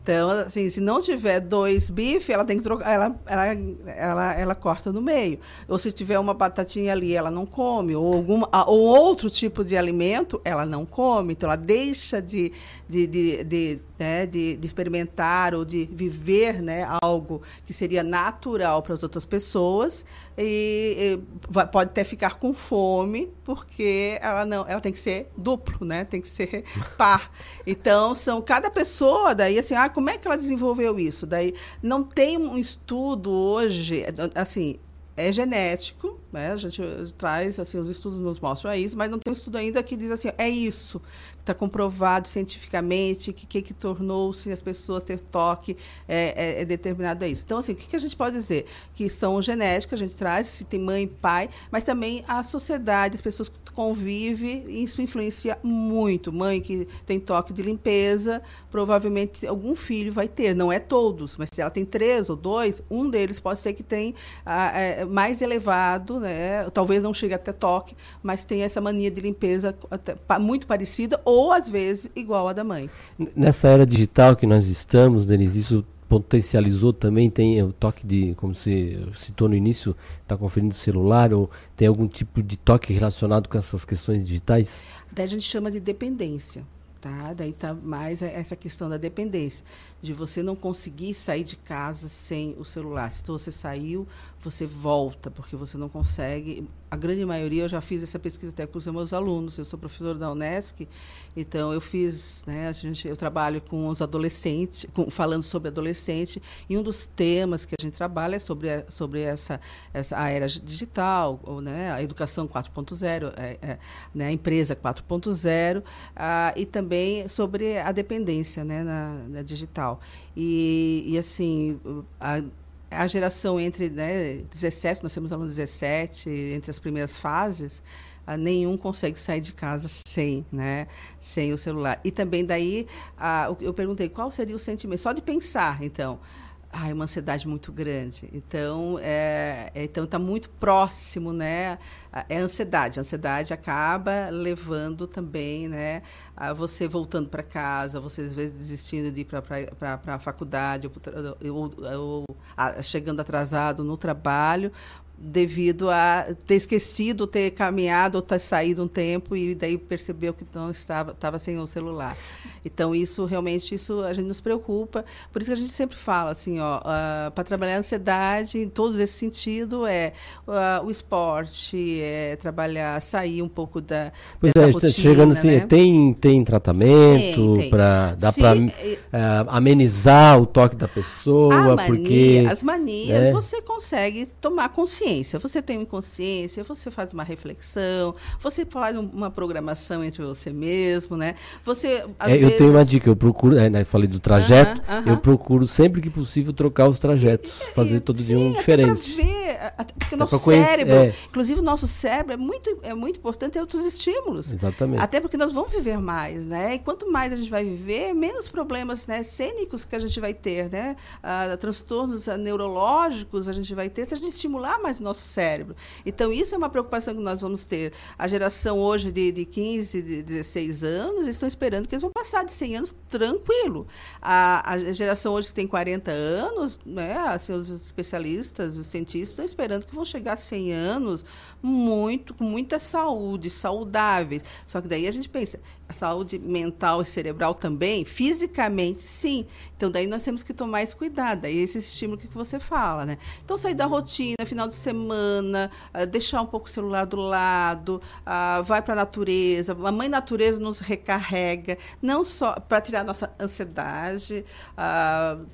Então, assim, se não tiver dois bifes, ela tem que trocar, ela, ela, ela, ela corta no meio. Ou se tiver uma batatinha ali, ela não come. Ou, alguma, ou outro tipo de alimento, ela não come. Então, ela deixa de, de, de, de né, de, de, experimentar ou de viver né, algo que seria natural para as outras pessoas. E, e, pode até ficar com fome porque ela não ela tem que ser duplo né tem que ser par. Então são cada pessoa daí assim ah como é que ela desenvolveu isso? Daí não tem um estudo hoje assim é genético, né? A gente traz, assim, os estudos nos mostram isso, mas não tem um estudo ainda que diz assim, é isso está comprovado cientificamente que que, que tornou-se as pessoas ter toque é, é, é, determinado a isso. Então, assim, o que, que a gente pode dizer? Que são genéticos, a gente traz, se tem mãe e pai, mas também a sociedade, as pessoas que convivem, isso influencia muito. Mãe que tem toque de limpeza, provavelmente algum filho vai ter, não é todos, mas se ela tem três ou dois, um deles pode ser que tenha ah, é, mais elevado, né? talvez não chegue até toque, mas tem essa mania de limpeza até, muito parecida ou às vezes igual a da mãe. Nessa era digital que nós estamos, Denise, isso potencializou também, tem o toque de, como você citou no início, está conferindo o celular, ou tem algum tipo de toque relacionado com essas questões digitais? Daí a gente chama de dependência. Tá? Daí está mais essa questão da dependência, de você não conseguir sair de casa sem o celular. Se você saiu, você volta, porque você não consegue. A grande maioria, eu já fiz essa pesquisa até com os meus alunos, eu sou professora da Unesc, então eu fiz, né, a gente, eu trabalho com os adolescentes, com, falando sobre adolescente, e um dos temas que a gente trabalha é sobre, a, sobre essa, essa a era digital, ou, né, a educação 4.0, é, é, né, a empresa 4.0, ah, e também sobre a dependência né, na, na digital. E, e assim, a, a geração entre né, 17, nós temos alunos 17, entre as primeiras fases, ah, nenhum consegue sair de casa sem, né, sem o celular. E também daí, ah, eu perguntei qual seria o sentimento, só de pensar, então, é uma ansiedade muito grande. Então, é, é então está muito próximo, né? É ansiedade. A ansiedade acaba levando também, né? A você voltando para casa, você às vezes desistindo de ir para a faculdade, ou, ou, ou, ou, chegando atrasado no trabalho, devido a ter esquecido, ter caminhado ou ter saído um tempo e daí percebeu que não estava, estava sem o celular. Então isso realmente isso a gente nos preocupa. Por isso que a gente sempre fala assim, ó, uh, para trabalhar a ansiedade em todos esse sentido é uh, o esporte, é trabalhar, sair um pouco da pois é, rotina, chegando assim, né? tem tem tratamento para dar para uh, eh, amenizar o toque da pessoa, mania, porque as manias né? você consegue tomar consciência consciência. Você tem consciência, você faz uma reflexão, você faz uma programação entre você mesmo, né? Você. É, vezes... Eu tenho uma dica, eu procuro, é, né, falei do trajeto, uh -huh, uh -huh. eu procuro sempre que possível trocar os trajetos, e, fazer e, todo sim, dia um diferente. Ver, porque o nosso cérebro, é. inclusive o nosso cérebro é muito, é muito importante ter outros estímulos. Exatamente. Até porque nós vamos viver mais, né? E quanto mais a gente vai viver, menos problemas né, cênicos que a gente vai ter, né? Ah, transtornos neurológicos a gente vai ter se a gente estimular mais o nosso cérebro. Então, isso é uma preocupação que nós vamos ter. A geração hoje de, de 15, de 16 anos, estão esperando que eles vão passar de 100 anos tranquilo. A, a geração hoje que tem 40 anos, né, assim, os especialistas, os cientistas, estão esperando que vão chegar a 100 anos muito, com muita saúde, saudáveis. Só que daí a gente pensa, a saúde mental e cerebral também, fisicamente, sim. Então, daí nós temos que tomar esse cuidado. Aí esse estímulo que você fala, né? Então, sair da rotina, final de semana, uh, deixar um pouco o celular do lado, uh, vai para a natureza. A mãe natureza nos recarrega, não só para tirar nossa ansiedade, uh,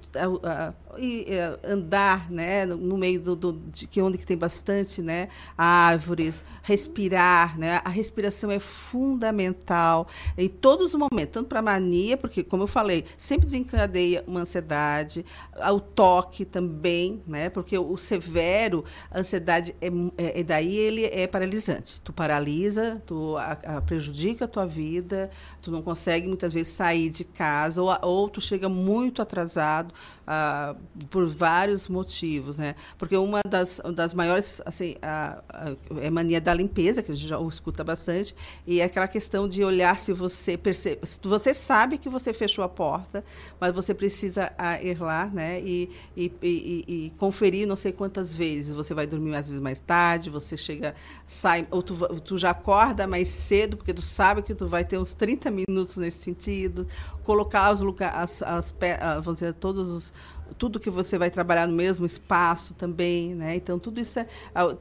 e andar né, no meio do, do, de que onde que tem bastante né, árvores, respirar, né? A respiração é fundamental em todos os momentos, tanto para a mania, porque, como eu falei, sempre desencadeia uma ansiedade, o toque também, né? Porque o severo, a ansiedade, é, é, é daí ele é paralisante. Tu paralisa, tu a, a prejudica a tua vida, tu não consegue muitas vezes sair de casa, ou, ou tu chega muito atrasado ah, por vários motivos, né? Porque uma das, das maiores, assim, a, a, é mania da limpeza, que a gente já escuta bastante, e é aquela questão de olhar se você percebe, você sabe que você fechou a porta, mas você precisa ah, ir lá, né? E, e, e, e, conferir não sei quantas vezes. Você vai dormir às vezes mais tarde, você chega, sai, ou tu, tu já acorda mais cedo, porque tu sabe que tu vai ter uns 30 minutos nesse sentido, colocar os lugares, as, as, vamos dizer, todos os tudo que você vai trabalhar no mesmo espaço também, né? Então tudo isso é,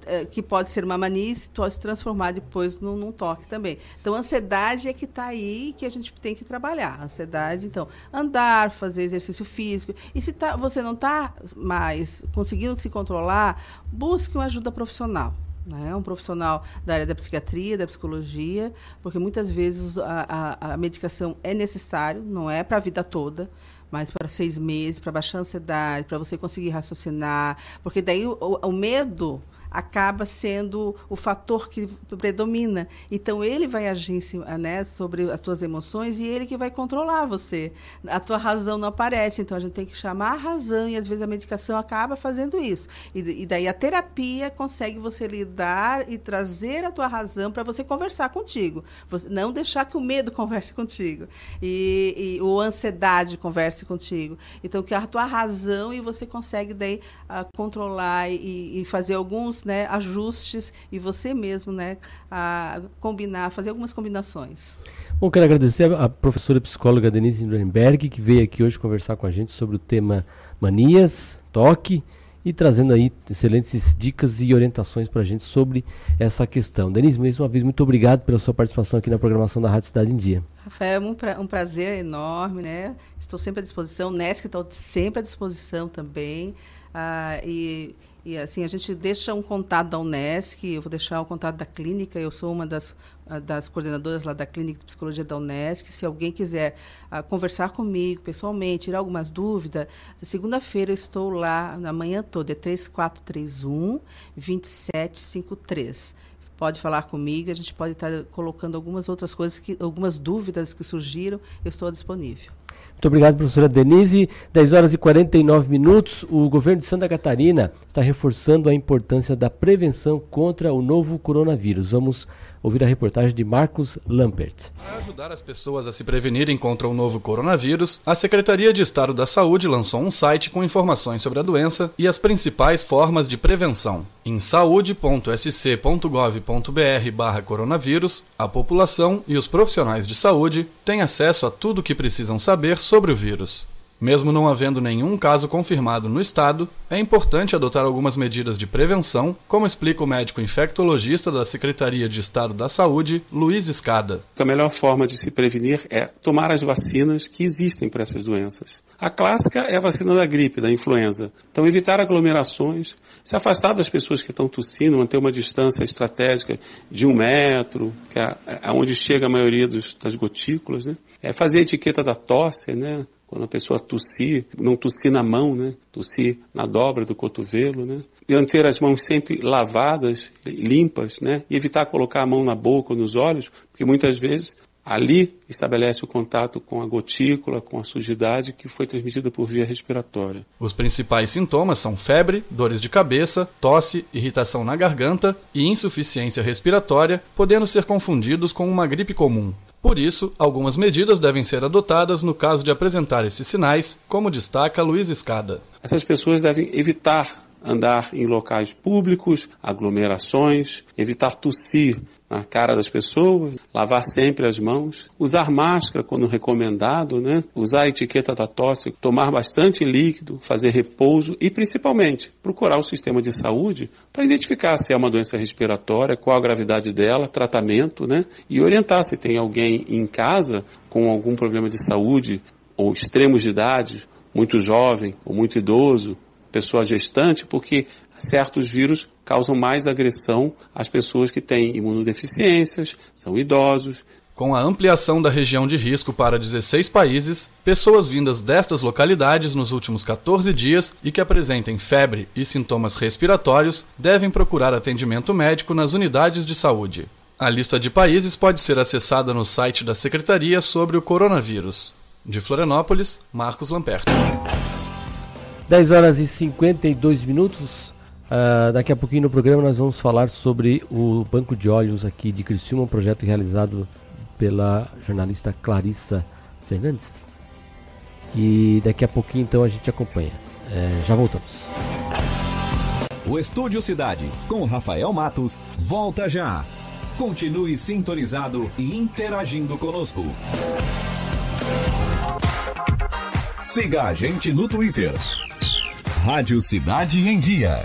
é, é que pode ser uma mania pode se transformar depois num, num toque também. Então a ansiedade é que está aí que a gente tem que trabalhar. Ansiedade, então, andar, fazer exercício físico. E se tá, você não está mais conseguindo se controlar, busque uma ajuda profissional né? um profissional da área da psiquiatria, da psicologia, porque muitas vezes a, a, a medicação é necessário, não é para a vida toda, mas para seis meses, para baixar a ansiedade, para você conseguir raciocinar, porque daí o, o medo acaba sendo o fator que predomina. Então ele vai agir né, sobre as tuas emoções e ele que vai controlar você. A tua razão não aparece, então a gente tem que chamar a razão e às vezes a medicação acaba fazendo isso. E, e daí a terapia consegue você lidar e trazer a tua razão para você conversar contigo. Você, não deixar que o medo converse contigo e, e ou a ansiedade converse contigo. Então que a tua razão e você consegue daí a, controlar e, e fazer alguns alguns né, ajustes e você mesmo né, a combinar, fazer algumas combinações. Bom, quero agradecer a, professora psicóloga Denise Nuremberg, que veio aqui hoje conversar com a gente sobre o tema manias, toque e trazendo aí excelentes dicas e orientações para a gente sobre essa questão. Denise, mais uma vez, muito obrigado pela sua participação aqui na programação da Rádio Cidade em Dia. Rafael, é um, pra, um prazer enorme, né? Estou sempre à disposição, o NESC está sempre à disposição também. Ah, e, e assim, a gente deixa um contato da Unesc, eu vou deixar o contato da clínica, eu sou uma das, ah, das coordenadoras lá da Clínica de Psicologia da Unesc. Se alguém quiser uh, conversar comigo pessoalmente, tirar algumas dúvidas, segunda-feira eu estou lá na manhã toda, é 3431 2753 pode falar comigo, a gente pode estar colocando algumas outras coisas, que, algumas dúvidas que surgiram, eu estou disponível. Muito obrigado, professora Denise. 10 horas e 49 minutos. O governo de Santa Catarina está reforçando a importância da prevenção contra o novo coronavírus. Vamos ouvir a reportagem de Marcos Lampert. Para ajudar as pessoas a se prevenirem contra o novo coronavírus, a Secretaria de Estado da Saúde lançou um site com informações sobre a doença e as principais formas de prevenção. Em saúde.sc.gov.br/coronavírus, a população e os profissionais de saúde têm acesso a tudo o que precisam saber sobre o vírus. Mesmo não havendo nenhum caso confirmado no estado, é importante adotar algumas medidas de prevenção, como explica o médico infectologista da Secretaria de Estado da Saúde, Luiz Escada. A melhor forma de se prevenir é tomar as vacinas que existem para essas doenças. A clássica é a vacina da gripe, da influenza. Então, evitar aglomerações, se afastar das pessoas que estão tossindo, manter uma distância estratégica de um metro, que é, é onde chega a maioria dos, das gotículas, né? É fazer a etiqueta da tosse, né? Quando a pessoa tossir, não tossir na mão, né? Tossir na dobra do cotovelo, né? Manter as mãos sempre lavadas, limpas, né? E evitar colocar a mão na boca ou nos olhos, porque muitas vezes ali estabelece o contato com a gotícula, com a sujidade que foi transmitida por via respiratória. Os principais sintomas são febre, dores de cabeça, tosse, irritação na garganta e insuficiência respiratória, podendo ser confundidos com uma gripe comum. Por isso, algumas medidas devem ser adotadas no caso de apresentar esses sinais, como destaca Luiz Escada. Essas pessoas devem evitar andar em locais públicos, aglomerações, evitar tossir na cara das pessoas, lavar sempre as mãos, usar máscara quando recomendado, né? usar a etiqueta da tosse, tomar bastante líquido, fazer repouso e principalmente procurar o sistema de saúde para identificar se é uma doença respiratória, qual a gravidade dela, tratamento, né? e orientar se tem alguém em casa com algum problema de saúde ou extremos de idade, muito jovem ou muito idoso, pessoa gestante, porque certos vírus causam mais agressão às pessoas que têm imunodeficiências, são idosos. Com a ampliação da região de risco para 16 países, pessoas vindas destas localidades nos últimos 14 dias e que apresentem febre e sintomas respiratórios devem procurar atendimento médico nas unidades de saúde. A lista de países pode ser acessada no site da Secretaria sobre o coronavírus. De Florianópolis, Marcos Lamperto. 10 horas e 52 minutos. Uh, daqui a pouquinho no programa nós vamos falar sobre o Banco de Olhos aqui de Criciúma, um projeto realizado pela jornalista Clarissa Fernandes. E daqui a pouquinho então a gente acompanha. É, já voltamos. O Estúdio Cidade, com Rafael Matos, volta já. Continue sintonizado e interagindo conosco. Siga a gente no Twitter Rádio Cidade em Dia.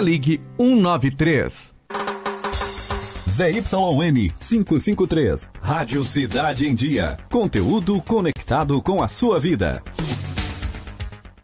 ligue 193. ZYN 553. Rádio Cidade em Dia. Conteúdo conectado com a sua vida.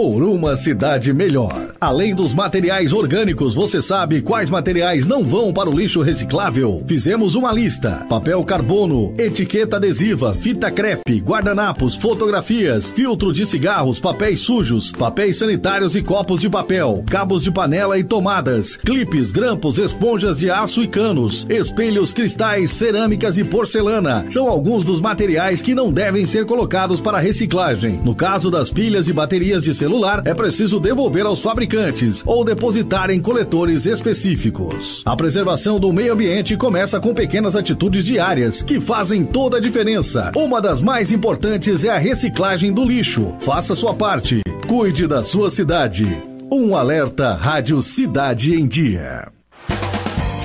Por uma cidade melhor. Além dos materiais orgânicos, você sabe quais materiais não vão para o lixo reciclável? Fizemos uma lista: papel carbono, etiqueta adesiva, fita crepe, guardanapos, fotografias, filtro de cigarros, papéis sujos, papéis sanitários e copos de papel, cabos de panela e tomadas, clipes, grampos, esponjas de aço e canos, espelhos, cristais, cerâmicas e porcelana. São alguns dos materiais que não devem ser colocados para reciclagem. No caso das pilhas e baterias de celular, é preciso devolver aos fabricantes ou depositar em coletores específicos. A preservação do meio ambiente começa com pequenas atitudes diárias que fazem toda a diferença. Uma das mais importantes é a reciclagem do lixo. Faça sua parte. Cuide da sua cidade. Um alerta Rádio Cidade em Dia.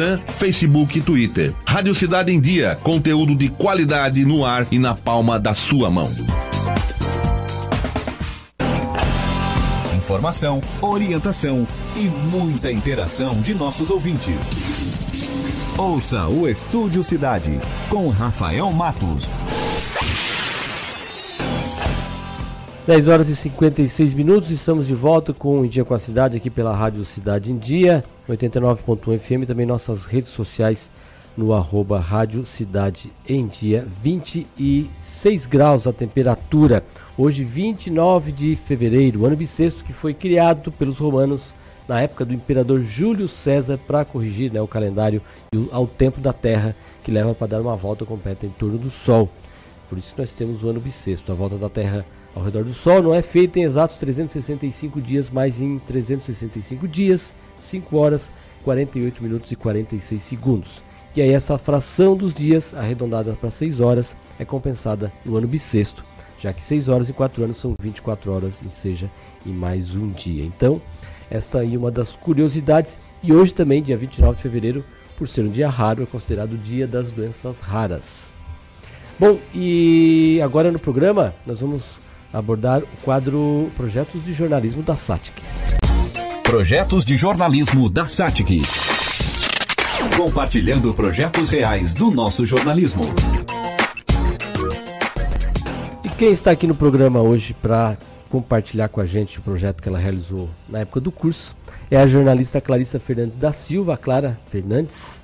Instagram, Facebook e Twitter. Rádio Cidade em Dia, conteúdo de qualidade no ar e na palma da sua mão. Informação, orientação e muita interação de nossos ouvintes. Ouça o Estúdio Cidade com Rafael Matos. 10 horas e 56 minutos, estamos de volta com o Dia com a Cidade aqui pela Rádio Cidade em Dia, 89.1 FM, também nossas redes sociais no arroba Rádio Cidade em Dia, 26 graus a temperatura, hoje 29 de fevereiro, ano bissexto que foi criado pelos romanos na época do imperador Júlio César para corrigir né, o calendário ao tempo da Terra que leva para dar uma volta completa em torno do Sol. Por isso nós temos o ano bissexto, a volta da Terra ao redor do Sol. Não é feita em exatos 365 dias, mas em 365 dias, 5 horas, 48 minutos e 46 segundos. E aí essa fração dos dias, arredondada para 6 horas, é compensada no ano bissexto, já que 6 horas e 4 anos são 24 horas, e seja, em mais um dia. Então, esta aí é uma das curiosidades. E hoje também, dia 29 de fevereiro, por ser um dia raro, é considerado o dia das doenças raras. Bom, e agora no programa nós vamos abordar o quadro Projetos de Jornalismo da SATIC. Projetos de Jornalismo da SATIC. Compartilhando projetos reais do nosso jornalismo. E quem está aqui no programa hoje para compartilhar com a gente o projeto que ela realizou na época do curso é a jornalista Clarissa Fernandes da Silva, Clara Fernandes,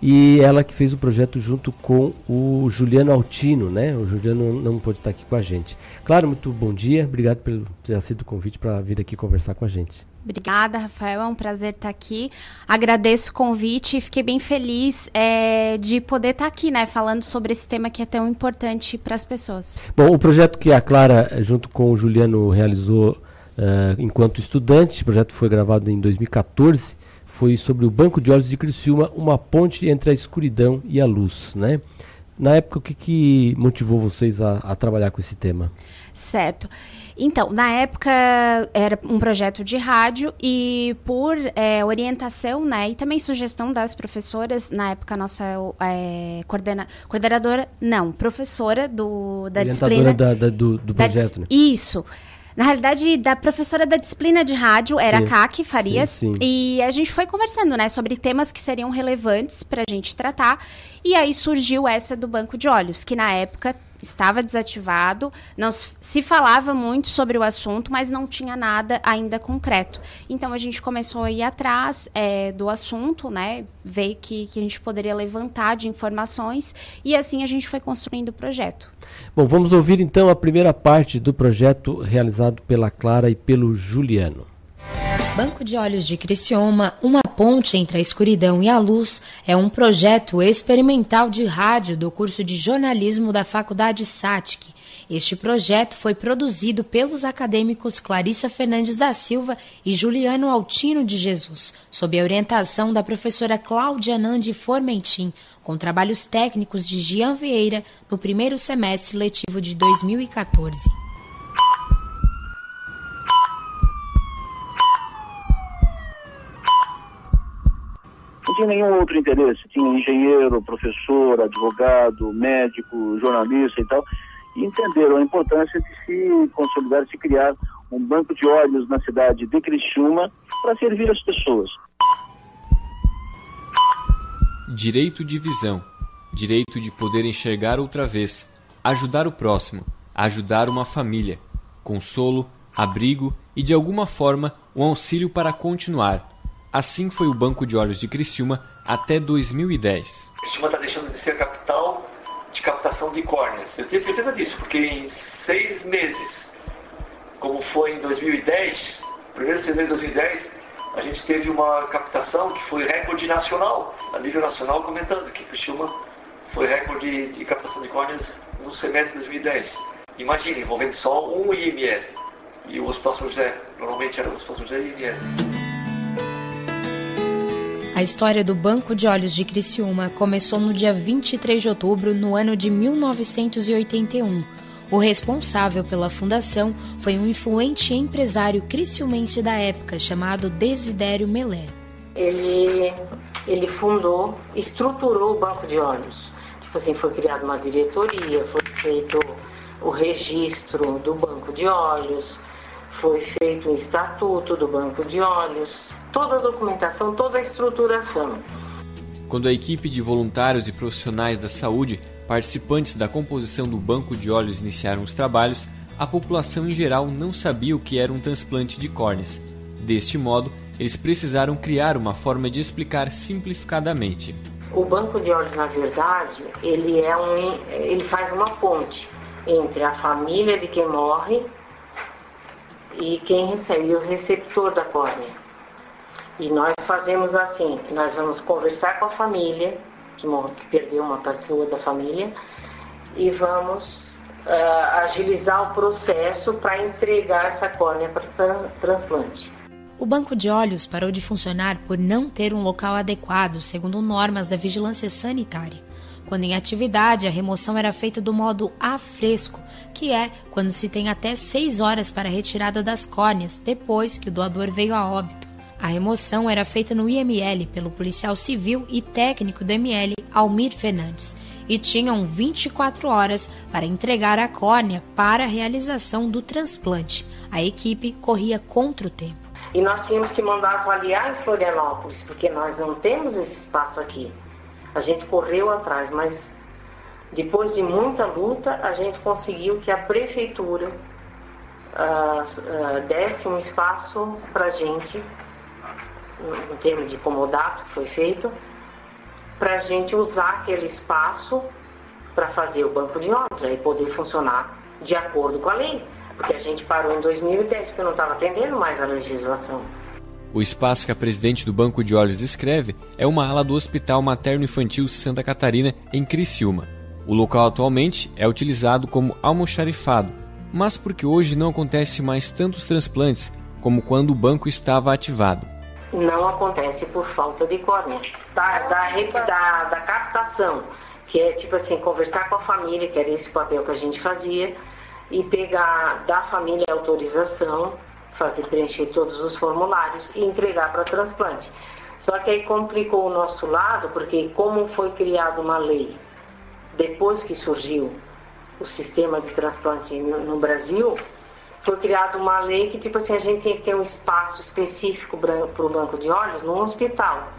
e ela que fez o projeto junto com o Juliano Altino, né? O Juliano não pôde estar aqui com a gente. Claro, muito bom dia. Obrigado por ter aceito o convite para vir aqui conversar com a gente. Obrigada, Rafael. É um prazer estar aqui. Agradeço o convite e fiquei bem feliz é, de poder estar aqui, né? Falando sobre esse tema que é tão importante para as pessoas. Bom, o projeto que a Clara, junto com o Juliano, realizou uh, enquanto estudante, o projeto foi gravado em 2014 foi sobre o Banco de Olhos de Criciúma, uma ponte entre a escuridão e a luz, né? Na época, o que, que motivou vocês a, a trabalhar com esse tema? Certo. Então, na época era um projeto de rádio e por é, orientação, né, e também sugestão das professoras, na época nossa é, coordena, coordenadora, não, professora do, da disciplina. Da, da, do, do projeto, da, né? Isso. Na realidade, da professora da disciplina de rádio era sim, a Kaki Farias. Sim, sim. E a gente foi conversando, né, sobre temas que seriam relevantes para a gente tratar. E aí surgiu essa do banco de olhos, que na época estava desativado, não se falava muito sobre o assunto, mas não tinha nada ainda concreto. Então a gente começou a ir atrás é, do assunto, né? Ver que, que a gente poderia levantar de informações e assim a gente foi construindo o projeto. Bom, vamos ouvir então a primeira parte do projeto realizado pela Clara e pelo Juliano. Banco de Olhos de Criciúma, uma ponte entre a escuridão e a luz, é um projeto experimental de rádio do curso de jornalismo da Faculdade SATIC. Este projeto foi produzido pelos acadêmicos Clarissa Fernandes da Silva e Juliano Altino de Jesus, sob a orientação da professora Cláudia Nandi Formentim, com trabalhos técnicos de Gian Vieira no primeiro semestre letivo de 2014. não tinha nenhum outro interesse. Tinha engenheiro, professor, advogado, médico, jornalista e tal. E entenderam a importância de se consolidar, de se criar um banco de olhos na cidade de Criciúma para servir as pessoas. Direito de visão. Direito de poder enxergar outra vez. Ajudar o próximo. Ajudar uma família. Consolo, abrigo e, de alguma forma, um auxílio para continuar Assim foi o Banco de Olhos de Criciúma até 2010. Criciúma está deixando de ser capital de captação de córneas. Eu tenho certeza disso, porque em seis meses, como foi em 2010, primeiro semestre de 2010, a gente teve uma captação que foi recorde nacional, a nível nacional, comentando que Criciúma foi recorde de captação de córneas no semestre de 2010. Imagine, envolvendo só um IML. E o Hospital São José, normalmente era o Hospital São José e IML. A história do Banco de Olhos de Criciúma começou no dia 23 de outubro, no ano de 1981. O responsável pela fundação foi um influente empresário criciumense da época chamado Desidério Melé. Ele, ele fundou, estruturou o Banco de Olhos. Tipo assim, foi criada uma diretoria, foi feito o registro do Banco de Olhos, foi feito um estatuto do Banco de Olhos, toda a documentação, toda a estruturação. Quando a equipe de voluntários e profissionais da saúde, participantes da composição do banco de olhos, iniciaram os trabalhos, a população em geral não sabia o que era um transplante de córneas. Deste modo, eles precisaram criar uma forma de explicar simplificadamente. O banco de olhos, na verdade, ele é um, ele faz uma ponte entre a família de quem morre e quem recebe o receptor da córnea. E nós fazemos assim, nós vamos conversar com a família, que, perdeu uma pessoa da família, e vamos uh, agilizar o processo para entregar essa córnea para transplante. O banco de olhos parou de funcionar por não ter um local adequado, segundo normas da vigilância sanitária. Quando em atividade, a remoção era feita do modo a fresco, que é quando se tem até 6 horas para a retirada das córneas, depois que o doador veio a óbito. A remoção era feita no IML pelo policial civil e técnico do ML, Almir Fernandes, e tinham 24 horas para entregar a córnea para a realização do transplante. A equipe corria contra o tempo. E nós tínhamos que mandar avaliar em Florianópolis, porque nós não temos esse espaço aqui. A gente correu atrás, mas depois de muita luta, a gente conseguiu que a prefeitura uh, uh, desse um espaço para a gente em termos de comodato que foi feito, para a gente usar aquele espaço para fazer o banco de obras e poder funcionar de acordo com a lei. Porque a gente parou em 2010 porque não estava atendendo mais a legislação. O espaço que a presidente do Banco de Olhos descreve é uma ala do Hospital Materno Infantil Santa Catarina, em Criciúma. O local atualmente é utilizado como almoxarifado, mas porque hoje não acontece mais tantos transplantes como quando o banco estava ativado não acontece por falta de córnea. Da, da, da, da captação, que é tipo assim, conversar com a família, que era esse papel que a gente fazia, e pegar da família a autorização, fazer preencher todos os formulários e entregar para transplante. Só que aí complicou o nosso lado, porque como foi criada uma lei depois que surgiu o sistema de transplante no, no Brasil, foi criada uma lei que, tipo assim, a gente tem que ter um espaço específico para o banco de olhos no hospital.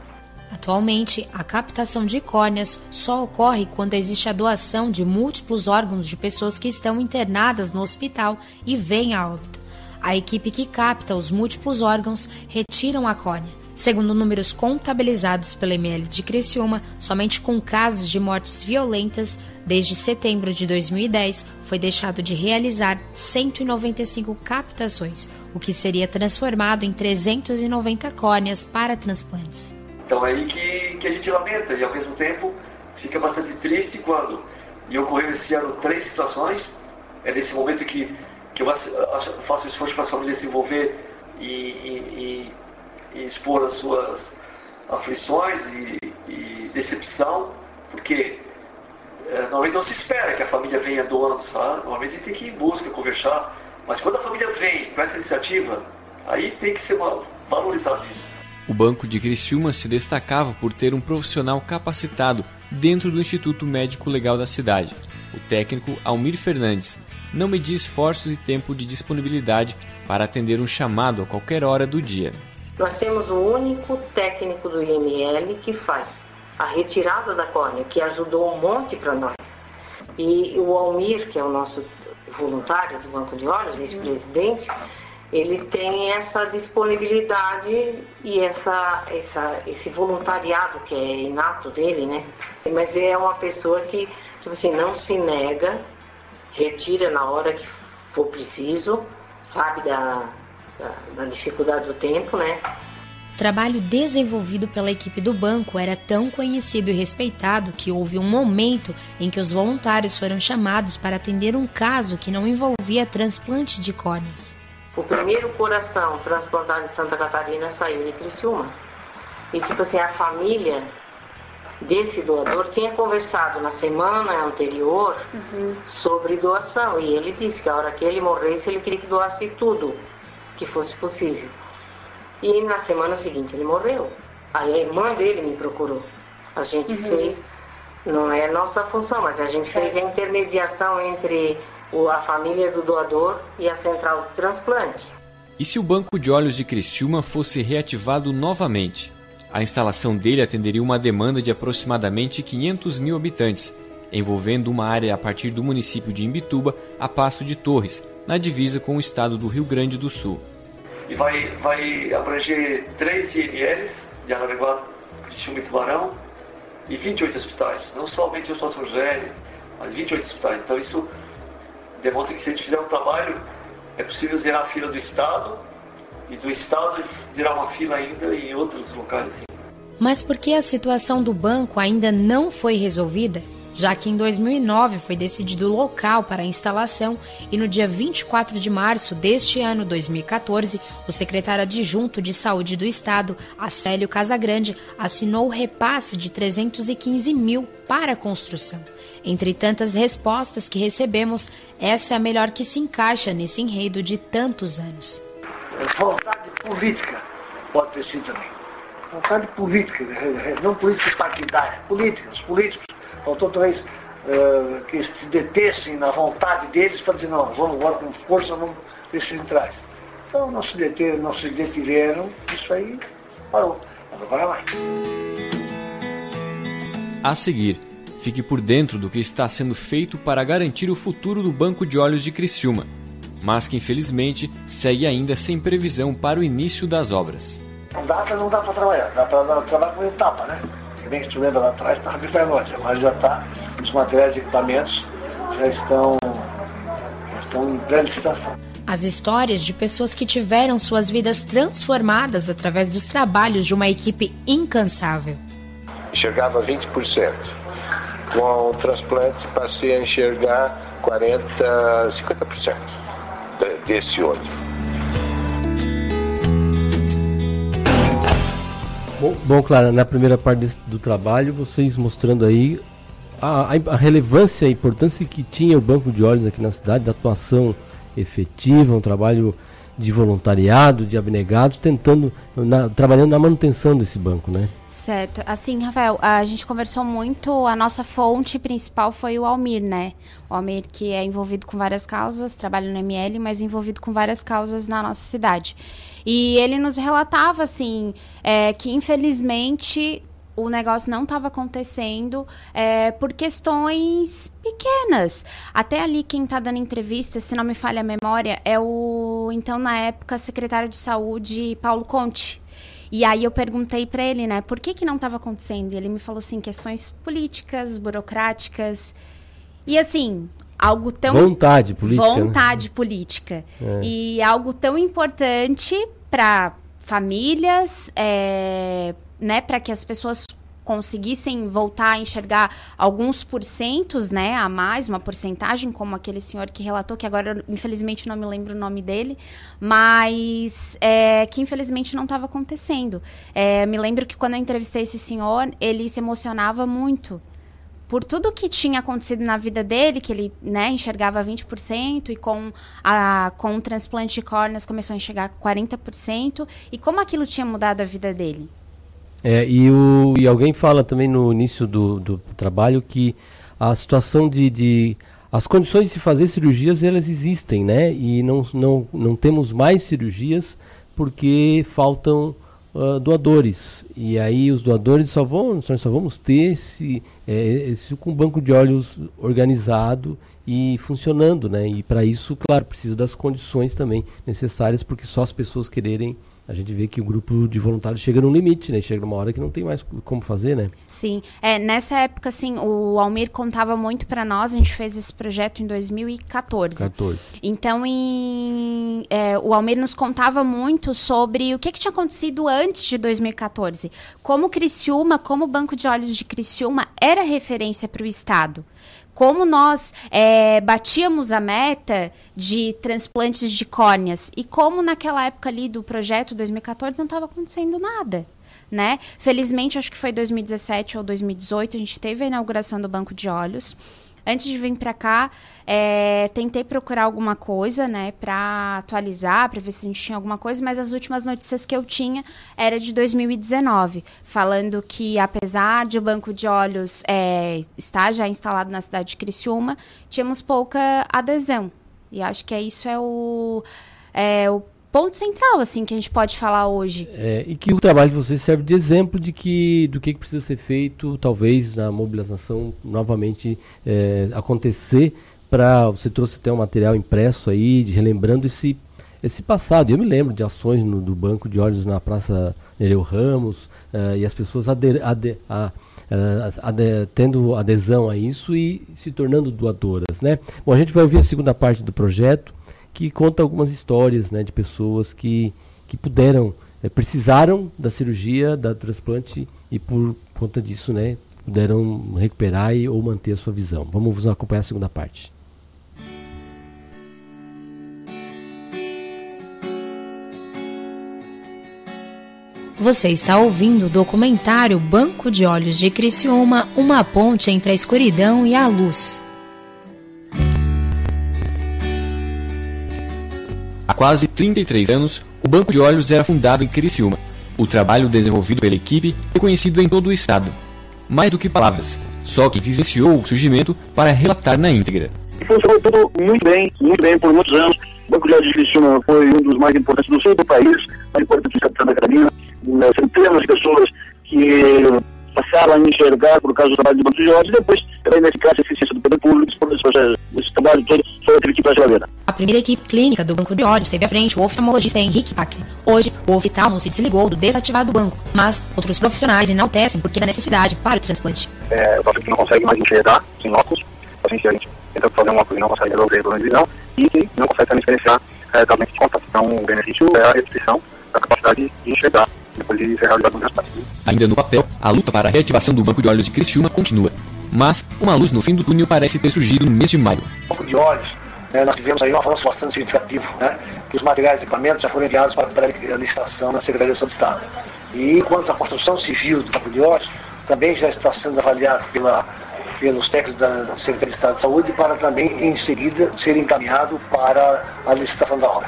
Atualmente, a captação de córneas só ocorre quando existe a doação de múltiplos órgãos de pessoas que estão internadas no hospital e vêm a óbito. A equipe que capta os múltiplos órgãos retiram a córnea Segundo números contabilizados pela ML de Criciúma, somente com casos de mortes violentas, desde setembro de 2010, foi deixado de realizar 195 captações, o que seria transformado em 390 córneas para transplantes. Então é aí que, que a gente lamenta e ao mesmo tempo fica bastante triste quando, e ocorreu esse ano três situações, é nesse momento que, que eu faço esforço para as famílias se envolver e, e, e, e expor as suas aflições e, e decepção, porque é, normalmente não se espera que a família venha doando, sabe? Normalmente a gente tem que ir em busca, conversar, mas quando a família vem com essa iniciativa, aí tem que ser valorizado isso. O Banco de Criciúma se destacava por ter um profissional capacitado dentro do Instituto Médico Legal da cidade. O técnico Almir Fernandes não media esforços e tempo de disponibilidade para atender um chamado a qualquer hora do dia. Nós temos o único técnico do IML que faz a retirada da córnea, que ajudou um monte para nós. E o Almir, que é o nosso voluntário do Banco de Olhos, vice-presidente, ele tem essa disponibilidade e essa, essa, esse voluntariado que é inato dele, né? Mas é uma pessoa que, tipo assim, não se nega, retira na hora que for preciso, sabe da, da, da dificuldade do tempo, né? O trabalho desenvolvido pela equipe do banco era tão conhecido e respeitado que houve um momento em que os voluntários foram chamados para atender um caso que não envolvia transplante de córneas. O primeiro coração transplantado em Santa Catarina saiu de Criciúma. E tipo assim, a família desse doador tinha conversado na semana anterior uhum. sobre doação. E ele disse que a hora que ele morresse, ele queria que doasse tudo que fosse possível. E na semana seguinte ele morreu. Aí a irmã dele me procurou. A gente uhum. fez, não é nossa função, mas a gente fez a intermediação entre a família do doador e a central de transplante. E se o banco de olhos de Criciúma fosse reativado novamente? A instalação dele atenderia uma demanda de aproximadamente 500 mil habitantes, envolvendo uma área a partir do município de Imbituba a Passo de Torres, na divisa com o estado do Rio Grande do Sul. E vai, vai abranger três IMLs de Araranguá, Criciúma e Tubarão, e 28 hospitais, não somente o Hospital São José, mas 28 hospitais. Então isso demonstra que se a gente fizer um trabalho, é possível zerar a fila do Estado e do Estado zerar uma fila ainda em outros locais. Mas por que a situação do banco ainda não foi resolvida? Já que em 2009 foi decidido o local para a instalação e no dia 24 de março deste ano 2014, o secretário adjunto de Saúde do Estado, Acélio Casagrande, assinou o repasse de 315 mil para a construção. Entre tantas respostas que recebemos, essa é a melhor que se encaixa nesse enredo de tantos anos. Vontade política pode ter sido também. Vontade política, não políticas partidárias, políticos, Faltou talvez uh, que se detessem na vontade deles para dizer, não, vamos agora com força, vamos ver se traz. Então não se deteram, não se detiveram, isso aí parou. Mas agora vai. A seguir, Fique por dentro do que está sendo feito para garantir o futuro do Banco de Olhos de Criciúma, mas que infelizmente segue ainda sem previsão para o início das obras. Não dá, não dá para trabalhar, dá para trabalhar com etapa, né? Se bem que tu lembra lá atrás, estava de pé norte, mas já está, os materiais e equipamentos já estão, já estão em pré-licitação. As histórias de pessoas que tiveram suas vidas transformadas através dos trabalhos de uma equipe incansável. Enxergava 20% com o transplante passei a enxergar 40, 50% desse olho. Bom, Clara, na primeira parte do trabalho, vocês mostrando aí a, a, relevância e a importância que tinha o Banco de Olhos aqui na cidade, da atuação efetiva, um trabalho de voluntariado, de abnegados, tentando, na, trabalhando na manutenção desse banco, né? Certo. Assim, Rafael, a gente conversou muito, a nossa fonte principal foi o Almir, né? O Almir que é envolvido com várias causas, trabalha no ML, mas envolvido com várias causas na nossa cidade. E ele nos relatava, assim, é, que infelizmente o negócio não estava acontecendo é, por questões pequenas. Até ali quem está dando entrevista, se não me falha a memória, é o então na época secretário de saúde Paulo Conte. E aí eu perguntei para ele, né, por que que não estava acontecendo? E ele me falou assim, questões políticas, burocráticas. E assim, algo tão vontade política, né? vontade né? política é. e algo tão importante para famílias, é, né, para que as pessoas conseguissem voltar a enxergar alguns porcentos, né, a mais, uma porcentagem, como aquele senhor que relatou, que agora infelizmente não me lembro o nome dele, mas é, que infelizmente não estava acontecendo. É, me lembro que quando eu entrevistei esse senhor, ele se emocionava muito por tudo que tinha acontecido na vida dele, que ele né, enxergava 20%, e com, a, com o transplante de córneas começou a enxergar 40%, e como aquilo tinha mudado a vida dele. É, e, o, e alguém fala também no início do, do trabalho que a situação de, de as condições de se fazer cirurgias elas existem, né? E não, não, não temos mais cirurgias porque faltam uh, doadores. E aí os doadores só vão, nós só vamos ter esse, é, esse com um banco de olhos organizado e funcionando, né? E para isso, claro, precisa das condições também necessárias, porque só as pessoas quererem a gente vê que o grupo de voluntários chega no limite, né? Chega numa hora que não tem mais como fazer, né? Sim. É, nessa época, assim, o Almir contava muito para nós, a gente fez esse projeto em 2014. 14. Então, em, é, o Almir nos contava muito sobre o que, que tinha acontecido antes de 2014. Como Criciúma, como o Banco de Olhos de Criciúma era referência para o Estado como nós é, batíamos a meta de transplantes de córneas e como naquela época ali do projeto 2014 não estava acontecendo nada. Né? Felizmente, acho que foi 2017 ou 2018, a gente teve a inauguração do Banco de Olhos. Antes de vir para cá, é, tentei procurar alguma coisa, né, para atualizar, para ver se a gente tinha alguma coisa, mas as últimas notícias que eu tinha era de 2019, falando que apesar de o banco de olhos é, estar já instalado na cidade de Criciúma, tínhamos pouca adesão. E acho que é isso é o, é, o ponto central assim que a gente pode falar hoje. É, e que o trabalho de vocês serve de exemplo de que do que, precisa ser feito, talvez na mobilização novamente é, acontecer para você trouxe até um material impresso aí, de, relembrando esse esse passado. Eu me lembro de ações no, do Banco de Olhos na Praça Nereu Ramos uh, e as pessoas ader, ader, a, uh, tendo adesão a isso e se tornando doadoras, né? Bom, a gente vai ouvir a segunda parte do projeto que conta algumas histórias né, de pessoas que, que puderam, é, precisaram da cirurgia, da transplante e por conta disso né, puderam recuperar e, ou manter a sua visão. Vamos acompanhar a segunda parte. Você está ouvindo o documentário Banco de Olhos de Criciúma, uma ponte entre a escuridão e a luz. Quase 33 anos, o Banco de Olhos era fundado em Criciúma. O trabalho desenvolvido pela equipe é conhecido em todo o estado. Mais do que palavras, só quem vivenciou o surgimento para relatar na íntegra. Funcionou tudo muito bem, muito bem por muitos anos. O Banco de Olhos de Criciúma foi um dos mais importantes do sul do país, mais importante do da Catarina. Centenas de pessoas que passaram a enxergar por causa do trabalho do Banco de Olhos e depois pela ineficácia e eficiência do poder público, por esse, esse trabalho todo foi a primeira equipe clínica do Banco de Olhos teve à frente o oftalmologista Henrique Packler. Hoje, o oftalmo se desligou do desativado do banco, mas outros profissionais enaltecem porque da necessidade para o transplante. É, o paciente não consegue mais enxergar sem óculos, o paciente a gente tenta fazer um óculos e não consegue resolver o problema de visão, e não consegue também diferenciar é, da lente de contato. Então, o benefício é a restrição da capacidade de enxergar depois de ser realizado um transplante. Ainda no papel, a luta para a reativação do Banco de Olhos de Criciúma continua. Mas uma luz no fim do túnel parece ter surgido no mês de maio. Banco de Olhos, né, nós tivemos aí um avanço bastante significativo, né, que os materiais e equipamentos já foram enviados para, a licitação na Secretaria de Estado. E quanto à construção civil do Banco de Olhos, também já está sendo avaliado pela, pelos técnicos da Secretaria de Estado de Saúde para também, em seguida, ser encaminhado para a licitação da obra.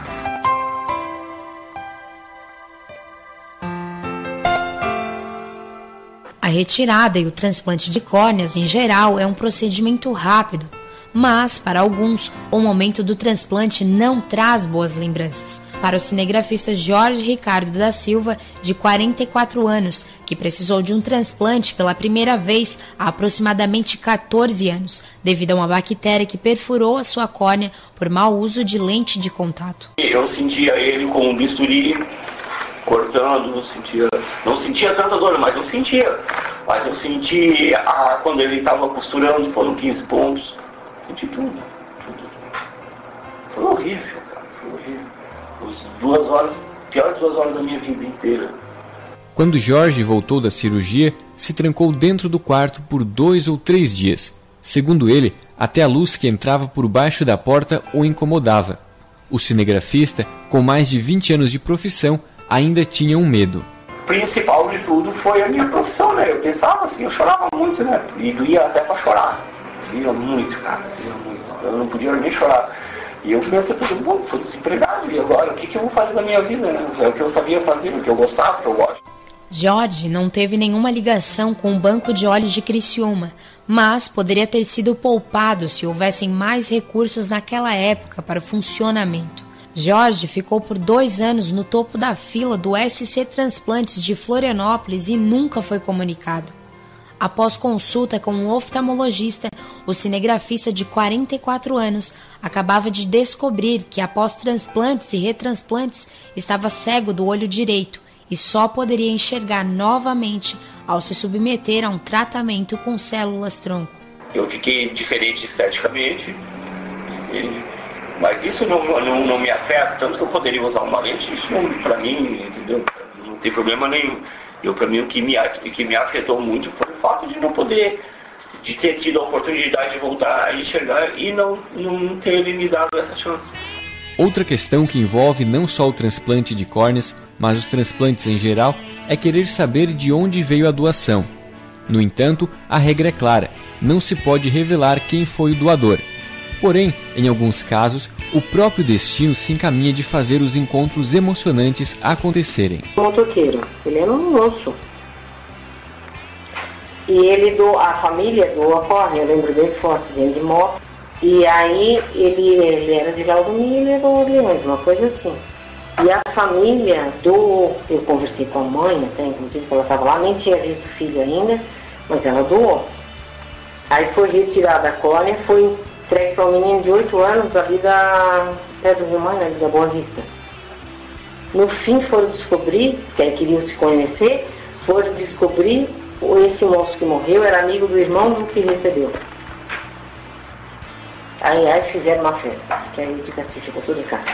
A retirada e o transplante de córneas, em geral, é um procedimento rápido, mas, para alguns, o momento do transplante não traz boas lembranças. Para o cinegrafista Jorge Ricardo da Silva, de 44 anos, que precisou de um transplante pela primeira vez há aproximadamente 14 anos, devido a uma bactéria que perfurou a sua córnea por mau uso de lente de contato. Eu sentia ele com um bisturi cortando, não sentia, não sentia tanta dor, mas eu sentia. Mas eu senti, ah, quando ele estava costurando, foram 15 pontos, senti tudo. Foi horrível, cara, foi horrível. As duas horas, piores duas horas da minha vida inteira. Quando Jorge voltou da cirurgia, se trancou dentro do quarto por dois ou três dias. Segundo ele, até a luz que entrava por baixo da porta o incomodava. O cinegrafista, com mais de 20 anos de profissão, ainda tinha um medo. O principal de tudo foi a minha profissão, né? Eu pensava assim, eu chorava muito, né? E doía até pra chorar. Doía muito, cara, doía muito. Eu não podia nem chorar. E eu comecei a pensar, bom, tô desempregado, e agora o que, que eu vou fazer da minha vida, né? É o que eu sabia fazer, o que eu gostava, o que eu gosto. Jorge não teve nenhuma ligação com o Banco de Olhos de Criciúma, mas poderia ter sido poupado se houvessem mais recursos naquela época para o funcionamento. Jorge ficou por dois anos no topo da fila do SC Transplantes de Florianópolis e nunca foi comunicado. Após consulta com um oftalmologista, o cinegrafista de 44 anos acabava de descobrir que, após transplantes e retransplantes, estava cego do olho direito e só poderia enxergar novamente ao se submeter a um tratamento com células tronco. Eu fiquei diferente esteticamente, mas isso não, não, não, me afeta, tanto que eu poderia usar uma lente, isso para mim, entendeu? Não tem problema nenhum. Eu, para mim, o que me, que me afetou muito foi o fato de não poder, de ter tido a oportunidade de voltar a enxergar e não, não ter me dado essa chance. Outra questão que envolve não só o transplante de córneas, mas os transplantes em geral, é querer saber de onde veio a doação. No entanto, a regra é clara: não se pode revelar quem foi o doador. Porém, em alguns casos, o próprio destino se encaminha de fazer os encontros emocionantes acontecerem. O motoqueiro, ele era um moço. E ele do, a família do Acorne, eu lembro dele, foi um de moto. E aí ele, ele era de Valdomiro e Orleans, uma coisa assim. E a família do. Eu conversei com a mãe, até inclusive, ela estava lá, nem tinha visto o filho ainda, mas ela doou. Aí foi retirada a córnea, foi entregue para um menino de 8 anos ali da. Do Rio Mãe, ali da Boa Vista. No fim foram descobrir, que aí queriam se conhecer, foram descobrir esse moço que morreu era amigo do irmão do que recebeu. Aí, aí fizeram uma festa, que aí fica assim, ficou tudo em casa.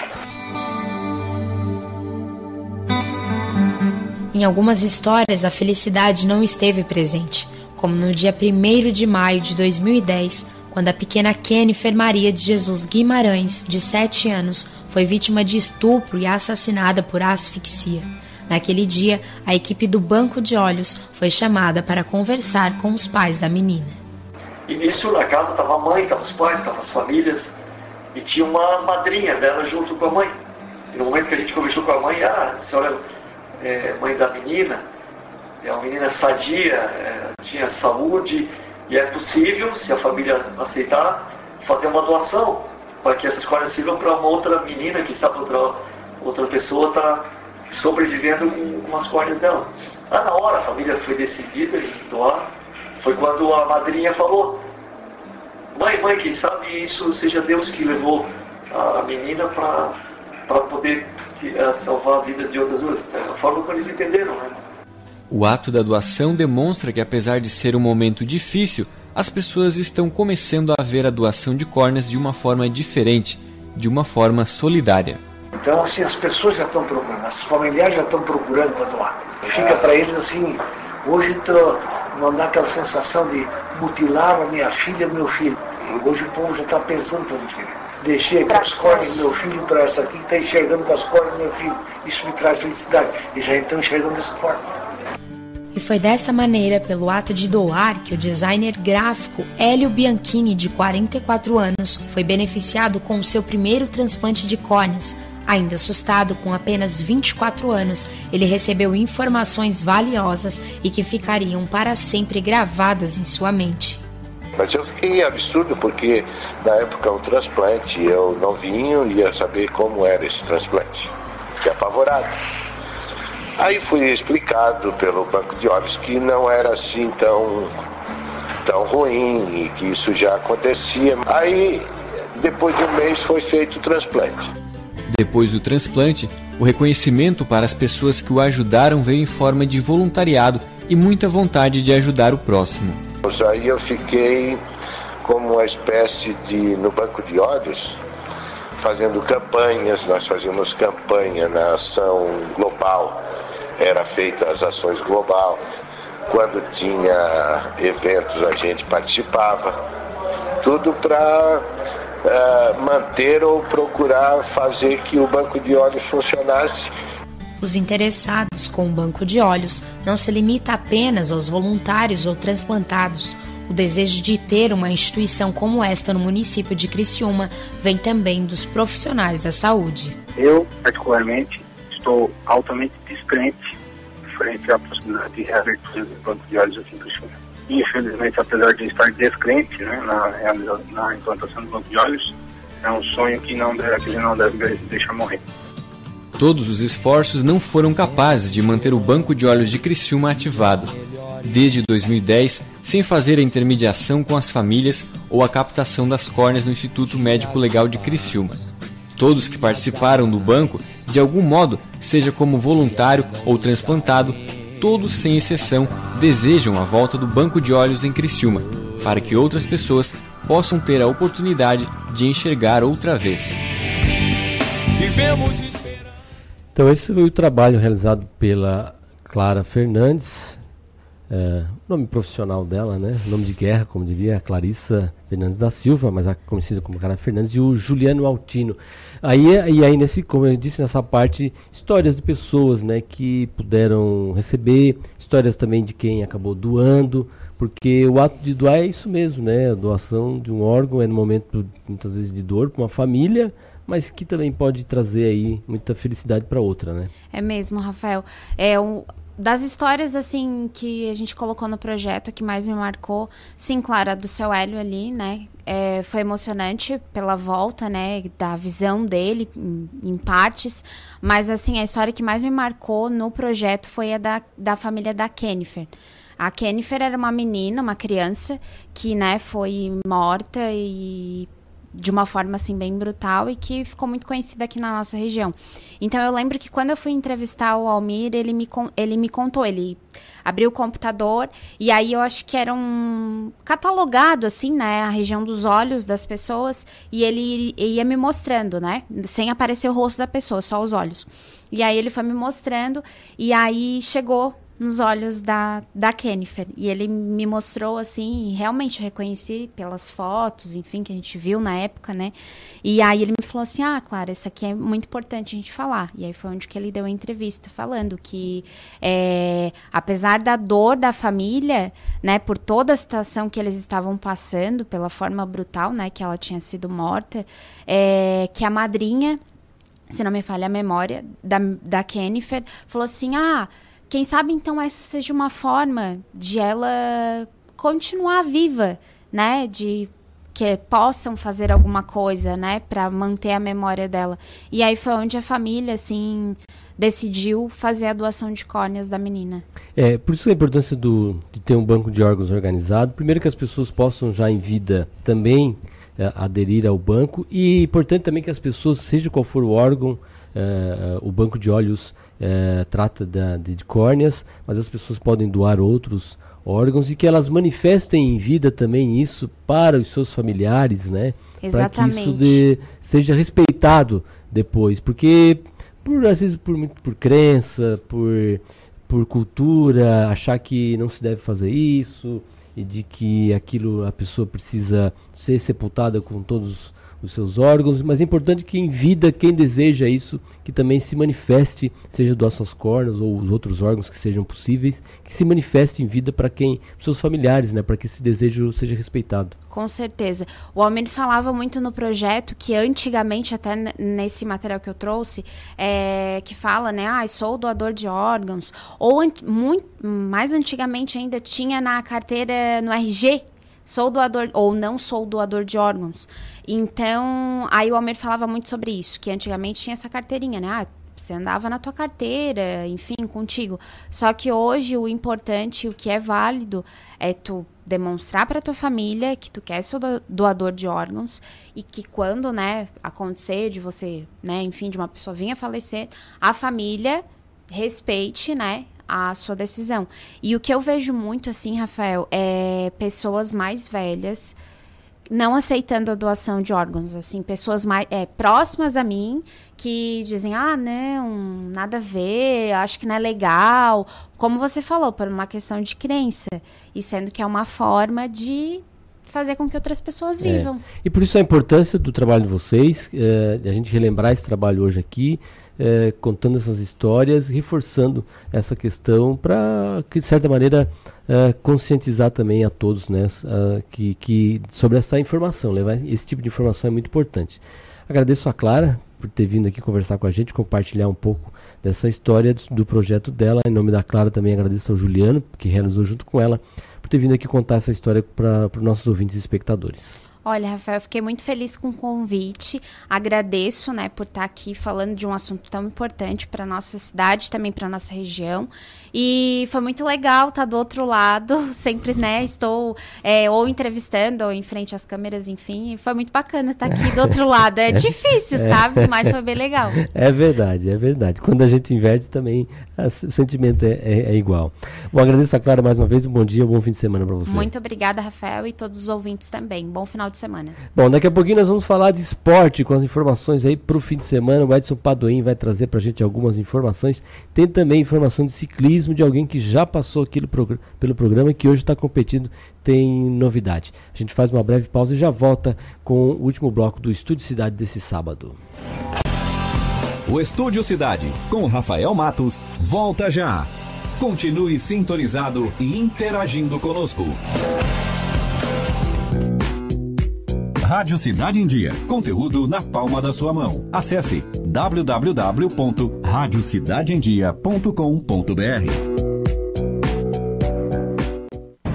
Em algumas histórias, a felicidade não esteve presente, como no dia 1 de maio de 2010, quando a pequena Kennifer Maria de Jesus Guimarães, de 7 anos, foi vítima de estupro e assassinada por asfixia. Naquele dia, a equipe do Banco de Olhos foi chamada para conversar com os pais da menina. Nisso, na casa, estava a mãe, estavam os pais, estavam as famílias, e tinha uma madrinha dela junto com a mãe. E no momento que a gente conversou com a mãe, ah, a senhora é, mãe da menina, é uma menina sadia, é, tinha saúde, e é possível, se a família aceitar, fazer uma doação para que essas córneas sirvam para uma outra menina, que sabe outra, outra pessoa está sobrevivendo com, com as córneas dela. Ah, na hora a família foi decidida em doar, foi quando a madrinha falou, mãe, mãe, quem sabe isso seja Deus que levou a menina para poder é salvar a vida de outras duas. É a forma como eles entenderam, né? O ato da doação demonstra que, apesar de ser um momento difícil, as pessoas estão começando a ver a doação de córneas de uma forma diferente, de uma forma solidária. Então, assim, as pessoas já estão procurando, os familiares já estão procurando para doar. Fica para eles assim, hoje estou mandando aquela sensação de mutilar a minha filha, meu filho. Hoje o povo já está pensando para onde deixei com as cordas do meu filho para essa aqui, está enxergando com as cordas do meu filho. Isso me traz felicidade. E já estão enxergando dessa forma. E foi desta maneira, pelo ato de doar, que o designer gráfico Hélio Bianchini, de 44 anos, foi beneficiado com o seu primeiro transplante de córneas. Ainda assustado com apenas 24 anos, ele recebeu informações valiosas e que ficariam para sempre gravadas em sua mente. Mas eu fiquei absurdo porque na época o transplante, eu novinho ia saber como era esse transplante. Fiquei apavorado. Aí fui explicado pelo banco de olhos que não era assim tão, tão ruim e que isso já acontecia. Aí, depois de um mês, foi feito o transplante. Depois do transplante, o reconhecimento para as pessoas que o ajudaram veio em forma de voluntariado e muita vontade de ajudar o próximo. Aí eu fiquei como uma espécie de, no banco de olhos, fazendo campanhas, nós fazíamos campanha na ação global, era feita as ações global. Quando tinha eventos a gente participava. Tudo para uh, eh, manter ou procurar fazer que o banco de olhos funcionasse. Os interessados com o banco de olhos não se limita apenas aos voluntários ou transplantados. O desejo de ter uma instituição como esta no município de Criciúma vem também dos profissionais da saúde. Eu, particularmente, estou altamente descrente frente à possibilidade de reabertura do banco de olhos aqui em Criciúma. Infelizmente, apesar de estar descrente né, na, na implantação do banco de olhos, é um sonho que não deve, que não deve deixar morrer. Todos os esforços não foram capazes de manter o banco de olhos de Criciúma ativado. Desde 2010, sem fazer a intermediação com as famílias ou a captação das córneas no Instituto Médico Legal de Criciúma. Todos que participaram do banco, de algum modo, seja como voluntário ou transplantado, todos sem exceção desejam a volta do banco de olhos em Criciúma, para que outras pessoas possam ter a oportunidade de enxergar outra vez. Então esse foi o trabalho realizado pela Clara Fernandes, é, nome profissional dela, né? Nome de guerra, como diria a Clarissa Fernandes da Silva, mas conhecida como Clara Fernandes, e o Juliano Altino. Aí, e aí, nesse, como eu disse, nessa parte, histórias de pessoas né, que puderam receber, histórias também de quem acabou doando, porque o ato de doar é isso mesmo, né? A doação de um órgão é no momento, muitas vezes, de dor para uma família, mas que também pode trazer aí muita felicidade para outra, né? É mesmo, Rafael. É um, das histórias, assim, que a gente colocou no projeto, que mais me marcou, sim, claro, a do seu Hélio ali, né? É, foi emocionante pela volta, né? Da visão dele, em, em, partes. Mas, assim, a história que mais me marcou no projeto foi a da, da família da Kennifer. A Kennifer era uma menina, uma criança, que, né, foi morta e de uma forma assim bem brutal e que ficou muito conhecida aqui na nossa região. Então eu lembro que quando eu fui entrevistar o Almir, ele me, ele me contou, ele abriu o computador e aí eu acho que era um catalogado assim, né, a região dos olhos das pessoas e ele ia me mostrando, né, sem aparecer o rosto da pessoa, só os olhos. E aí ele foi me mostrando e aí chegou nos olhos da, da Kennifer. E ele me mostrou assim, realmente reconheci pelas fotos, enfim, que a gente viu na época, né? E aí ele me falou assim: ah, Clara, isso aqui é muito importante a gente falar. E aí foi onde que ele deu a entrevista falando que, é, apesar da dor da família, né, por toda a situação que eles estavam passando, pela forma brutal, né, que ela tinha sido morta, é, que a madrinha se não me falha a memória, da, da Kennifer, falou assim: ah, quem sabe então essa seja uma forma de ela continuar viva, né? De que possam fazer alguma coisa, né, para manter a memória dela. E aí foi onde a família assim decidiu fazer a doação de córneas da menina. É, por isso a importância do, de ter um banco de órgãos organizado. Primeiro que as pessoas possam já em vida também é, aderir ao banco e importante também que as pessoas, seja qual for o órgão, é, o banco de olhos é, trata da, de, de córneas, mas as pessoas podem doar outros órgãos e que elas manifestem em vida também isso para os seus familiares, né? Para que isso de, seja respeitado depois, porque por às vezes por muito por crença, por por cultura, achar que não se deve fazer isso e de que aquilo a pessoa precisa ser sepultada com todos os seus órgãos, mas é importante que em vida, quem deseja isso, que também se manifeste, seja doar suas cornas ou os outros órgãos que sejam possíveis, que se manifeste em vida para quem, seus familiares, né, para que esse desejo seja respeitado. Com certeza. O Almeida falava muito no projeto que antigamente, até nesse material que eu trouxe, é, que fala, né, ah, sou doador de órgãos, ou muito mais antigamente ainda tinha na carteira no RG sou doador ou não sou doador de órgãos. Então, aí o Almer falava muito sobre isso, que antigamente tinha essa carteirinha, né? Ah, você andava na tua carteira, enfim, contigo. Só que hoje o importante, o que é válido, é tu demonstrar para tua família que tu quer ser doador de órgãos e que quando, né, acontecer de você, né, enfim, de uma pessoa vir a falecer, a família respeite, né, a sua decisão. E o que eu vejo muito assim, Rafael, é pessoas mais velhas não aceitando a doação de órgãos, assim, pessoas mais é, próximas a mim que dizem, ah, não, nada a ver, acho que não é legal. Como você falou, por uma questão de crença. E sendo que é uma forma de fazer com que outras pessoas é. vivam. É. E por isso a importância do trabalho de vocês, é, a gente relembrar esse trabalho hoje aqui, é, contando essas histórias, reforçando essa questão para que de certa maneira é, conscientizar também a todos né, que, que sobre essa informação, levar esse tipo de informação é muito importante. Agradeço a Clara por ter vindo aqui conversar com a gente, compartilhar um pouco dessa história do, do projeto dela. Em nome da Clara também agradeço ao Juliano, que realizou junto com ela, por ter vindo aqui contar essa história para os nossos ouvintes e espectadores. Olha, Rafael, fiquei muito feliz com o convite. Agradeço, né, por estar aqui falando de um assunto tão importante para nossa cidade, também para nossa região. E foi muito legal estar do outro lado. Sempre, né, estou é, ou entrevistando ou em frente às câmeras, enfim. E foi muito bacana estar aqui do outro lado. É difícil, é. sabe? Mas foi bem legal. É verdade, é verdade. Quando a gente inverte também, o sentimento é, é, é, igual. Bom, agradeço a Clara mais uma vez. Um bom dia, um bom fim de semana para você. Muito obrigada, Rafael, e todos os ouvintes também. Bom final de semana. Bom, daqui a pouquinho nós vamos falar de esporte com as informações aí para o fim de semana. O Edson Padoim vai trazer para a gente algumas informações. Tem também informação de ciclismo de alguém que já passou aquilo pelo programa e que hoje está competindo. Tem novidade. A gente faz uma breve pausa e já volta com o último bloco do Estúdio Cidade desse sábado. O Estúdio Cidade, com Rafael Matos, volta já. Continue sintonizado e interagindo conosco. Rádio Cidade em Dia. Conteúdo na palma da sua mão. Acesse www.radiocidadeemdia.com.br.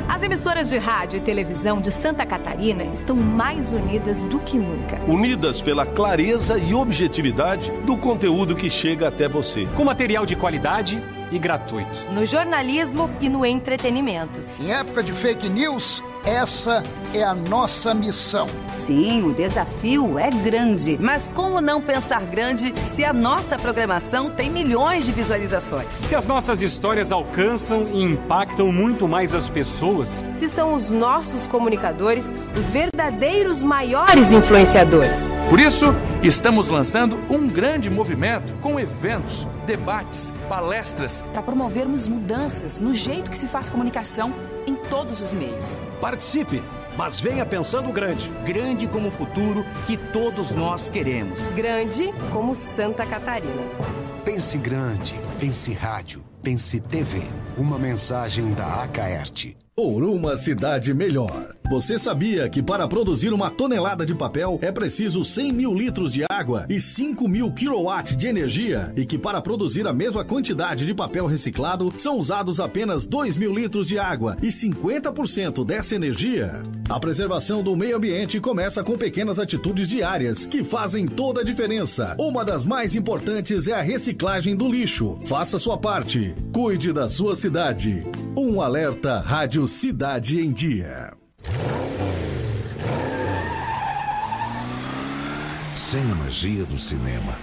As emissoras de rádio e televisão de Santa Catarina estão mais unidas do que nunca. Unidas pela clareza e objetividade do conteúdo que chega até você. Com material de qualidade e gratuito. No jornalismo e no entretenimento. Em época de fake news, essa é a nossa missão. Sim, o desafio é grande. Mas como não pensar grande se a nossa programação tem milhões de visualizações? Se as nossas histórias alcançam e impactam muito mais as pessoas? Se são os nossos comunicadores os verdadeiros maiores influenciadores? Por isso, estamos lançando um grande movimento com eventos, debates, palestras para promovermos mudanças no jeito que se faz comunicação todos os meios. Participe, mas venha pensando grande. Grande como o futuro que todos nós queremos. Grande como Santa Catarina. Pense grande, pense rádio, pense TV. Uma mensagem da Acaerte. Por uma cidade melhor. Você sabia que para produzir uma tonelada de papel é preciso 100 mil litros de água e 5 mil quilowatts de energia? E que para produzir a mesma quantidade de papel reciclado são usados apenas 2 mil litros de água e 50% dessa energia? A preservação do meio ambiente começa com pequenas atitudes diárias que fazem toda a diferença. Uma das mais importantes é a reciclagem do lixo. Faça sua parte. Cuide da sua cidade. Um alerta Rádio Cidade em Dia. Sem a magia do cinema,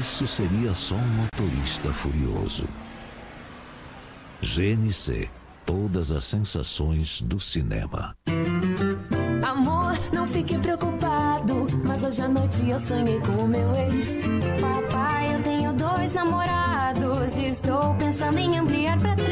isso seria só um motorista furioso. GNC Todas as sensações do cinema. Amor, não fique preocupado, mas hoje à noite eu sonhei com o meu ex. Papai, eu tenho dois namorados, estou pensando em ampliar para três.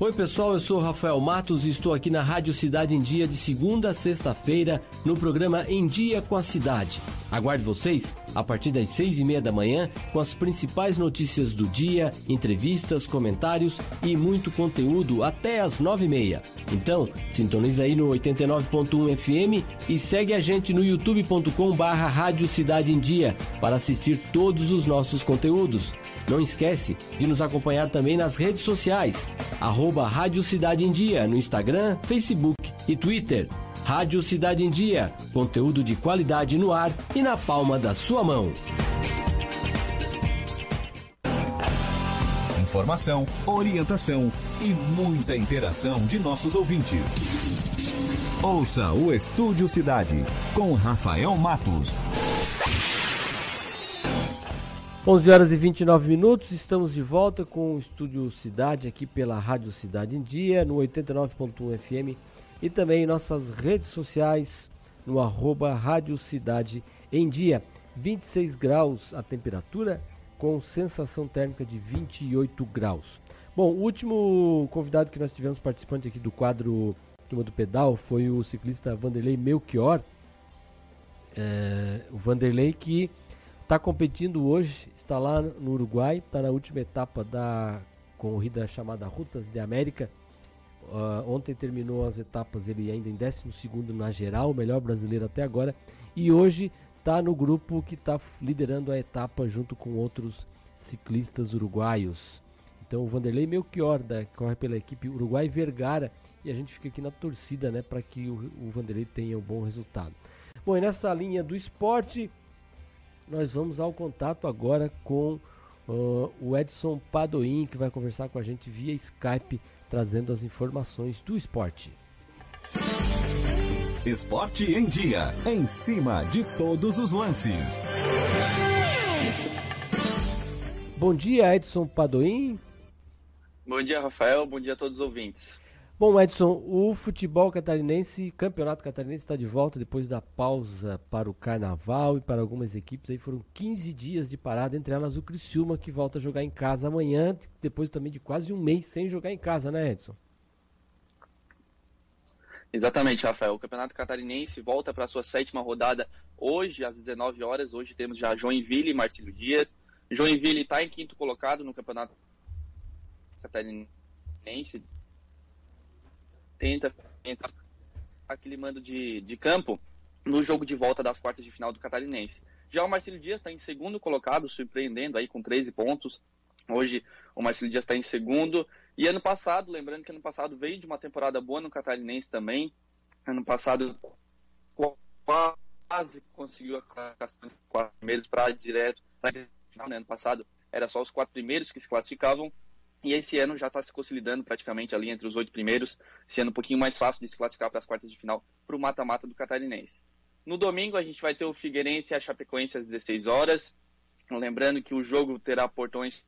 Oi, pessoal, eu sou Rafael Matos e estou aqui na Rádio Cidade em Dia de segunda a sexta-feira no programa Em Dia com a Cidade. Aguarde vocês a partir das seis e meia da manhã com as principais notícias do dia, entrevistas, comentários e muito conteúdo até as nove e meia. Então, sintoniza aí no 89.1 FM e segue a gente no youtube.com barra Rádio Cidade em Dia para assistir todos os nossos conteúdos. Não esquece de nos acompanhar também nas redes sociais, arroba Rádio Cidade em Dia, no Instagram, Facebook e Twitter. Rádio Cidade em Dia, conteúdo de qualidade no ar e na palma da sua mão. Informação, orientação e muita interação de nossos ouvintes. Ouça o Estúdio Cidade com Rafael Matos. 11 horas e 29 minutos, estamos de volta com o Estúdio Cidade aqui pela Rádio Cidade em Dia, no 89.1 FM e também em nossas redes sociais, no arroba Rádio Cidade em Dia. 26 graus a temperatura, com sensação térmica de 28 graus. Bom, o último convidado que nós tivemos participante aqui do quadro Turma do Pedal foi o ciclista Vanderlei Melchior. É, o Vanderlei que Está competindo hoje, está lá no Uruguai, está na última etapa da corrida chamada Rutas de América. Uh, ontem terminou as etapas, ele ainda em 12 na geral, o melhor brasileiro até agora. E hoje está no grupo que está liderando a etapa junto com outros ciclistas uruguaios. Então o Vanderlei Melchior, da, corre pela equipe Uruguai Vergara, e a gente fica aqui na torcida né, para que o, o Vanderlei tenha um bom resultado. Bom, e nessa linha do esporte, nós vamos ao contato agora com uh, o Edson Padoim, que vai conversar com a gente via Skype, trazendo as informações do esporte. Esporte em Dia, em cima de todos os lances. Bom dia, Edson Padoim. Bom dia, Rafael. Bom dia a todos os ouvintes. Bom, Edson, o futebol catarinense, campeonato catarinense está de volta depois da pausa para o carnaval e para algumas equipes. Aí foram 15 dias de parada, entre elas o Criciúma, que volta a jogar em casa amanhã, depois também de quase um mês sem jogar em casa, né, Edson? Exatamente, Rafael. O Campeonato Catarinense volta para a sua sétima rodada hoje, às 19 horas. Hoje temos já Joinville e Marcelo Dias. Joinville está em quinto colocado no Campeonato Catarinense, tenta entrar aquele mando de, de campo no jogo de volta das quartas de final do Catarinense. Já o Marcelo Dias está em segundo colocado, surpreendendo aí com 13 pontos. Hoje o Marcelo Dias está em segundo. E ano passado, lembrando que ano passado veio de uma temporada boa no Catarinense também. Ano passado quase conseguiu a classificação de quatro primeiros para direto. Né? Ano passado era só os quatro primeiros que se classificavam. E esse ano já está se consolidando praticamente ali entre os oito primeiros, sendo um pouquinho mais fácil de se classificar para as quartas de final para o mata-mata do Catarinense. No domingo a gente vai ter o Figueirense e a Chapecoense às 16 horas. Lembrando que o jogo terá portões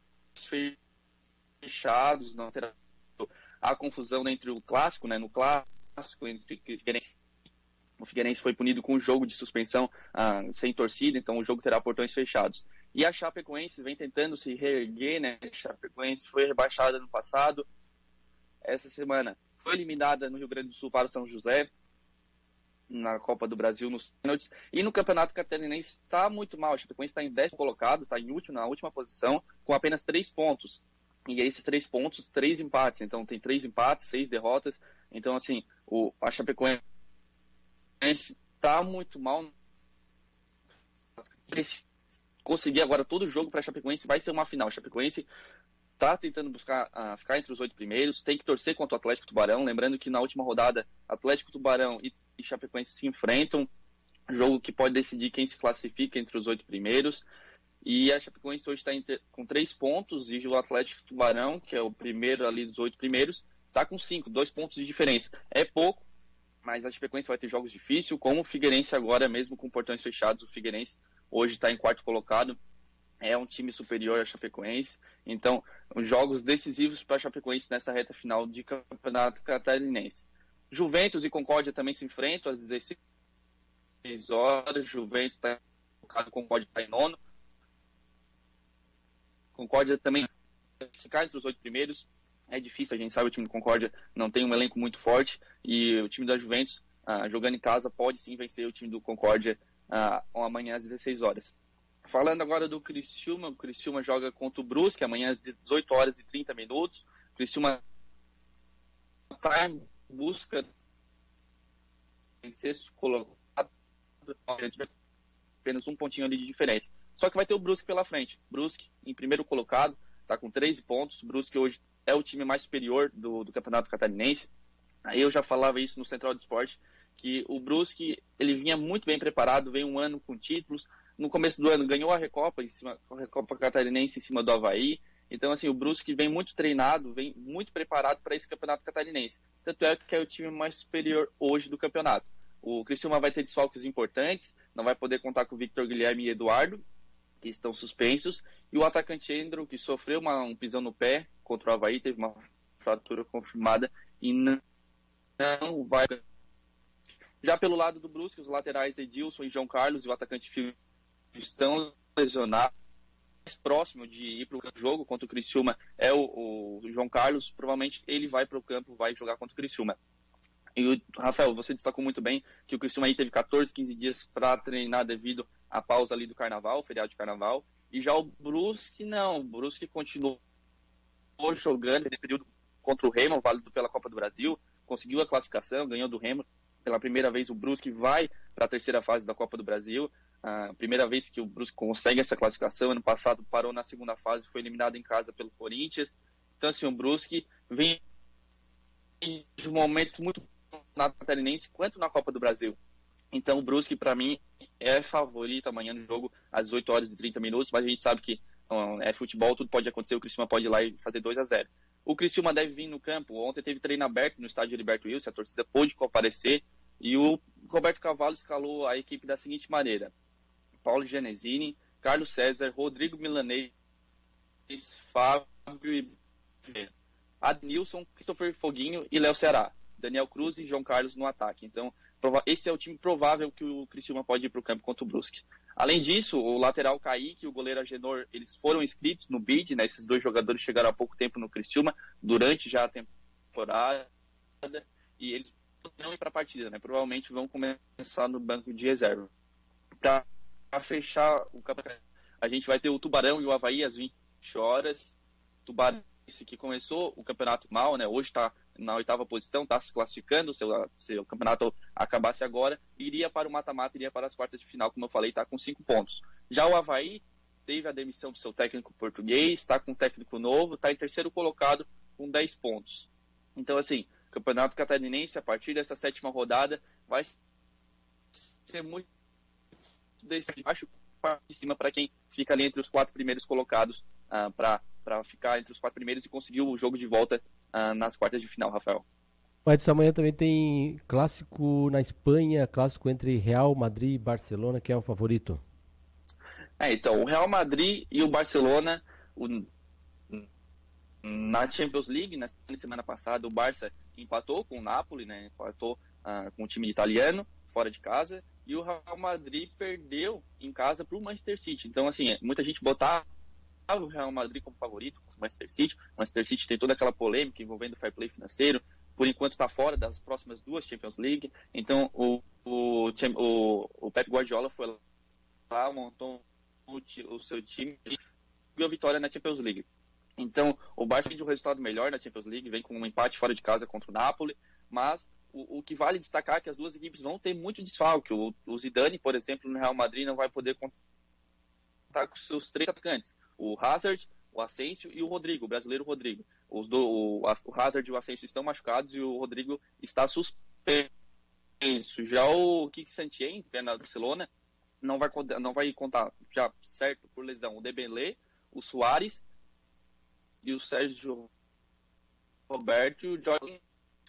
fechados, não terá a confusão entre o clássico, né, no clássico entre Figueirense o Figueirense foi punido com um jogo de suspensão ah, sem torcida, então o jogo terá portões fechados. E a Chapecoense vem tentando se reerguer, né? A Chapecoense foi rebaixada no passado. Essa semana foi eliminada no Rio Grande do Sul para o São José, na Copa do Brasil nos pênaltis. E no Campeonato Catarinense está muito mal. A Chapecoense está em décimo colocado, está em último, na última posição, com apenas três pontos. E esses três pontos, três empates. Então tem três empates, seis derrotas. Então, assim, o, a Chapecoense está muito mal conseguir agora todo o jogo para a Chapecoense vai ser uma final. A Chapecoense está tentando buscar uh, ficar entre os oito primeiros, tem que torcer contra o Atlético Tubarão. Lembrando que na última rodada, Atlético Tubarão e, e Chapecoense se enfrentam, jogo que pode decidir quem se classifica entre os oito primeiros. E a Chapecoense hoje está com três pontos e o Atlético Tubarão, que é o primeiro ali dos oito primeiros, está com cinco, dois pontos de diferença. É pouco, mas a Chapecoense vai ter jogos difíceis, como o Figueirense agora, mesmo com portões fechados, o Figueirense hoje está em quarto colocado, é um time superior à Chapecoense. Então, jogos decisivos para a Chapecoense nessa reta final de campeonato catarinense. Juventus e Concórdia também se enfrentam às 16 horas. Juventus está colocado, Concórdia está em nono. Concórdia também ficar entre os oito primeiros. é difícil, a gente sabe o time do Concórdia não tem um elenco muito forte e o time da Juventus, ah, jogando em casa, pode sim vencer o time do Concórdia ah, amanhã às 16 horas. Falando agora do Criciúma, o Criciúma joga contra o Brusque amanhã às 18 horas e 30 minutos. O Criciúma está em busca em sexto colocado, apenas um pontinho ali de diferença. Só que vai ter o Brusque pela frente. Brusque em primeiro colocado, está com 13 pontos. O Brusque hoje é o time mais superior do, do Campeonato Catarinense. Aí eu já falava isso no Central de Esporte, que o Brusque ele vinha muito bem preparado, vem um ano com títulos. No começo do ano ganhou a Recopa, em cima, a Recopa Catarinense em cima do Havaí. Então, assim, o Brusque vem muito treinado, vem muito preparado para esse campeonato catarinense. Tanto é que é o time mais superior hoje do campeonato. O Criciúma vai ter desfalques importantes, não vai poder contar com o Victor Guilherme e Eduardo, que estão suspensos, e o atacante Endro, que sofreu uma, um pisão no pé contra o Havaí, teve uma fratura confirmada e não, não vai. Já pelo lado do Brusque, os laterais Edilson e João Carlos e o atacante Fio estão lesionados. Mais próximo de ir para o jogo contra o Criciúma é o, o João Carlos. Provavelmente ele vai para o campo, vai jogar contra o Criciúma. E o Rafael, você destacou muito bem que o Criciúma aí teve 14, 15 dias para treinar devido à pausa ali do carnaval, feriado de carnaval. E já o Brusque, não. O Brusque continuou jogando nesse período contra o Remo, válido pela Copa do Brasil. Conseguiu a classificação, ganhou do Remo. Pela primeira vez, o Brusque vai para a terceira fase da Copa do Brasil. A primeira vez que o Brusque consegue essa classificação. Ano passado parou na segunda fase, foi eliminado em casa pelo Corinthians. Então, assim, o Brusque vem de um momento muito na Catarinense quanto na Copa do Brasil. Então o Brusque, para mim, é favorito amanhã no jogo às 18 horas e 30 minutos, mas a gente sabe que é futebol, tudo pode acontecer, o Criciúma pode ir lá e fazer 2 a 0 O Criciúma deve vir no campo, ontem teve treino aberto no estádio Liberto Wilson, a torcida pôde comparecer, e o Roberto Cavalo escalou a equipe da seguinte maneira, Paulo Genesini, Carlos César, Rodrigo Milanês, Fábio e Adnilson, Christopher Foguinho e Léo Ceará. Daniel Cruz e João Carlos no ataque. Então, esse é o time provável que o Criciúma pode ir para o campo contra o Brusque. Além disso, o lateral Kaique e o goleiro Agenor, eles foram inscritos no bid, né? Esses dois jogadores chegaram há pouco tempo no Criciúma, durante já a temporada, e eles não ir para a partida, né? Provavelmente vão começar no banco de reserva. Para fechar o campeonato, a gente vai ter o Tubarão e o Havaí às 20 horas. Tubarão que começou o campeonato mal, né? Hoje está na oitava posição, está se classificando, se, se, o campeonato acabasse agora, iria para o mata-mata, iria para as quartas de final, como eu falei, está com cinco pontos. Já o Havaí teve a demissão do seu técnico português, está com um técnico novo, está em terceiro colocado com 10 pontos. Então, assim, o Campeonato Catarinense, a partir dessa sétima rodada, vai ser muito desse baixo para cima para quem fica ali entre os quatro primeiros colocados uh, para ficar entre os quatro primeiros e conseguir o jogo de volta uh, nas quartas de final, Rafael. Mas amanhã também tem clássico na Espanha, clássico entre Real Madrid e Barcelona, que é o favorito. É, então, o Real Madrid e o Barcelona, o, na Champions League, na semana passada, o Barça empatou com o Napoli, né? Empatou uh, com o time italiano, fora de casa, e o Real Madrid perdeu em casa para o Manchester City. Então, assim, muita gente botava o Real Madrid como favorito, o Manchester City. O Manchester City tem toda aquela polêmica envolvendo o fair play financeiro. Por enquanto está fora das próximas duas Champions League. Então o, o, o, o Pep Guardiola foi lá, montou o, o seu time e viu a vitória na Champions League. Então o Barça tem um resultado melhor na Champions League, vem com um empate fora de casa contra o Napoli, mas o, o, que vale destacar é que as duas equipes vão ter muito desfalque. O, o Zidane, por exemplo, no Real Madrid não vai poder contar com seus três atacantes o Hazard, o Asensio e o Rodrigo, o brasileiro Rodrigo. Os do, o, o Hazard e o Asensio estão machucados e o Rodrigo está suspenso. Já o Kik Santien, que é na Barcelona, não vai, não vai contar já certo por lesão o Dembélé, o Soares e o Sérgio Roberto e o Jordan,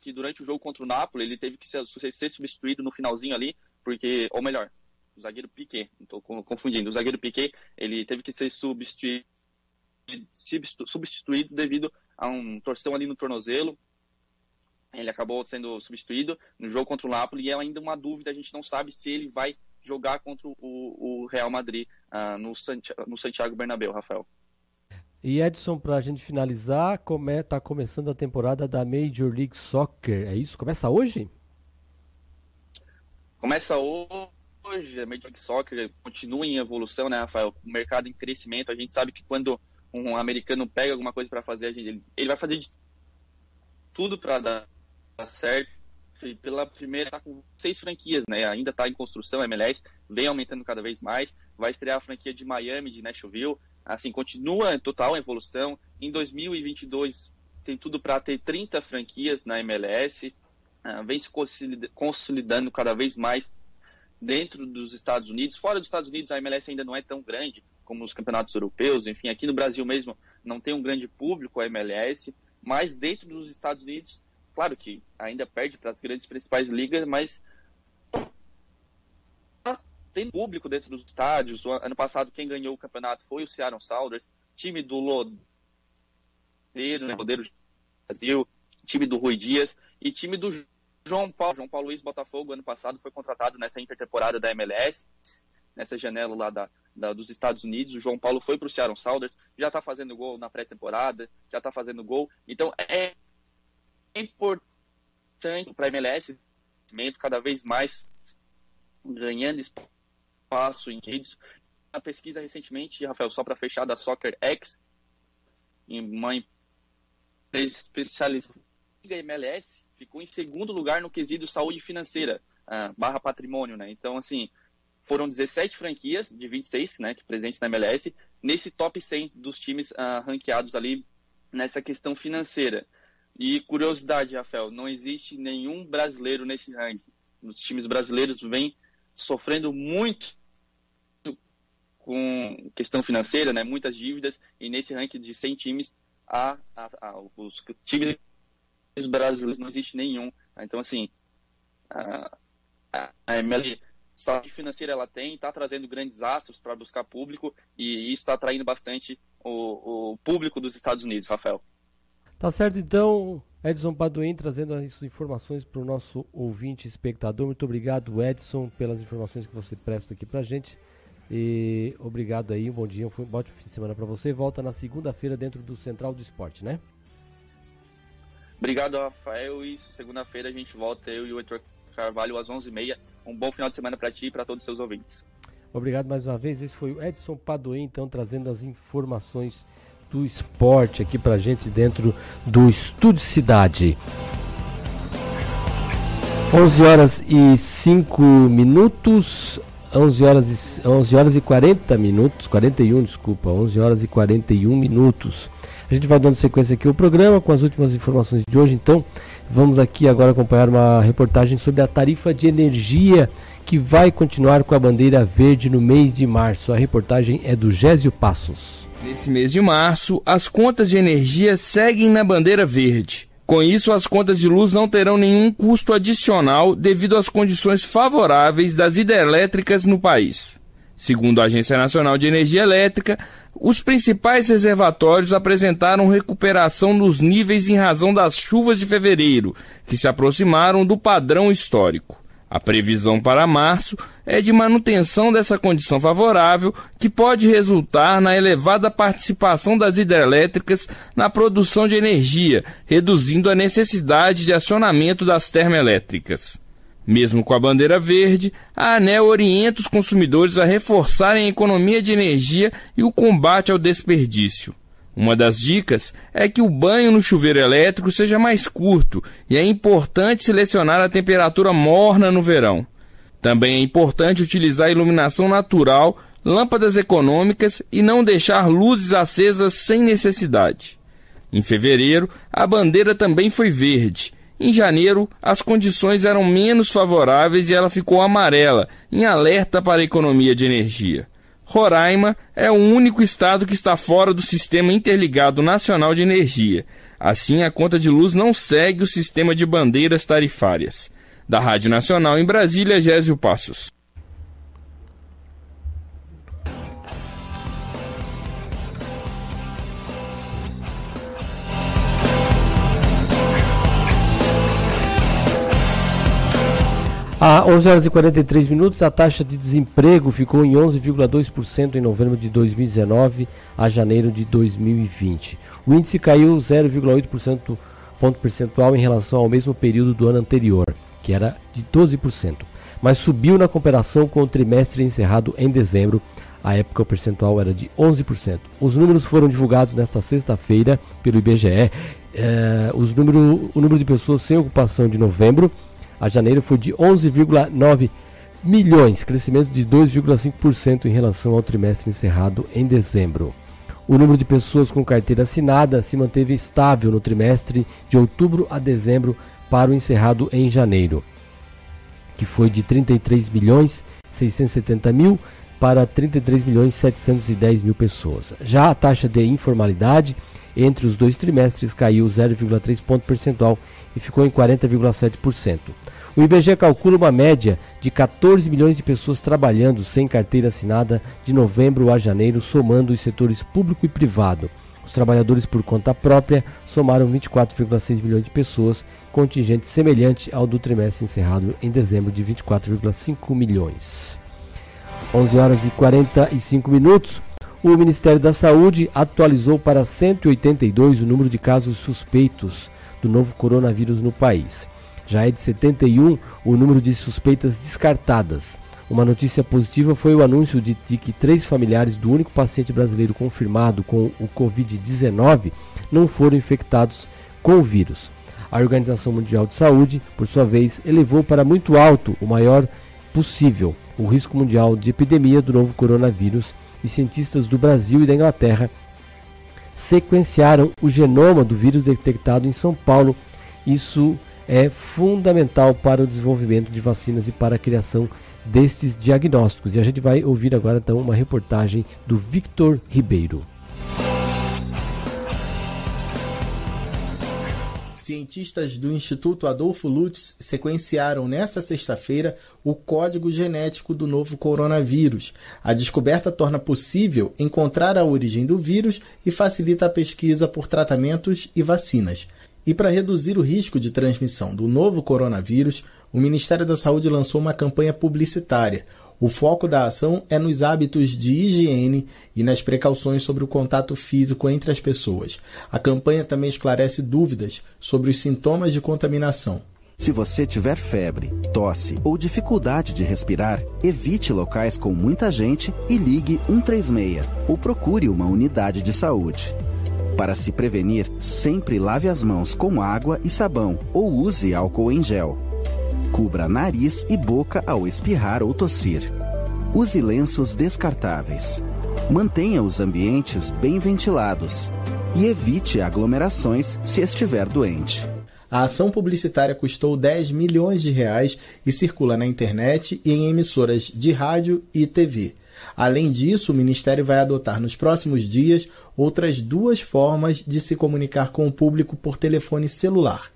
que durante o jogo contra o Napoli ele teve que ser, ser substituído no finalzinho ali, porque, ou melhor, o zagueiro Piquet, estou confundindo, o zagueiro Piquet, ele teve que ser substituído, substituído devido a um torção ali no tornozelo, ele acabou sendo substituído no jogo contra o Napoli e é ainda uma dúvida, a gente não sabe se ele vai jogar contra o, o Real Madrid uh, no, Santiago, no Santiago Bernabéu, Rafael. E Edson, para a gente finalizar, como é, tá começando a temporada da Major League Soccer, é isso? Começa hoje? Começa hoje, a Major League Soccer continua em evolução, né, Rafael? O mercado em crescimento, a gente sabe que quando um americano pega alguma coisa para fazer, ele, ele vai fazer de tudo para dar, dar certo e pela primeira tá com seis franquias, né? Ainda está em construção, a MLS vem aumentando cada vez mais. Vai estrear a franquia de Miami, de Nashville. Assim, continua em total evolução. Em 2022 tem tudo para ter 30 franquias na MLS. Uh, ah, vem se consolidando cada vez mais dentro dos Estados Unidos. Fora dos Estados Unidos, a MLS ainda não é tão grande como os campeonatos europeus. Enfim, aqui no Brasil mesmo não tem um grande público a MLS. Mas dentro dos Estados Unidos Claro que ainda perde para as grandes principais ligas, mas tem público dentro dos estádios. O ano passado, quem ganhou o campeonato foi o Seattle Sounders, time do Lodeiro, né, Lodeiro Brasil, time do Rui Dias e time do João Paulo. João Paulo Luiz Botafogo, ano passado, foi contratado nessa intertemporada da MLS, nessa janela lá da, da, dos Estados Unidos. O João Paulo foi para o Seattle Sounders, já está fazendo gol na pré-temporada, já está fazendo gol. Então, é importante para a MLS, cada vez mais ganhando espaço em redes. A pesquisa recentemente, Rafael, só para fechar, da Soccer X, em uma empresa especializada em MLS, ficou em segundo lugar no quesito saúde financeira, uh, barra patrimônio, né? Então, assim, foram 17 franquias de 26, né, que presentes na MLS, nesse top 100 dos times uh, ranqueados ali nessa questão financeira. E curiosidade, Rafael, não existe nenhum brasileiro nesse ranking. Os times brasileiros vêm sofrendo muito com questão financeira, né? Muitas dívidas e nesse ranking de 100 times, a, a, a, os times brasileiros não existe nenhum. Então assim, a, a ML saúde financeira ela tem, está trazendo grandes astros para buscar público e isso está atraindo bastante o, o público dos Estados Unidos, Rafael. Tá certo, então, Edson Paduim trazendo as informações para o nosso ouvinte espectador. Muito obrigado, Edson, pelas informações que você presta aqui para a gente. E obrigado aí, um bom dia, um ótimo fim de semana para você. Volta na segunda-feira dentro do Central do Esporte, né? Obrigado, Rafael. Isso, segunda-feira a gente volta, eu e o Heitor Carvalho, às 11h30. Um bom final de semana para ti e para todos os seus ouvintes. Obrigado mais uma vez. Esse foi o Edson Padoim, então, trazendo as informações do esporte aqui pra gente dentro do Estúdio Cidade. 11 horas e 5 minutos, 11 horas e, 11 horas e 40 minutos, 41, desculpa, 11 horas e 41 minutos. A gente vai dando sequência aqui ao programa com as últimas informações de hoje, então vamos aqui agora acompanhar uma reportagem sobre a tarifa de energia que vai continuar com a bandeira verde no mês de março. A reportagem é do Gésio Passos. Nesse mês de março, as contas de energia seguem na bandeira verde. Com isso, as contas de luz não terão nenhum custo adicional devido às condições favoráveis das hidrelétricas no país. Segundo a Agência Nacional de Energia Elétrica, os principais reservatórios apresentaram recuperação nos níveis em razão das chuvas de fevereiro, que se aproximaram do padrão histórico. A previsão para março é de manutenção dessa condição favorável, que pode resultar na elevada participação das hidrelétricas na produção de energia, reduzindo a necessidade de acionamento das termoelétricas. Mesmo com a bandeira verde, a ANEL orienta os consumidores a reforçarem a economia de energia e o combate ao desperdício. Uma das dicas é que o banho no chuveiro elétrico seja mais curto e é importante selecionar a temperatura morna no verão. Também é importante utilizar iluminação natural, lâmpadas econômicas e não deixar luzes acesas sem necessidade. Em fevereiro, a bandeira também foi verde. Em janeiro, as condições eram menos favoráveis e ela ficou amarela, em alerta para a economia de energia. Roraima é o único estado que está fora do Sistema Interligado Nacional de Energia. Assim, a conta de luz não segue o sistema de bandeiras tarifárias. Da Rádio Nacional em Brasília, Gésio Passos. A 11 horas e 43 minutos, a taxa de desemprego ficou em 11,2% em novembro de 2019 a janeiro de 2020. O índice caiu 0,8% ponto percentual em relação ao mesmo período do ano anterior, que era de 12%, mas subiu na comparação com o trimestre encerrado em dezembro. A época o percentual era de 11%. Os números foram divulgados nesta sexta-feira pelo IBGE. É, os número, o número de pessoas sem ocupação de novembro a janeiro foi de 11,9 milhões, crescimento de 2,5% em relação ao trimestre encerrado em dezembro. O número de pessoas com carteira assinada se manteve estável no trimestre de outubro a dezembro para o encerrado em janeiro, que foi de 33 milhões 670 mil para 33 milhões 710 mil pessoas. Já a taxa de informalidade entre os dois trimestres caiu 0,3 ponto percentual e ficou em 40,7%. O IBGE calcula uma média de 14 milhões de pessoas trabalhando sem carteira assinada de novembro a janeiro, somando os setores público e privado. Os trabalhadores por conta própria somaram 24,6 milhões de pessoas, contingente semelhante ao do trimestre encerrado em dezembro de 24,5 milhões. 11 horas e 45 minutos. O Ministério da Saúde atualizou para 182 o número de casos suspeitos do novo coronavírus no país. Já é de 71 o número de suspeitas descartadas. Uma notícia positiva foi o anúncio de, de que três familiares do único paciente brasileiro confirmado com o Covid-19 não foram infectados com o vírus. A Organização Mundial de Saúde, por sua vez, elevou para muito alto, o maior possível, o risco mundial de epidemia do novo coronavírus e cientistas do Brasil e da Inglaterra sequenciaram o genoma do vírus detectado em São Paulo. Isso é fundamental para o desenvolvimento de vacinas e para a criação destes diagnósticos. E a gente vai ouvir agora então uma reportagem do Victor Ribeiro. Cientistas do Instituto Adolfo Lutz sequenciaram nesta sexta-feira o código genético do novo coronavírus. A descoberta torna possível encontrar a origem do vírus e facilita a pesquisa por tratamentos e vacinas. E para reduzir o risco de transmissão do novo coronavírus, o Ministério da Saúde lançou uma campanha publicitária. O foco da ação é nos hábitos de higiene e nas precauções sobre o contato físico entre as pessoas. A campanha também esclarece dúvidas sobre os sintomas de contaminação. Se você tiver febre, tosse ou dificuldade de respirar, evite locais com muita gente e ligue 136 ou procure uma unidade de saúde. Para se prevenir, sempre lave as mãos com água e sabão ou use álcool em gel. Cubra nariz e boca ao espirrar ou tossir. Use lenços descartáveis. Mantenha os ambientes bem ventilados e evite aglomerações se estiver doente. A ação publicitária custou 10 milhões de reais e circula na internet e em emissoras de rádio e TV. Além disso, o Ministério vai adotar nos próximos dias outras duas formas de se comunicar com o público por telefone celular.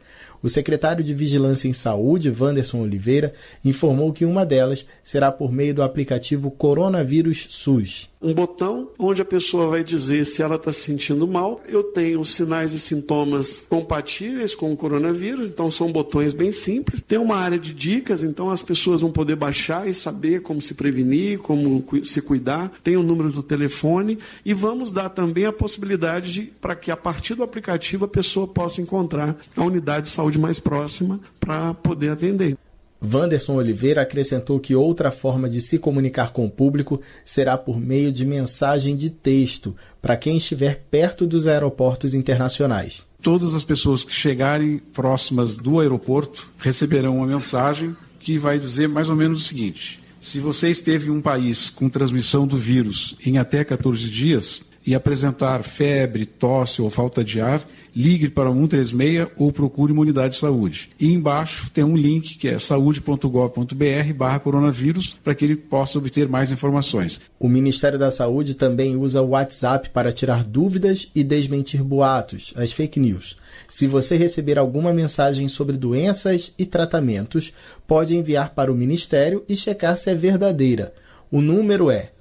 O secretário de Vigilância em Saúde, Wanderson Oliveira, informou que uma delas será por meio do aplicativo Coronavírus SUS um botão onde a pessoa vai dizer se ela está se sentindo mal. Eu tenho sinais e sintomas compatíveis com o coronavírus, então são botões bem simples. Tem uma área de dicas, então as pessoas vão poder baixar e saber como se prevenir, como se cuidar. Tem o número do telefone e vamos dar também a possibilidade de para que a partir do aplicativo a pessoa possa encontrar a unidade de saúde mais próxima para poder atender. Wanderson Oliveira acrescentou que outra forma de se comunicar com o público será por meio de mensagem de texto para quem estiver perto dos aeroportos internacionais. Todas as pessoas que chegarem próximas do aeroporto receberão uma mensagem que vai dizer mais ou menos o seguinte: se você esteve em um país com transmissão do vírus em até 14 dias e apresentar febre, tosse ou falta de ar, ligue para 136 ou procure uma unidade de saúde. E embaixo tem um link que é saúde.gov.br barra coronavírus para que ele possa obter mais informações. O Ministério da Saúde também usa o WhatsApp para tirar dúvidas e desmentir boatos, as fake news. Se você receber alguma mensagem sobre doenças e tratamentos, pode enviar para o Ministério e checar se é verdadeira. O número é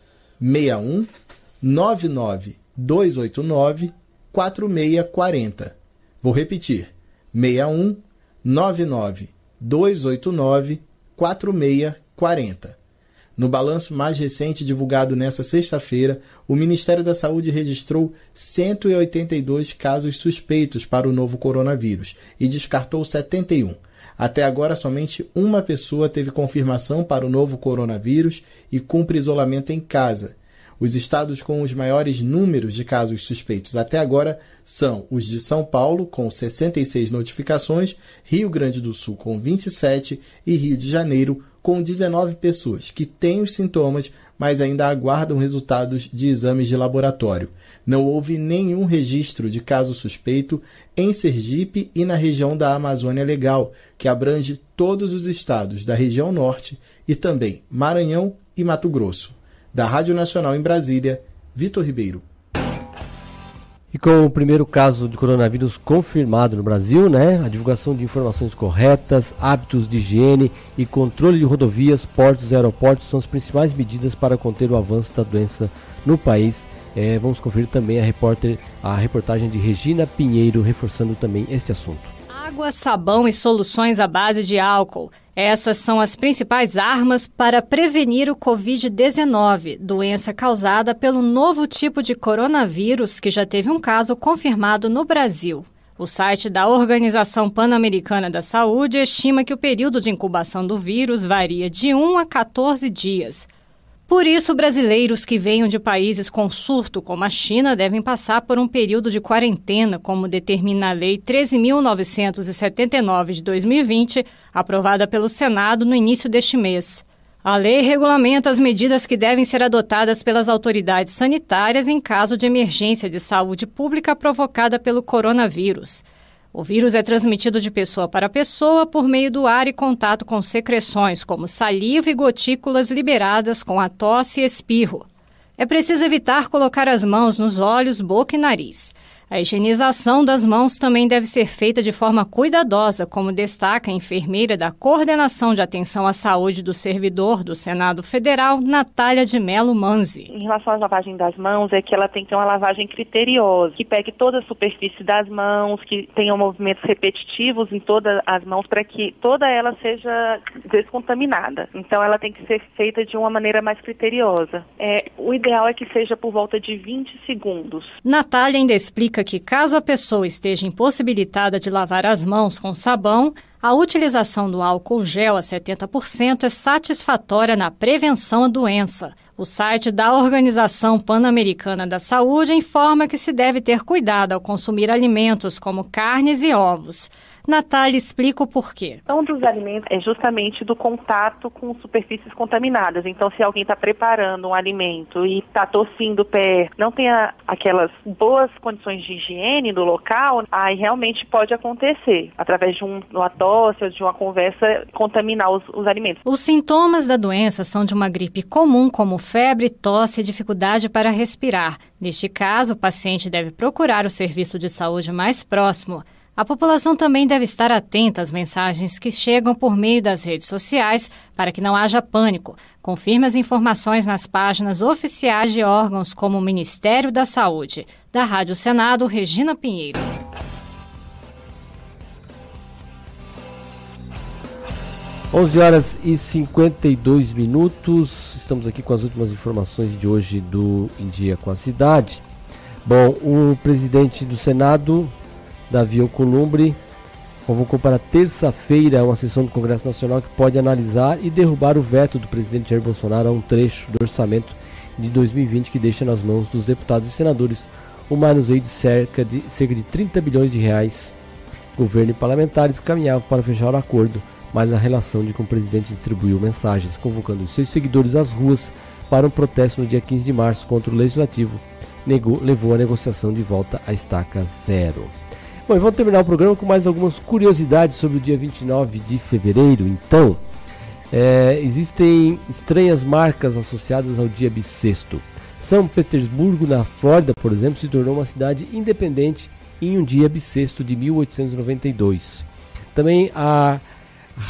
61 99 289 4640. Vou repetir: 61 99 289 4640. No balanço mais recente divulgado nesta sexta-feira, o Ministério da Saúde registrou 182 casos suspeitos para o novo coronavírus e descartou 71. Até agora, somente uma pessoa teve confirmação para o novo coronavírus e cumpre isolamento em casa. Os estados com os maiores números de casos suspeitos até agora são os de São Paulo, com 66 notificações, Rio Grande do Sul, com 27 e Rio de Janeiro, com 19 pessoas que têm os sintomas, mas ainda aguardam resultados de exames de laboratório. Não houve nenhum registro de caso suspeito em Sergipe e na região da Amazônia Legal, que abrange todos os estados da região norte e também Maranhão e Mato Grosso. Da Rádio Nacional em Brasília, Vitor Ribeiro. E com o primeiro caso de coronavírus confirmado no Brasil, né, a divulgação de informações corretas, hábitos de higiene e controle de rodovias, portos e aeroportos são as principais medidas para conter o avanço da doença no país. É, vamos conferir também a, repórter, a reportagem de Regina Pinheiro, reforçando também este assunto. Água, sabão e soluções à base de álcool. Essas são as principais armas para prevenir o Covid-19, doença causada pelo novo tipo de coronavírus que já teve um caso confirmado no Brasil. O site da Organização Pan-Americana da Saúde estima que o período de incubação do vírus varia de 1 a 14 dias. Por isso, brasileiros que venham de países com surto, como a China, devem passar por um período de quarentena, como determina a Lei 13.979 de 2020, aprovada pelo Senado no início deste mês. A lei regulamenta as medidas que devem ser adotadas pelas autoridades sanitárias em caso de emergência de saúde pública provocada pelo coronavírus. O vírus é transmitido de pessoa para pessoa por meio do ar e contato com secreções, como saliva e gotículas liberadas com a tosse e espirro. É preciso evitar colocar as mãos nos olhos, boca e nariz. A higienização das mãos também deve ser feita de forma cuidadosa, como destaca a enfermeira da Coordenação de Atenção à Saúde do Servidor do Senado Federal, Natália de Melo Manzi. Em relação à lavagem das mãos, é que ela tem que ter uma lavagem criteriosa, que pegue toda a superfície das mãos, que tenha movimentos repetitivos em todas as mãos para que toda ela seja descontaminada. Então ela tem que ser feita de uma maneira mais criteriosa. É, o ideal é que seja por volta de 20 segundos. Natália ainda explica que, caso a pessoa esteja impossibilitada de lavar as mãos com sabão, a utilização do álcool gel a 70% é satisfatória na prevenção à doença. O site da Organização Pan-Americana da Saúde informa que se deve ter cuidado ao consumir alimentos como carnes e ovos. Natália explica o porquê. Um dos alimentos é justamente do contato com superfícies contaminadas. Então, se alguém está preparando um alimento e está tossindo perto, não tem a, aquelas boas condições de higiene do local, aí realmente pode acontecer, através de um, uma tosse ou de uma conversa, contaminar os, os alimentos. Os sintomas da doença são de uma gripe comum, como febre, tosse e dificuldade para respirar. Neste caso, o paciente deve procurar o serviço de saúde mais próximo. A população também deve estar atenta às mensagens que chegam por meio das redes sociais para que não haja pânico. Confirme as informações nas páginas oficiais de órgãos como o Ministério da Saúde. Da Rádio Senado, Regina Pinheiro. Onze horas e 52 minutos. Estamos aqui com as últimas informações de hoje do Em Dia com a Cidade. Bom, o presidente do Senado, Davi Alcolumbre convocou para terça-feira uma sessão do Congresso Nacional que pode analisar e derrubar o veto do presidente Jair Bolsonaro a um trecho do orçamento de 2020 que deixa nas mãos dos deputados e senadores o manuseio de cerca de, cerca de 30 bilhões de reais. Governo e parlamentares caminhavam para fechar o acordo, mas a relação de que o presidente distribuiu mensagens convocando seus seguidores às ruas para um protesto no dia 15 de março contra o Legislativo negou, levou a negociação de volta à estaca zero. Bom, e vamos terminar o programa com mais algumas curiosidades sobre o dia 29 de fevereiro. Então, é, existem estranhas marcas associadas ao dia bissexto. São Petersburgo, na Flórida, por exemplo, se tornou uma cidade independente em um dia bissexto de 1892. Também a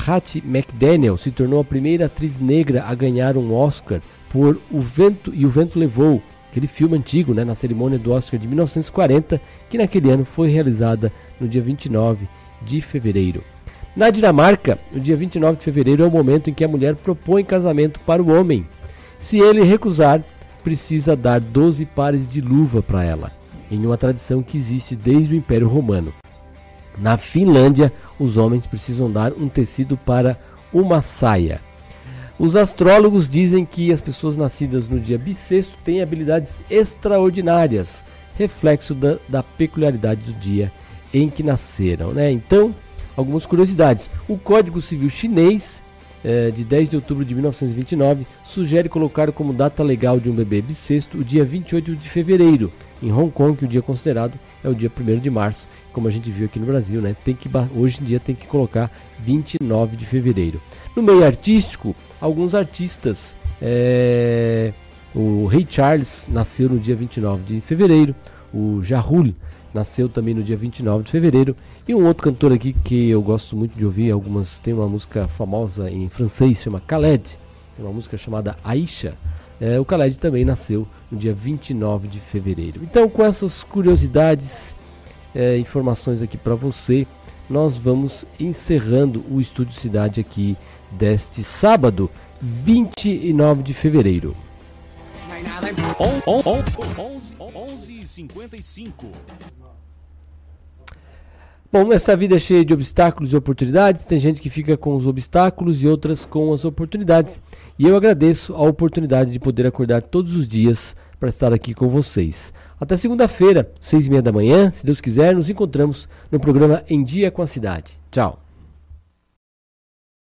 Hattie McDaniel se tornou a primeira atriz negra a ganhar um Oscar por O Vento e o Vento Levou, aquele filme antigo, né, na cerimônia do Oscar de 1940, que naquele ano foi realizada no dia 29 de fevereiro. Na Dinamarca, o dia 29 de fevereiro é o momento em que a mulher propõe casamento para o homem. Se ele recusar, precisa dar 12 pares de luva para ela, em uma tradição que existe desde o Império Romano. Na Finlândia, os homens precisam dar um tecido para uma saia. Os astrólogos dizem que as pessoas nascidas no dia bissexto têm habilidades extraordinárias, reflexo da, da peculiaridade do dia em que nasceram. Né? Então, algumas curiosidades. O Código Civil Chinês, eh, de 10 de outubro de 1929, sugere colocar como data legal de um bebê bissexto o dia 28 de fevereiro. Em Hong Kong, o dia considerado é o dia 1 de março, como a gente viu aqui no Brasil, né? Tem que, hoje em dia tem que colocar 29 de fevereiro. No meio artístico, alguns artistas. É, o Rei Charles nasceu no dia 29 de fevereiro. O Jarul nasceu também no dia 29 de fevereiro. E um outro cantor aqui que eu gosto muito de ouvir, algumas tem uma música famosa em francês, chama Khaled. Tem uma música chamada Aisha. É, o Khaled também nasceu no dia 29 de fevereiro. Então, com essas curiosidades, é, informações aqui para você, nós vamos encerrando o Estúdio Cidade aqui deste sábado, 29 de fevereiro. 11h55 Bom, essa vida é cheia de obstáculos e oportunidades. Tem gente que fica com os obstáculos e outras com as oportunidades. E eu agradeço a oportunidade de poder acordar todos os dias para estar aqui com vocês. Até segunda-feira, seis e meia da manhã, se Deus quiser, nos encontramos no programa Em Dia com a Cidade. Tchau.